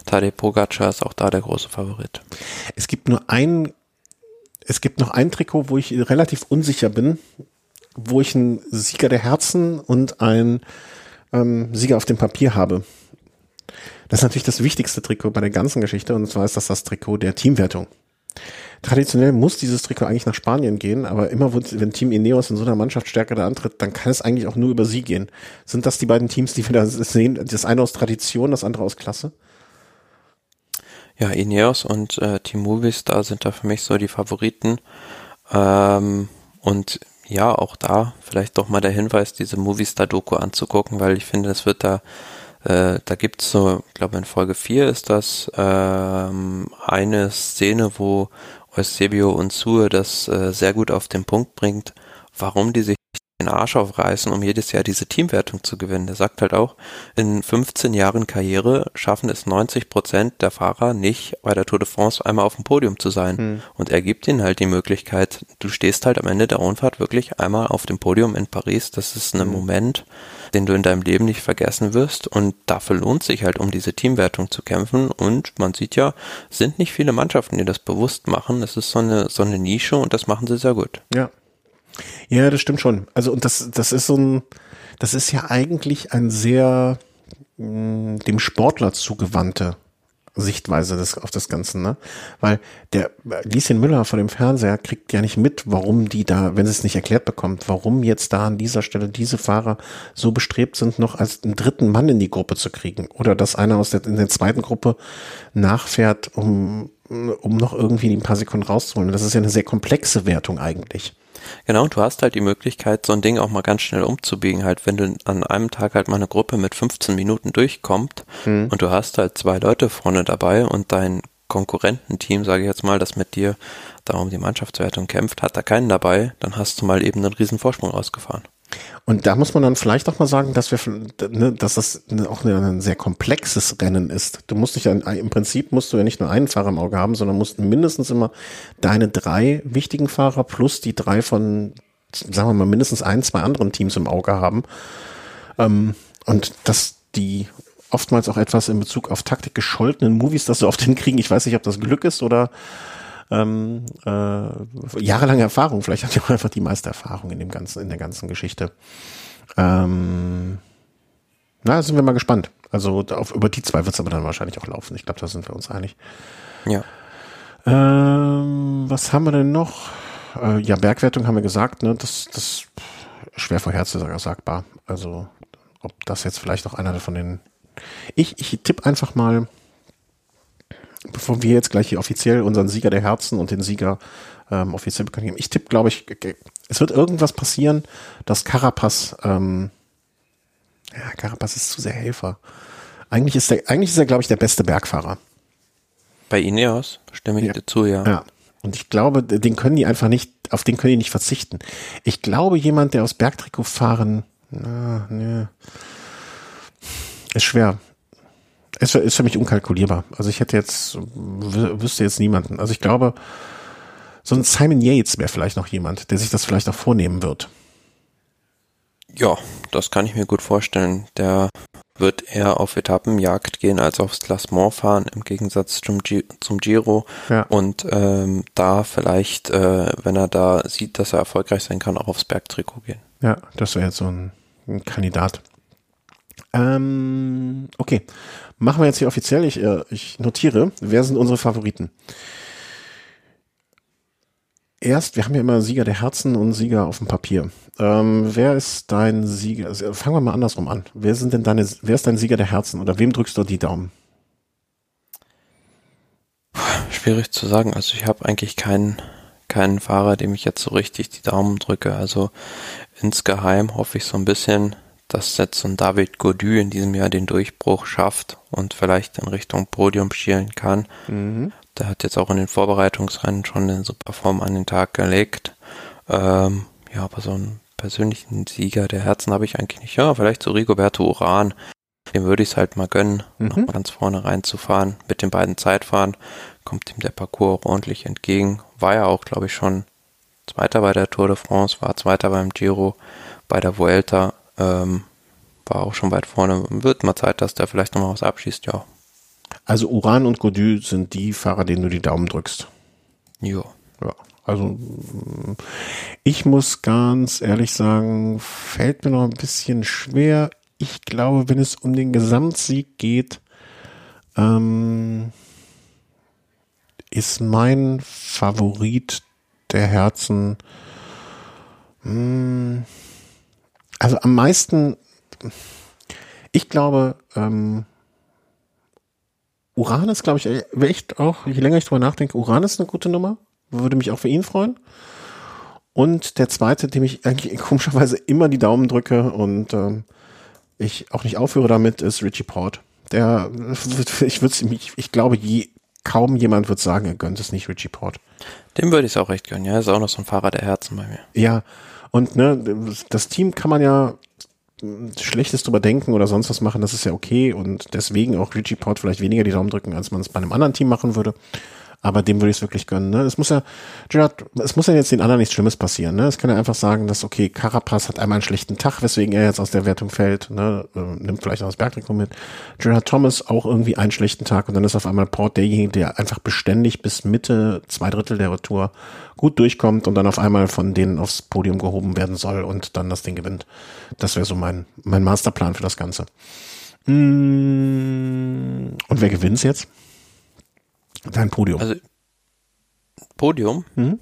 Tadej Pogacar ist auch da der große Favorit. Es gibt nur ein, es gibt noch ein Trikot, wo ich relativ unsicher bin, wo ich einen Sieger der Herzen und einen ähm, Sieger auf dem Papier habe. Das ist natürlich das wichtigste Trikot bei der ganzen Geschichte und zwar ist das das Trikot der Teamwertung. Traditionell muss dieses Trikot eigentlich nach Spanien gehen, aber immer wenn Team Ineos in so einer Mannschaftsstärke da antritt, dann kann es eigentlich auch nur über sie gehen. Sind das die beiden Teams, die wir da sehen? Das eine aus Tradition, das andere aus Klasse? Ja, Ineos und äh, Team Movistar sind da für mich so die Favoriten. Ähm, und ja, auch da vielleicht doch mal der Hinweis, diese Movistar-Doku anzugucken, weil ich finde, es wird da äh, da gibt's so, ich glaube in Folge 4 ist das ähm, eine Szene, wo Eusebio und Sue das äh, sehr gut auf den Punkt bringt, warum die sich den Arsch aufreißen, um jedes Jahr diese Teamwertung zu gewinnen. Der sagt halt auch, in 15 Jahren Karriere schaffen es 90 Prozent der Fahrer nicht, bei der Tour de France einmal auf dem Podium zu sein. Hm. Und er gibt ihnen halt die Möglichkeit, du stehst halt am Ende der Rundfahrt wirklich einmal auf dem Podium in Paris. Das ist ein hm. Moment, den du in deinem Leben nicht vergessen wirst. Und dafür lohnt sich halt, um diese Teamwertung zu kämpfen. Und man sieht ja, sind nicht viele Mannschaften, die das bewusst machen. Das ist so eine, so eine Nische und das machen sie sehr gut. Ja. Ja, das stimmt schon. Also, und das, das ist so ein, das ist ja eigentlich ein sehr mh, mm, dem Sportler zugewandte Sichtweise des, auf das Ganze, ne? Weil der Lieschen Müller vor dem Fernseher kriegt ja nicht mit, warum die da, wenn sie es nicht erklärt bekommt, warum jetzt da an dieser Stelle diese Fahrer so bestrebt sind, noch als einen dritten Mann in die Gruppe zu kriegen. Oder dass einer aus der, in der zweiten Gruppe nachfährt, um, um noch irgendwie ein paar Sekunden rauszuholen. Das ist ja eine sehr komplexe Wertung eigentlich. Genau, du hast halt die Möglichkeit, so ein Ding auch mal ganz schnell umzubiegen, halt, wenn du an einem Tag halt mal eine Gruppe mit 15 Minuten durchkommt mhm. und du hast halt zwei Leute vorne dabei und dein Konkurrententeam, sage ich jetzt mal, das mit dir da um die Mannschaftswertung kämpft, hat da keinen dabei, dann hast du mal eben einen riesen Vorsprung ausgefahren. Und da muss man dann vielleicht auch mal sagen, dass wir, ne, dass das auch ein sehr komplexes Rennen ist. Du musst dich ja, im Prinzip musst du ja nicht nur einen Fahrer im Auge haben, sondern musst mindestens immer deine drei wichtigen Fahrer plus die drei von, sagen wir mal, mindestens ein, zwei anderen Teams im Auge haben. Ähm, und dass die oftmals auch etwas in Bezug auf Taktik gescholtenen Movies das so oft hinkriegen. Ich weiß nicht, ob das Glück ist oder ähm, äh, jahrelange Erfahrung. Vielleicht hat er auch einfach die meiste Erfahrung in dem ganzen, in der ganzen Geschichte. Ähm, na, sind wir mal gespannt. Also auf, über die zwei wird es aber dann wahrscheinlich auch laufen. Ich glaube, da sind wir uns einig. Ja. Ähm, was haben wir denn noch? Äh, ja, Bergwertung haben wir gesagt, ne? Das, das schwer vorherzusagbar. Also, ob das jetzt vielleicht noch einer von den. Ich, ich tippe einfach mal bevor wir jetzt gleich hier offiziell unseren Sieger der Herzen und den Sieger ähm, offiziell bekannt geben. Ich tippe, glaube ich, es wird irgendwas passieren, dass Carapaz, ähm, ja, Carapaz ist zu sehr Helfer. Eigentlich ist er, eigentlich ist er, glaube ich, der beste Bergfahrer. Bei Ineos stimme ich ja. dazu, ja. Ja. Und ich glaube, den können die einfach nicht, auf den können die nicht verzichten. Ich glaube, jemand, der aus Bergtrikot fahren, na, ne, ist schwer. Es ist für mich unkalkulierbar. Also ich hätte jetzt, wüsste jetzt niemanden. Also ich glaube, so ein Simon Yates wäre vielleicht noch jemand, der sich das vielleicht auch vornehmen wird. Ja, das kann ich mir gut vorstellen. Der wird eher auf Etappenjagd gehen als aufs Klassement fahren, im Gegensatz zum, G zum Giro. Ja. Und ähm, da vielleicht, äh, wenn er da sieht, dass er erfolgreich sein kann, auch aufs Bergtrikot gehen. Ja, das wäre jetzt so ein, ein Kandidat. Ähm, okay, machen wir jetzt hier offiziell. Ich, äh, ich notiere, wer sind unsere Favoriten? Erst, wir haben ja immer Sieger der Herzen und Sieger auf dem Papier. Ähm, wer ist dein Sieger? Also, fangen wir mal andersrum an. Wer sind denn deine, wer ist dein Sieger der Herzen oder wem drückst du die Daumen? Schwierig zu sagen. Also ich habe eigentlich keinen keinen Fahrer, dem ich jetzt so richtig die Daumen drücke. Also insgeheim hoffe ich so ein bisschen, dass jetzt so ein David Godu in diesem Jahr den Durchbruch schafft und vielleicht in Richtung Podium schielen kann. Mhm. Der hat jetzt auch in den Vorbereitungsrennen schon eine super Form an den Tag gelegt. Ähm, ja, aber so einen persönlichen Sieger der Herzen habe ich eigentlich nicht. Ja, vielleicht so Rigoberto Uran. Dem würde ich es halt mal gönnen, mhm. nochmal ganz vorne reinzufahren. Mit den beiden Zeitfahren kommt ihm der Parcours auch ordentlich entgegen. War ja auch, glaube ich, schon Zweiter bei der Tour de France, war Zweiter beim Giro, bei der Vuelta, ähm, war auch schon weit vorne. Wird mal Zeit, dass der vielleicht nochmal was abschießt, ja. Also Uran und Godu sind die Fahrer, denen du die Daumen drückst. Jo. Ja. Also ich muss ganz ehrlich sagen, fällt mir noch ein bisschen schwer. Ich glaube, wenn es um den Gesamtsieg geht, ähm, ist mein Favorit der Herzen. Mh, hm, also am meisten, ich glaube, ähm, Uran ist, glaube ich, echt auch, je länger ich drüber nachdenke, Uran ist eine gute Nummer. Würde mich auch für ihn freuen. Und der zweite, dem ich eigentlich komischerweise immer die Daumen drücke und ähm, ich auch nicht aufhöre damit, ist Richie Port. Der, ich würde ich, ich glaube, je, kaum jemand wird sagen, er gönnt es nicht Richie Port. Dem würde ich es auch recht gönnen, ja. Ist auch noch so ein Fahrer der Herzen bei mir. Ja, und ne, das Team kann man ja Schlechtes drüber denken oder sonst was machen, das ist ja okay und deswegen auch Richie Port vielleicht weniger die Daumen drücken, als man es bei einem anderen Team machen würde. Aber dem würde ich es wirklich gönnen. Ne? Es muss ja, Gerard, es muss ja jetzt den anderen nichts Schlimmes passieren. Ne? Es kann ja einfach sagen, dass, okay, Carapaz hat einmal einen schlechten Tag, weswegen er jetzt aus der Wertung fällt, ne? Äh, nimmt vielleicht auch das Bergtrikot mit. Gerard Thomas auch irgendwie einen schlechten Tag und dann ist auf einmal Port derjenige, der einfach beständig bis Mitte, zwei Drittel der Tour gut durchkommt und dann auf einmal von denen aufs Podium gehoben werden soll und dann das Ding gewinnt. Das wäre so mein, mein Masterplan für das Ganze. Mm, und wer gewinnt's jetzt? Dein Podium. Also Podium? Mhm.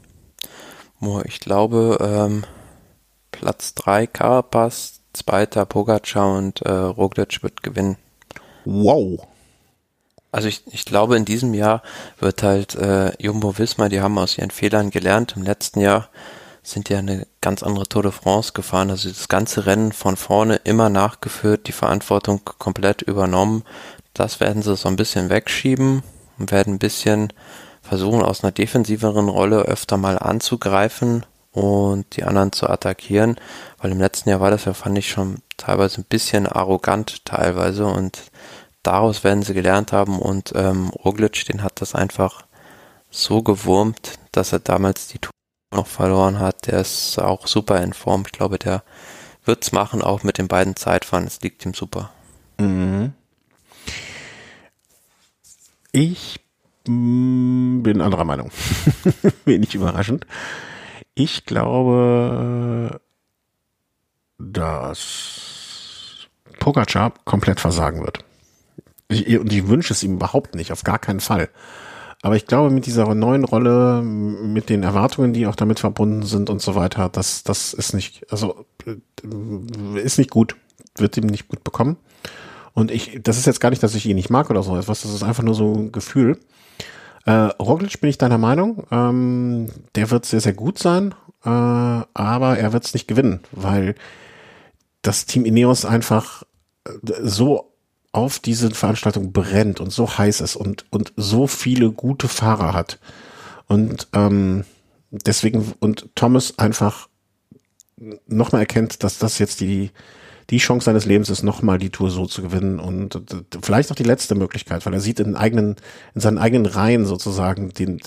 Ich glaube, ähm, Platz 3 Carapaz, zweiter Pogacar und äh, Roglic wird gewinnen. Wow. Also ich, ich glaube, in diesem Jahr wird halt äh, Jumbo Wismar, die haben aus ihren Fehlern gelernt. Im letzten Jahr sind ja eine ganz andere Tour de France gefahren. Also das ganze Rennen von vorne immer nachgeführt, die Verantwortung komplett übernommen. Das werden sie so ein bisschen wegschieben und werden ein bisschen versuchen, aus einer defensiveren Rolle öfter mal anzugreifen und die anderen zu attackieren, weil im letzten Jahr war das ja, fand ich schon teilweise ein bisschen arrogant teilweise und daraus werden sie gelernt haben und ähm, Roglic, den hat das einfach so gewurmt, dass er damals die Tour noch verloren hat. Der ist auch super in Form. Ich glaube, der wird's machen, auch mit den beiden Zeitfahren. Es liegt ihm super. Mhm. Ich bin anderer Meinung. Wenig überraschend. Ich glaube, dass Pogacar komplett versagen wird. Ich, und ich wünsche es ihm überhaupt nicht, auf gar keinen Fall. Aber ich glaube, mit dieser neuen Rolle, mit den Erwartungen, die auch damit verbunden sind und so weiter, das, das ist nicht, also, äh, ist nicht gut. Wird ihm nicht gut bekommen. Und ich, das ist jetzt gar nicht, dass ich ihn nicht mag oder so etwas, das ist einfach nur so ein Gefühl. Äh, Roglic bin ich deiner Meinung. Ähm, der wird sehr, sehr gut sein, äh, aber er wird es nicht gewinnen, weil das Team Ineos einfach äh, so auf diese Veranstaltung brennt und so heiß ist und, und so viele gute Fahrer hat. Und ähm, deswegen, und Thomas einfach nochmal erkennt, dass das jetzt die, die Chance seines Lebens ist, nochmal die Tour so zu gewinnen und vielleicht auch die letzte Möglichkeit, weil er sieht in eigenen, in seinen eigenen Reihen sozusagen, den,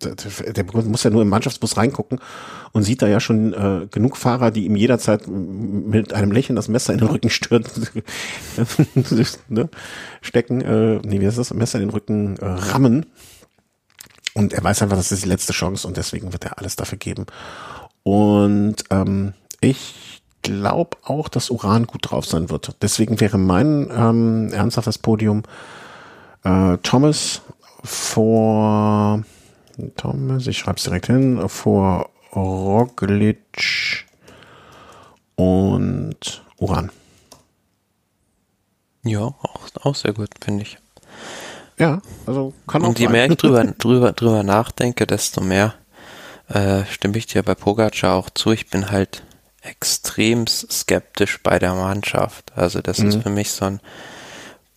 der, der muss ja nur im Mannschaftsbus reingucken und sieht da ja schon äh, genug Fahrer, die ihm jederzeit mit einem Lächeln das Messer in den Rücken stürzen, ne? stecken, äh, nee, wie heißt das, Messer in den Rücken äh, rammen. Und er weiß einfach, das ist die letzte Chance und deswegen wird er alles dafür geben. Und ähm, ich glaube auch, dass Uran gut drauf sein wird. Deswegen wäre mein ähm, ernsthaftes Podium äh, Thomas vor Thomas, ich schreibe es direkt hin, vor Roglic und Uran. Ja, auch, auch sehr gut, finde ich. Ja, also kann auch Und je sein. mehr ich drüber, drüber, drüber nachdenke, desto mehr äh, stimme ich dir bei Pogacar auch zu. Ich bin halt extrem skeptisch bei der Mannschaft. Also das Mhm. ist für mich so ein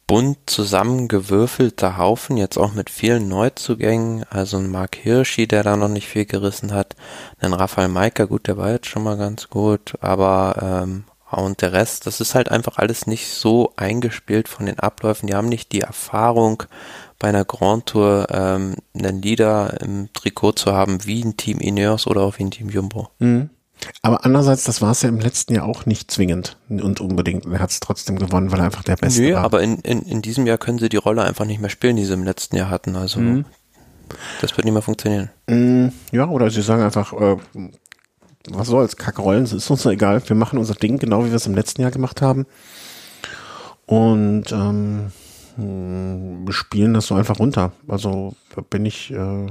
bunt zusammengewürfelter Haufen, jetzt auch mit vielen Neuzugängen. Also ein Mark Hirschi, der da noch nicht viel gerissen hat. Ein Rafael Maika, gut, der war jetzt schon mal ganz gut, aber ähm, und der Rest, das ist halt einfach alles nicht so eingespielt von den Abläufen. Die haben nicht die Erfahrung, bei einer Grand Tour ähm, einen Leader im Trikot zu haben, wie ein Team Ineos oder auch wie ein Team Jumbo. Mhm. Aber andererseits, das war es ja im letzten Jahr auch nicht zwingend und unbedingt. Er hat es trotzdem gewonnen, weil er einfach der Beste Nö, war. aber in, in, in diesem Jahr können sie die Rolle einfach nicht mehr spielen, die sie im letzten Jahr hatten. Also Mhm. das wird nicht mehr funktionieren. Mm, Ja, oder sie sagen einfach, äh, was soll's, Kackrollen, es ist uns egal, wir machen unser Ding genau wie wir es im letzten Jahr gemacht haben. Und ähm, mh, spielen das so einfach runter. Also bin ich, äh,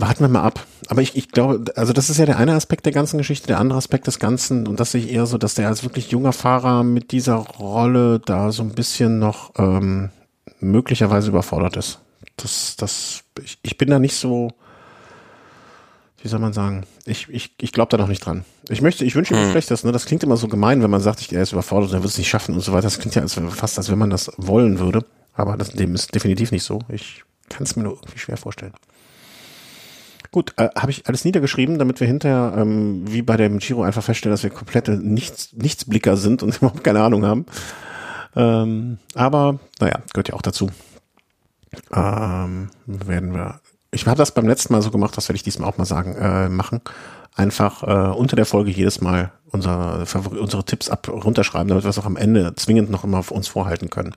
warten wir mal ab. Aber ich, ich glaube, also das ist ja der eine Aspekt der ganzen Geschichte, der andere Aspekt des Ganzen, und das sehe ich eher so, dass der als wirklich junger Fahrer mit dieser Rolle da so ein bisschen noch ähm, möglicherweise überfordert ist. Das, das, ich, ich bin da nicht so, wie soll man sagen, ich, ich, ich glaube da noch nicht dran. Ich möchte, ich wünsche ihm Hm. Schlechtes, ne? Das klingt immer so gemein, wenn man sagt, ich, er ist überfordert, er wird es nicht schaffen und so weiter. Das klingt ja als, fast, als wenn man das wollen würde. Aber das, dem ist definitiv nicht so. Ich kann es mir nur irgendwie schwer vorstellen. Gut, äh, habe ich alles niedergeschrieben, damit wir hinterher, ähm, wie bei dem Giro, einfach feststellen, dass wir komplette Nichts, Nichtsblicker sind und überhaupt keine Ahnung haben. Ähm, aber, naja, gehört ja auch dazu. Ähm, werden wir. Ich habe das beim letzten Mal so gemacht, das werde ich diesmal auch mal sagen, äh, machen. Einfach äh, unter der Folge jedes Mal unser, unsere Tipps ab runterschreiben, damit wir es auch am Ende zwingend noch immer auf uns vorhalten können.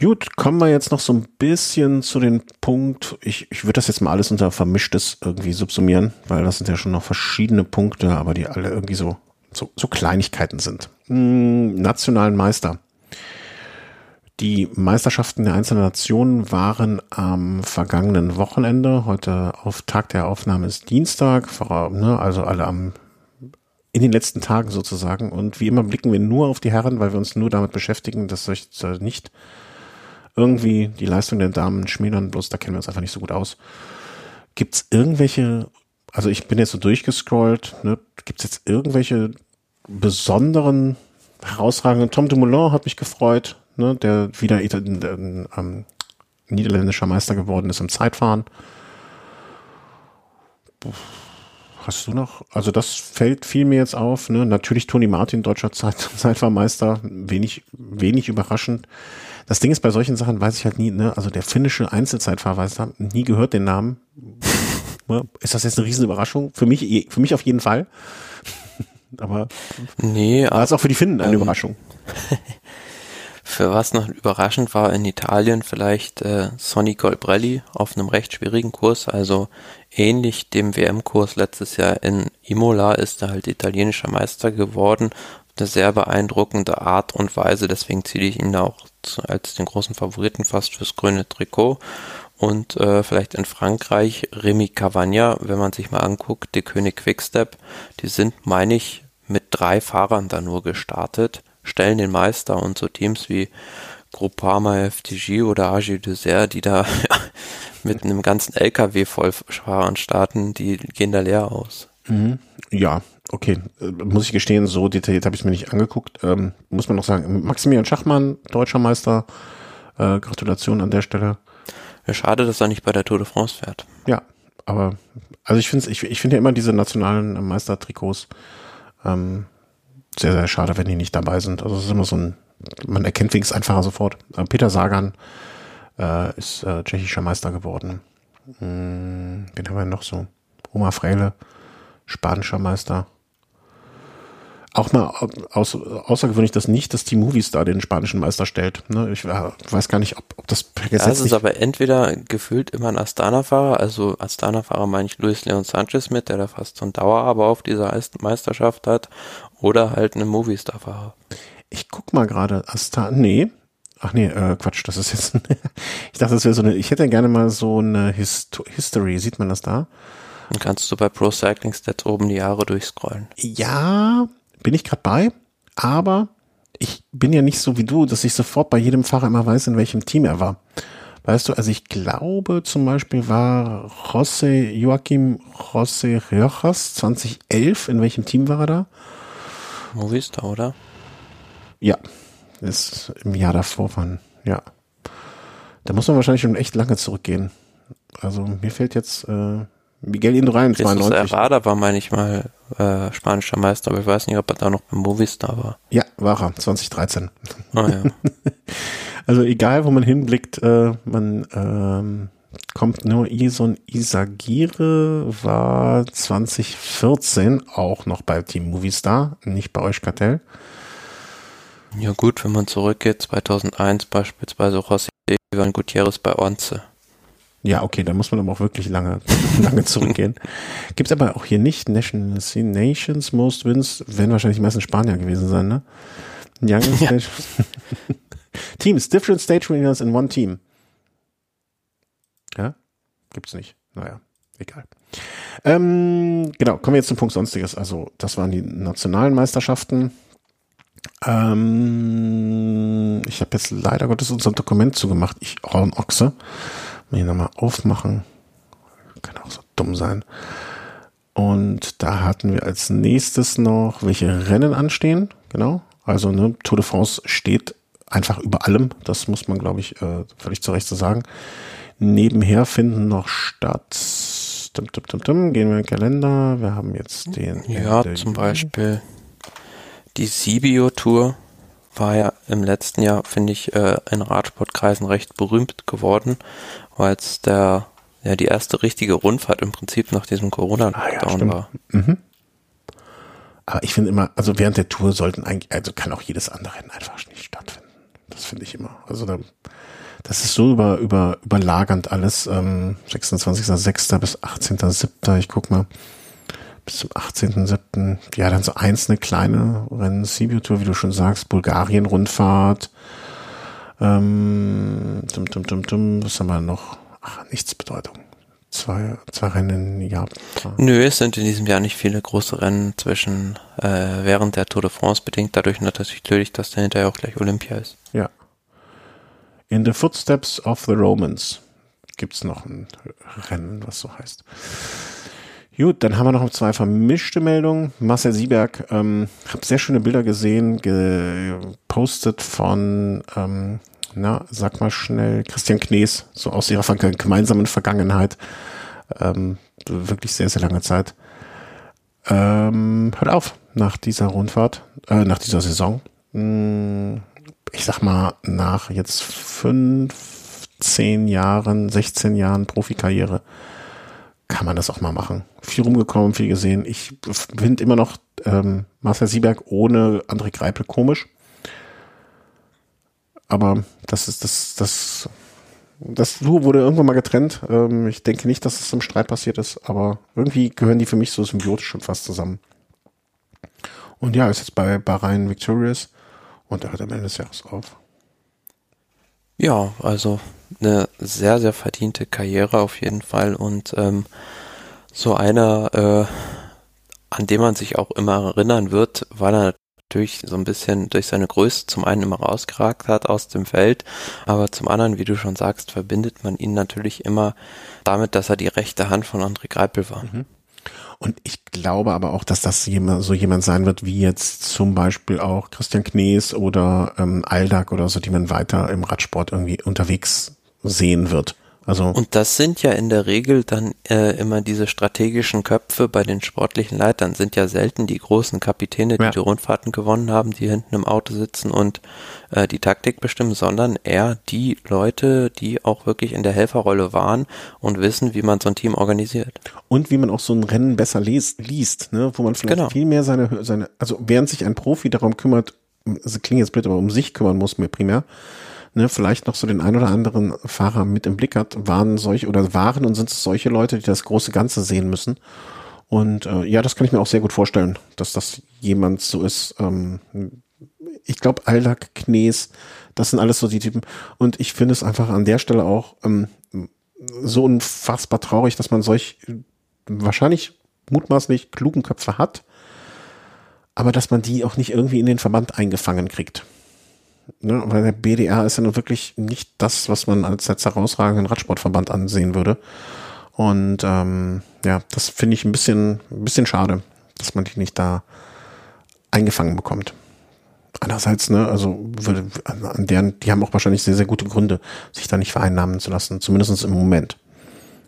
Gut, kommen wir jetzt noch so ein bisschen zu den Punkt. Ich, ich würde das jetzt mal alles unter Vermischtes irgendwie subsumieren, weil das sind ja schon noch verschiedene Punkte, aber die alle irgendwie so, so, so Kleinigkeiten sind. Hm, nationalen Meister. Die Meisterschaften der einzelnen Nationen waren am vergangenen Wochenende. Heute auf Tag der Aufnahme ist Dienstag, ne, also alle am in den letzten Tagen sozusagen. Und wie immer blicken wir nur auf die Herren, weil wir uns nur damit beschäftigen, dass euch nicht irgendwie die Leistung der Damen schmälern, bloß da kennen wir uns einfach nicht so gut aus. Gibt's irgendwelche, also ich bin jetzt so durchgescrollt, ne, gibt's jetzt irgendwelche besonderen, herausragenden, Tom Dumoulin hat mich gefreut, ne, der wieder Ita- ein, ähm, niederländischer Meister geworden ist im Zeitfahren. Hast du noch? Also das fällt viel mir jetzt auf. Ne? Natürlich Toni Martin, deutscher Zeit, Zeitfahrmeister, wenig, wenig überraschend. Das Ding ist, bei solchen Sachen weiß ich halt nie, ne? also der finnische Einzelzeitfahrmeister, nie gehört den Namen. Ne? Ist das jetzt eine riesen Überraschung? Für mich, für mich auf jeden Fall. Aber Nee, war es auch für die Finnen eine Ähm, Überraschung. Für was noch überraschend war in Italien vielleicht äh, Sonny Colbrelli auf einem recht schwierigen Kurs, also ähnlich dem WM-Kurs letztes Jahr in Imola ist er halt italienischer Meister geworden. Eine sehr beeindruckende Art und Weise, deswegen ziehe ich ihn da auch als den großen Favoriten fast fürs grüne Trikot. Und äh, vielleicht in Frankreich Remy Cavagna, wenn man sich mal anguckt, die König Quickstep, die sind, meine ich, mit drei Fahrern da nur gestartet, stellen den Meister und so Teams wie Groupama FTG oder AG Dessert, die da mit einem ganzen LKW voll Fahrern starten, die gehen da leer aus. Ja, okay. Äh, Muss ich gestehen, so detailliert habe ich es mir nicht angeguckt. Ähm, muss man noch sagen, Maximilian Schachmann, deutscher Meister. Äh, Gratulation an der Stelle. Ja, schade, dass er nicht bei der Tour de France fährt. Ja, aber also ich finde ich, ich finde ja immer diese nationalen Meistertrikots ähm, sehr, sehr schade, wenn die nicht dabei sind. Also es ist immer so ein, man erkennt wenigstens einfacher sofort. Äh, Peter Sagan äh, ist äh, tschechischer Meister geworden. Hm, wen haben wir noch so? Oma Freile, spanischer Meister. auch mal aus, außergewöhnlich, dass nicht das Team Movistar den spanischen Meister stellt. Ne? Ich weiß gar nicht, ob, ob das per Gesetz ja, es ist aber entweder gefühlt immer ein Astana-Fahrer, also Astana-Fahrer meine ich Luis Leon Sanchez mit, der da fast so ein Dauerhaber auf dieser Meisterschaft hat, oder halt ein Movistar-Fahrer. Ich guck mal gerade, Astana, nee, Ach nee, äh, Quatsch, das ist jetzt. ich dachte, das wäre so eine. Ich hätte gerne mal so eine Hist History. Sieht man das da? Dann kannst du bei Pro Cycling Stats oben die Jahre durchscrollen. Ja, bin ich gerade bei, aber ich bin ja nicht so wie du, dass ich sofort bei jedem Fahrer immer weiß, in welchem Team er war. Weißt du, also ich glaube zum Beispiel war José Joaquim José Riojas 2011, in welchem Team war er da? Movistar, oder? Ja, ist im Jahr davor waren, ja. Da muss man wahrscheinlich schon echt lange zurückgehen. Also mir fällt jetzt äh, Miguel Indurain 92. Herrada war, meine ich mal, äh, spanischer Meister, aber ich weiß nicht, ob er da noch beim Movistar war. Ja, war er, 2013. Ah, ja. also egal, wo man hinblickt, äh, man ähm, kommt nur Ison Isagire war 2014 auch noch bei Team Movistar, nicht bei euch Kartell. Ja gut, wenn man zurückgeht, 2001 beispielsweise José Ivan Gutierrez bei Once. Ja, okay, da muss man aber auch wirklich lange, lange zurückgehen. Gibt es aber auch hier nicht National Nations Most Wins, werden wahrscheinlich die meisten Spanier gewesen sein, ne? Young ja. Teams, different stage winners in one team. Ja, gibt's nicht. Naja, egal. Ähm, genau, kommen wir jetzt zum Punkt Sonstiges. Also, das waren die nationalen Meisterschaften. Ähm, ich habe jetzt leider Gottes unser Dokument zugemacht. Ich Hornochse. Mal hier nochmal aufmachen. Kann auch so dumm sein. Und da hatten wir als nächstes noch, welche Rennen anstehen. Genau. Also ne, Tour de France steht einfach über allem. Das muss man, glaube ich, äh, völlig zu Recht so sagen. Nebenher finden noch statt. Dum, dum, dum, dum, gehen wir in den Kalender. Wir haben jetzt den. Ja, zum Beispiel die Sibio Tour war ja im letzten Jahr, finde ich, äh, in Radsportkreisen recht berühmt geworden, weil es der ja die erste richtige Rundfahrt im Prinzip nach diesem Corona-Lockdown ah, ja, war. Mhm. Aber ich finde immer, also während der Tour sollten eigentlich, also kann auch jedes andere Rennen einfach nicht stattfinden. Das finde ich immer. Also da, das ist so über, über, überlagernd alles. Ähm, 26.06. bis 18.07. Ich guck mal bis zum 18.07. Ja, dann so einzelne kleine Rennen, Sibiu-Tour, wie du schon sagst, Bulgarien-Rundfahrt. Ähm, dum, dum, dum, dum, was haben wir noch? Ach, nichts Bedeutung. Zwei, zwei Rennen im Jahr. Nö, es sind in diesem Jahr nicht viele große Rennen zwischen äh, während der Tour de France bedingt, dadurch natürlich, dass der hinterher auch gleich Olympia ist. Ja. In the Footsteps of the Romans gibt's noch ein Rennen, was so heißt. Gut, dann haben wir noch zwei vermischte Meldungen. Marcel Sieberg, ähm, habe sehr schöne Bilder gesehen, gepostet von, ähm, na, sag mal schnell, Christian Knees, so aus ihrer gemeinsamen Vergangenheit. Ähm, wirklich sehr, sehr lange Zeit. Ähm, hört auf nach dieser Rundfahrt, äh, nach dieser Saison. Hm, ich sag mal, nach jetzt fünf, zehn Jahren, 16 Jahren Profikarriere kann man das auch mal machen. Viel rumgekommen, viel gesehen. Ich finde immer noch ähm, Marcel Sieberg ohne André Greipel komisch. Aber das ist das, das, das Duo wurde irgendwann mal getrennt. Ähm, ich denke nicht, dass es im Streit passiert ist, aber irgendwie gehören die für mich so symbiotisch schon fast zusammen. Und ja, ist jetzt bei Bahrain Victorious und er hört am Ende des Jahres auf. Ja, also eine sehr, sehr verdiente Karriere auf jeden Fall und ähm, so einer, äh, an dem man sich auch immer erinnern wird, weil er natürlich so ein bisschen durch seine Größe zum einen immer rausgeragt hat aus dem Feld, aber zum anderen, wie du schon sagst, verbindet man ihn natürlich immer damit, dass er die rechte Hand von André Greipel war. Mhm. Und ich glaube aber auch, dass das jemand, so jemand sein wird, wie jetzt zum Beispiel auch Christian Knees oder ähm, Aldag oder so, die man weiter im Radsport irgendwie unterwegs sehen wird. Also und das sind ja in der Regel dann äh, immer diese strategischen Köpfe bei den sportlichen Leitern, sind ja selten die großen Kapitäne, die Ja. die Rundfahrten gewonnen haben, die hinten im Auto sitzen und äh, die Taktik bestimmen, sondern eher die Leute, die auch wirklich in der Helferrolle waren und wissen, wie man so ein Team organisiert. und wie man auch so ein Rennen besser liest, liest ne? wo man vielleicht Genau. viel mehr seine, seine, also während sich ein Profi darum kümmert, das klingt jetzt blöd, aber um sich kümmern muss mir primär, ne, vielleicht noch so den ein oder anderen Fahrer mit im Blick hat, waren solche oder waren und sind es solche Leute, die das große Ganze sehen müssen. Und äh, ja, das kann ich mir auch sehr gut vorstellen, dass das jemand so ist. Ähm, ich glaube, Aldak, Knees, das sind alles so die Typen. Und ich finde es einfach an der Stelle auch ähm, so unfassbar traurig, dass man solch wahrscheinlich mutmaßlich klugen Köpfe hat, aber dass man die auch nicht irgendwie in den Verband eingefangen kriegt. Ne, weil der BDR ist ja nun wirklich nicht das, was man als jetzt herausragenden Radsportverband ansehen würde. Und ähm, ja, das finde ich ein bisschen, ein bisschen schade, dass man die nicht da eingefangen bekommt. Andererseits, ne, also würde, an deren, die haben auch wahrscheinlich sehr, sehr gute Gründe, sich da nicht vereinnahmen zu lassen, zumindest im Moment.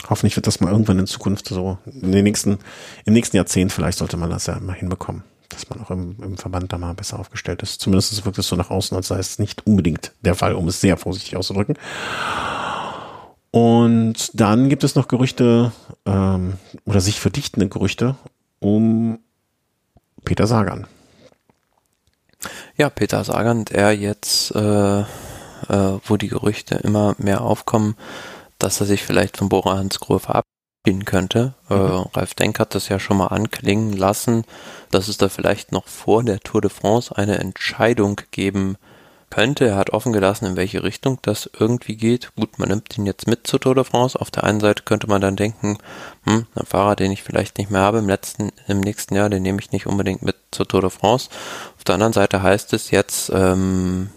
Hoffentlich wird das mal irgendwann in Zukunft so, in den nächsten, im nächsten Jahrzehnt vielleicht sollte man das ja mal hinbekommen, dass man auch im, im Verband da mal besser aufgestellt ist. Zumindest wirkt es so nach außen, als sei es nicht unbedingt der Fall, um es sehr vorsichtig auszudrücken. Und dann gibt es noch Gerüchte ähm, oder sich verdichtende Gerüchte um Peter Sagan. Ja, Peter Sagan, der jetzt, äh, äh, wo die Gerüchte immer mehr aufkommen, dass er sich vielleicht von Bora Hansgrohe verabschieden könnte. Äh, Ralf Denk hat das ja schon mal anklingen lassen, dass es da vielleicht noch vor der Tour de France eine Entscheidung geben könnte. Er hat offen gelassen, in welche Richtung das irgendwie geht. Gut, man nimmt ihn jetzt mit zur Tour de France. Auf der einen Seite könnte man dann denken, hm, ein Fahrer, den ich vielleicht nicht mehr habe im letzten, im nächsten Jahr, den nehme ich nicht unbedingt mit zur Tour de France. Auf der anderen Seite heißt es jetzt, ähm,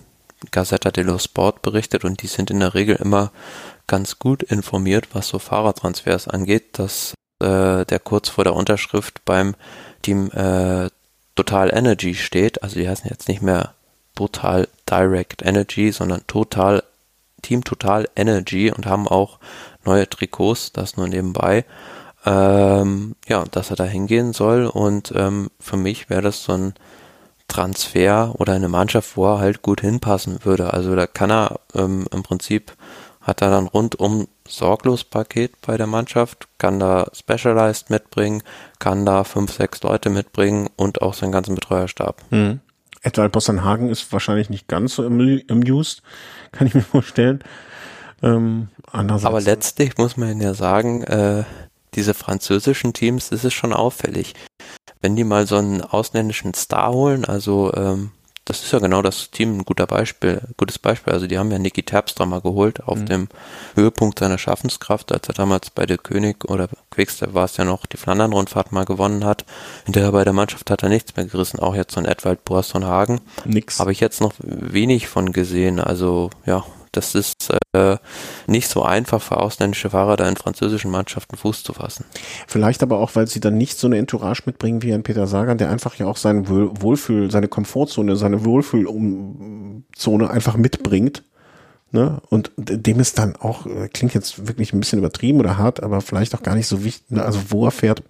Gazzetta dello Sport berichtet und die sind in der Regel immer ganz gut informiert, was so Fahrertransfers angeht, dass äh, der kurz vor der Unterschrift beim Team äh, Total Energy steht. Also die heißen jetzt nicht mehr Total Direct Energy, sondern Total Team Total Energy und haben auch neue Trikots, das nur nebenbei. Ähm, ja, dass er da hingehen soll und ähm, für mich wäre das so ein Transfer oder eine Mannschaft, wo er halt gut hinpassen würde. Also da kann er ähm, im Prinzip hat er dann rundum sorglos Paket bei der Mannschaft, kann da Specialized mitbringen, kann da fünf, sechs Leute mitbringen und auch seinen ganzen Betreuerstab. Mhm. Edwald Bossenhagen ist wahrscheinlich nicht ganz so am- amused, kann ich mir vorstellen. Ähm, Aber letztlich muss man ja sagen, äh, diese französischen Teams, das ist schon auffällig. Wenn die mal so einen ausländischen Star holen, also ähm, das ist ja genau das Team ein guter Beispiel, gutes Beispiel. Also die haben ja Niki Terpstra mal geholt auf Mhm. dem Höhepunkt seiner Schaffenskraft, als er damals bei der König oder Quickstep war es ja noch, die Flandern-Rundfahrt mal gewonnen hat. Hinterher bei der Mannschaft hat er nichts mehr gerissen, auch jetzt so ein Edwald Boasson Hagen. nix. Habe ich jetzt noch wenig von gesehen. Also ja, das ist äh, nicht so einfach für ausländische Fahrer, da in französischen Mannschaften Fuß zu fassen. Vielleicht aber auch, weil sie dann nicht so eine Entourage mitbringen wie ein Peter Sagan, der einfach ja auch seinen Wohl- Wohlfühl, seine Komfortzone, seine Wohlfühlzone einfach mitbringt. Ne? Und dem ist dann auch, äh, klingt jetzt wirklich ein bisschen übertrieben oder hart, aber vielleicht auch gar nicht so wichtig, ne? also wo er fährt.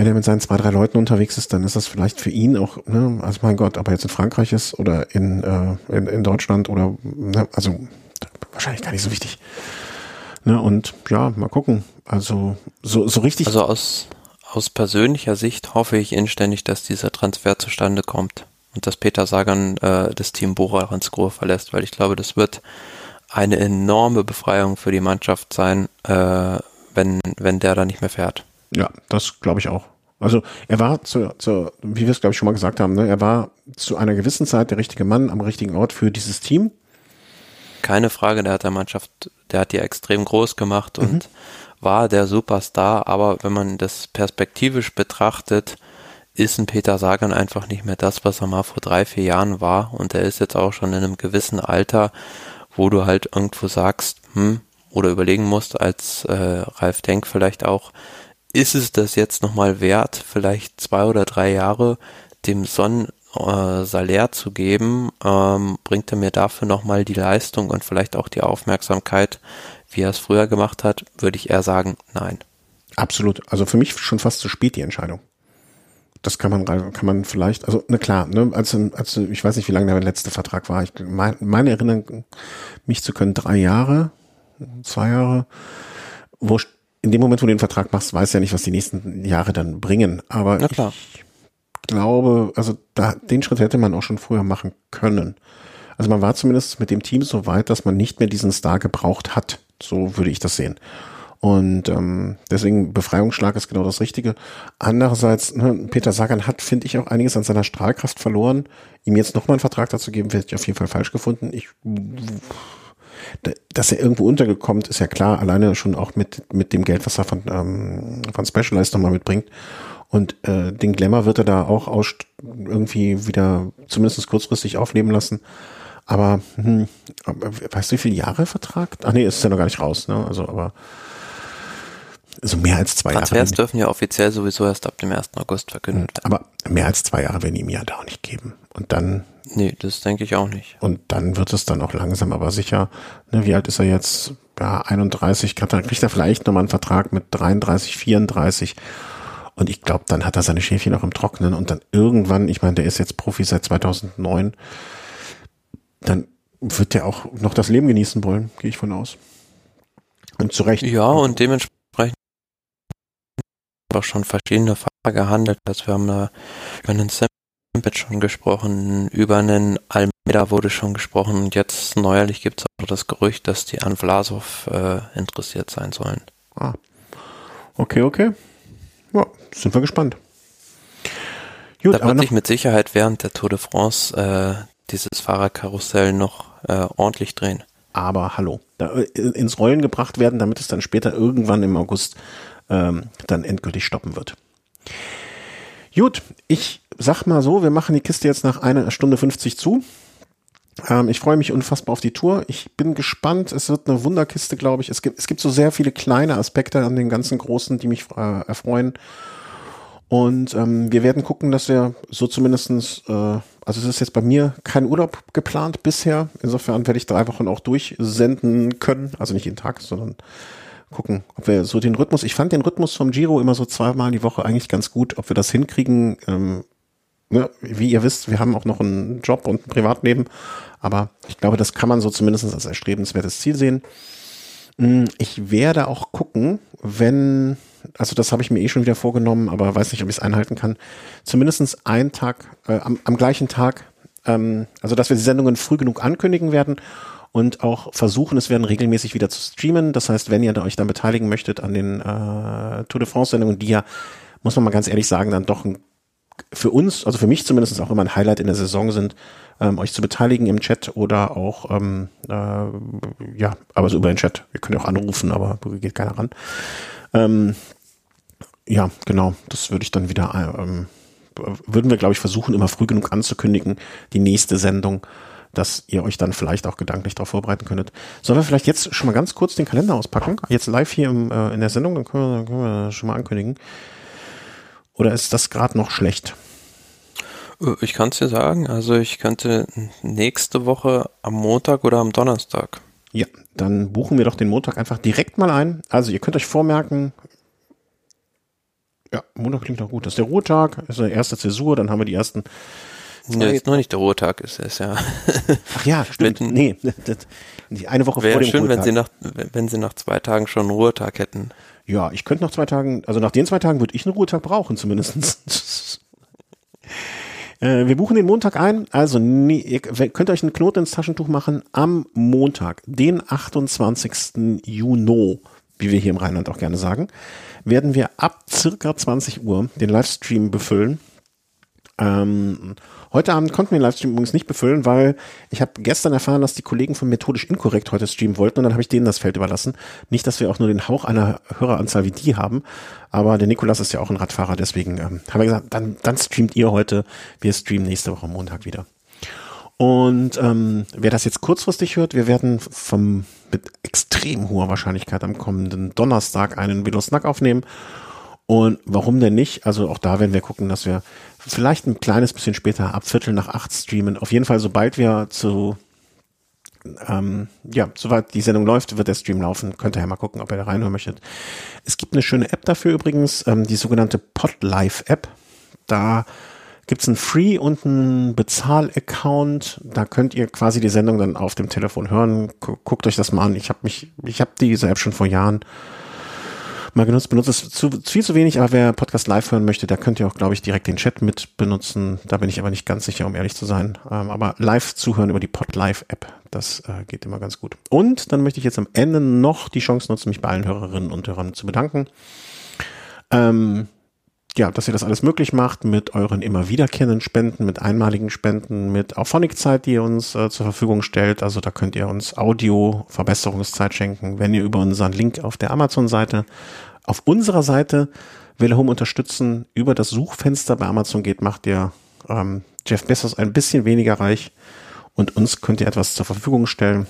Wenn er mit seinen zwei, drei Leuten unterwegs ist, dann ist das vielleicht für ihn auch, ne, also mein Gott, ob er jetzt in Frankreich ist oder in, äh, in, in Deutschland oder, ne, also wahrscheinlich gar nicht so wichtig. Ne, und ja, mal gucken. Also so, so richtig. Also aus, aus persönlicher Sicht hoffe ich inständig, dass dieser Transfer zustande kommt und dass Peter Sagan äh, das Team Bora Hansgrohe verlässt, weil ich glaube, das wird eine enorme Befreiung für die Mannschaft sein, äh, wenn, wenn der da nicht mehr fährt. Ja, das glaube ich auch. Also er war zu, zu wie wir es glaube ich schon mal gesagt haben, ne, er war zu einer gewissen Zeit der richtige Mann am richtigen Ort für dieses Team. Keine Frage, der hat der Mannschaft, der hat die extrem groß gemacht und war der Superstar, aber wenn man das perspektivisch betrachtet, ist ein Peter Sagan einfach nicht mehr das, was er mal vor drei, vier Jahren war und er ist jetzt auch schon in einem gewissen Alter, wo du halt irgendwo sagst, hm, oder überlegen musst, als äh, Ralf Denk vielleicht auch, ist es das jetzt nochmal wert, vielleicht zwei oder drei Jahre dem Son äh, Salär zu geben, ähm, bringt er mir dafür nochmal die Leistung und vielleicht auch die Aufmerksamkeit, wie er es früher gemacht hat, würde ich eher sagen, nein. Absolut. Also für mich schon fast zu spät die Entscheidung. Das kann man kann man vielleicht, also na klar, ne, als, als ich weiß nicht, wie lange der letzte Vertrag war. Ich mein, meine Erinnerung, mich zu können, drei Jahre, zwei Jahre, wo in dem Moment, wo du den Vertrag machst, weißt du ja nicht, was die nächsten Jahre dann bringen. Aber na klar. ich glaube, also da, den Schritt hätte man auch schon früher machen können. Also man war zumindest mit dem Team so weit, dass man nicht mehr diesen Star gebraucht hat. So würde ich das sehen. Und ähm, deswegen Befreiungsschlag ist genau das Richtige. Andererseits, ne, Peter Sagan hat, finde ich, auch einiges an seiner Strahlkraft verloren. Ihm jetzt nochmal einen Vertrag dazu geben, werde ich auf jeden Fall falsch gefunden. Ich, dass er irgendwo untergekommen ist ja klar, alleine schon auch mit, mit dem Geld, was er von, ähm, von Specialized nochmal mitbringt. Und äh, den Glamour wird er da auch aus, irgendwie wieder zumindest kurzfristig aufnehmen lassen. Aber hm, weißt du, wie viele Jahre Vertrag? Ach nee, ist ja noch gar nicht raus, ne? Also, aber also mehr als zwei Transfers Jahre. Transfers dürfen ja offiziell sowieso erst ab dem 1. August verkündet werden. Aber mehr als zwei Jahre werden ihm ja da auch nicht geben. Und dann. Nee, das denke ich auch nicht. Und dann wird es dann auch langsam, aber sicher, ne, wie alt ist er jetzt? Ja, 31, dann kriegt er vielleicht nochmal einen Vertrag mit 33, 34. Und ich glaube, dann hat er seine Schäfchen auch im Trocknen und dann irgendwann, ich meine, der ist jetzt Profi seit 2009, dann wird der auch noch das Leben genießen wollen, gehe ich von aus. Und zu Recht. Ja, und dementsprechend auch schon verschiedene Fahrer gehandelt. Also wir haben da über einen Sampit schon gesprochen, über einen Almeida wurde schon gesprochen und jetzt neuerlich gibt es auch das Gerücht, dass die an Vlasov äh, interessiert sein sollen. Ah. Okay, okay. Ja, sind wir gespannt. Gut, da wird sich mit Sicherheit während der Tour de France äh, dieses Fahrerkarussell noch äh, ordentlich drehen. Aber hallo, da, äh, ins Rollen gebracht werden, damit es dann später irgendwann im August ähm, dann endgültig stoppen wird. Gut, ich sag mal so, wir machen die Kiste jetzt nach einer Stunde 50 zu. Ähm, ich freue mich unfassbar auf die Tour. Ich bin gespannt. Es wird eine Wunderkiste, glaube ich. Es gibt, es gibt so sehr viele kleine Aspekte an den ganzen großen, die mich äh, erfreuen. Und ähm, wir werden gucken, dass wir so zumindestens, äh, also es ist jetzt bei mir kein Urlaub geplant bisher. Insofern werde ich drei Wochen auch durchsenden können. Also nicht jeden Tag, sondern gucken, ob wir so den Rhythmus, ich fand den Rhythmus vom Giro immer so zweimal die Woche eigentlich ganz gut, ob wir das hinkriegen. Ähm, ne, wie ihr wisst, wir haben auch noch einen Job und ein Privatleben, aber ich glaube, das kann man so zumindest als erstrebenswertes Ziel sehen. Hm, ich werde auch gucken, wenn, also das habe ich mir eh schon wieder vorgenommen, aber weiß nicht, ob ich es einhalten kann, zumindestens einen Tag, äh, am, am gleichen Tag, ähm, also dass wir die Sendungen früh genug ankündigen werden und auch versuchen, es werden regelmäßig wieder zu streamen. Das heißt, wenn ihr euch dann beteiligen möchtet an den äh, Tour de France-Sendungen, die ja, muss man mal ganz ehrlich sagen, dann doch ein, für uns, also für mich zumindest auch immer ein Highlight in der Saison sind, ähm, euch zu beteiligen im Chat oder auch, ähm, äh, ja, aber so über den Chat. Wir können ja auch anrufen, aber geht keiner ran. Ähm, ja, genau, das würde ich dann wieder, ähm, würden wir, glaube ich, versuchen, immer früh genug anzukündigen, die nächste Sendung dass ihr euch dann vielleicht auch gedanklich darauf vorbereiten könntet. Sollen wir vielleicht jetzt schon mal ganz kurz den Kalender auspacken? Jetzt live hier im, äh, in der Sendung, dann können wir, dann können wir das schon mal ankündigen. Oder ist das gerade noch schlecht? Äh, ich kann es dir sagen. Also ich könnte nächste Woche am Montag oder am Donnerstag. Ja, dann buchen wir doch den Montag einfach direkt mal ein. Also ihr könnt euch vormerken, ja, Montag klingt doch gut. Das ist der Ruhetag, ist der erste Zäsur, dann haben wir die ersten Nee, ist nur nicht der Ruhetag, ist es ja. Ach ja, stimmt. Wenn, nee, eine Woche vor dem schön, Ruhetag. wenn sie nach wenn sie nach zwei Tagen schon einen Ruhetag hätten. Ja, ich könnte nach zwei Tagen, also nach den zwei Tagen würde ich einen Ruhetag brauchen zumindest. äh, wir buchen den Montag ein, also nee, ihr könnt euch einen Knoten ins Taschentuch machen am Montag, den 28. Juni, wie wir hier im Rheinland auch gerne sagen, werden wir ab circa 20 Uhr den Livestream befüllen. Ähm, Heute Abend konnten wir den Livestream übrigens nicht befüllen, weil ich habe gestern erfahren, dass die Kollegen von Methodisch Inkorrekt heute streamen wollten und dann habe ich denen das Feld überlassen. Nicht, dass wir auch nur den Hauch einer Höreranzahl wie die haben, aber der Nikolas ist ja auch ein Radfahrer, deswegen ähm, haben wir gesagt, dann, dann streamt ihr heute, wir streamen nächste Woche Montag wieder. Und ähm, wer das jetzt kurzfristig hört, wir werden vom mit extrem hoher Wahrscheinlichkeit am kommenden Donnerstag einen Velosnack aufnehmen. Und warum denn nicht? Also auch da werden wir gucken, dass wir vielleicht ein kleines bisschen später, ab Viertel nach acht streamen. Auf jeden Fall, sobald wir zu ähm, ja, soweit die Sendung läuft, wird der Stream laufen. Könnt ihr ja mal gucken, ob ihr da reinhören möchtet. Es gibt eine schöne App dafür übrigens, ähm, die sogenannte Podlife App. Da gibt's einen Free- und einen Bezahl-Account. Da könnt ihr quasi die Sendung dann auf dem Telefon hören. Guckt euch das mal an. Ich habe mich, ich habe diese App schon vor Jahren mal genutzt, benutzt es zu, viel zu wenig, aber wer Podcast live hören möchte, da könnt ihr auch, glaube ich, direkt den Chat mit benutzen. Da bin ich aber nicht ganz sicher, um ehrlich zu sein. Ähm, aber live zuhören über die Podlive-App, das äh, geht immer ganz gut. Und dann möchte ich jetzt am Ende noch die Chance nutzen, mich bei allen Hörerinnen und Hörern zu bedanken. Ähm, ja, dass ihr das alles möglich macht mit euren immer wiederkehrenden Spenden, mit einmaligen Spenden, mit Auphonic-Zeit, die ihr uns äh, zur Verfügung stellt. Also da könnt ihr uns Audio-Verbesserungszeit schenken, wenn ihr über unseren Link auf der Amazon-Seite, auf unserer Seite Welle Home unterstützen, über das Suchfenster bei Amazon geht, macht ihr ähm, Jeff Bezos ein bisschen weniger reich und uns könnt ihr etwas zur Verfügung stellen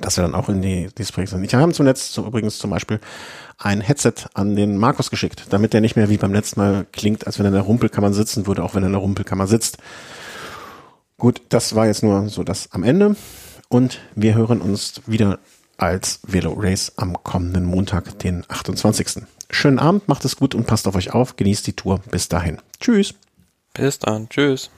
dass wir dann auch in die Displays sind. Ich habe zuletzt so übrigens zum Beispiel ein Headset an den Markus geschickt, damit der nicht mehr wie beim letzten Mal klingt, als wenn er in der Rumpelkammer sitzen würde, auch wenn er in der Rumpelkammer sitzt. Gut, das war jetzt nur so das am Ende und wir hören uns wieder als Velo Race am kommenden Montag, den 28. Schönen Abend, macht es gut und passt auf euch auf, genießt die Tour. Bis dahin. Tschüss. Bis dann. Tschüss.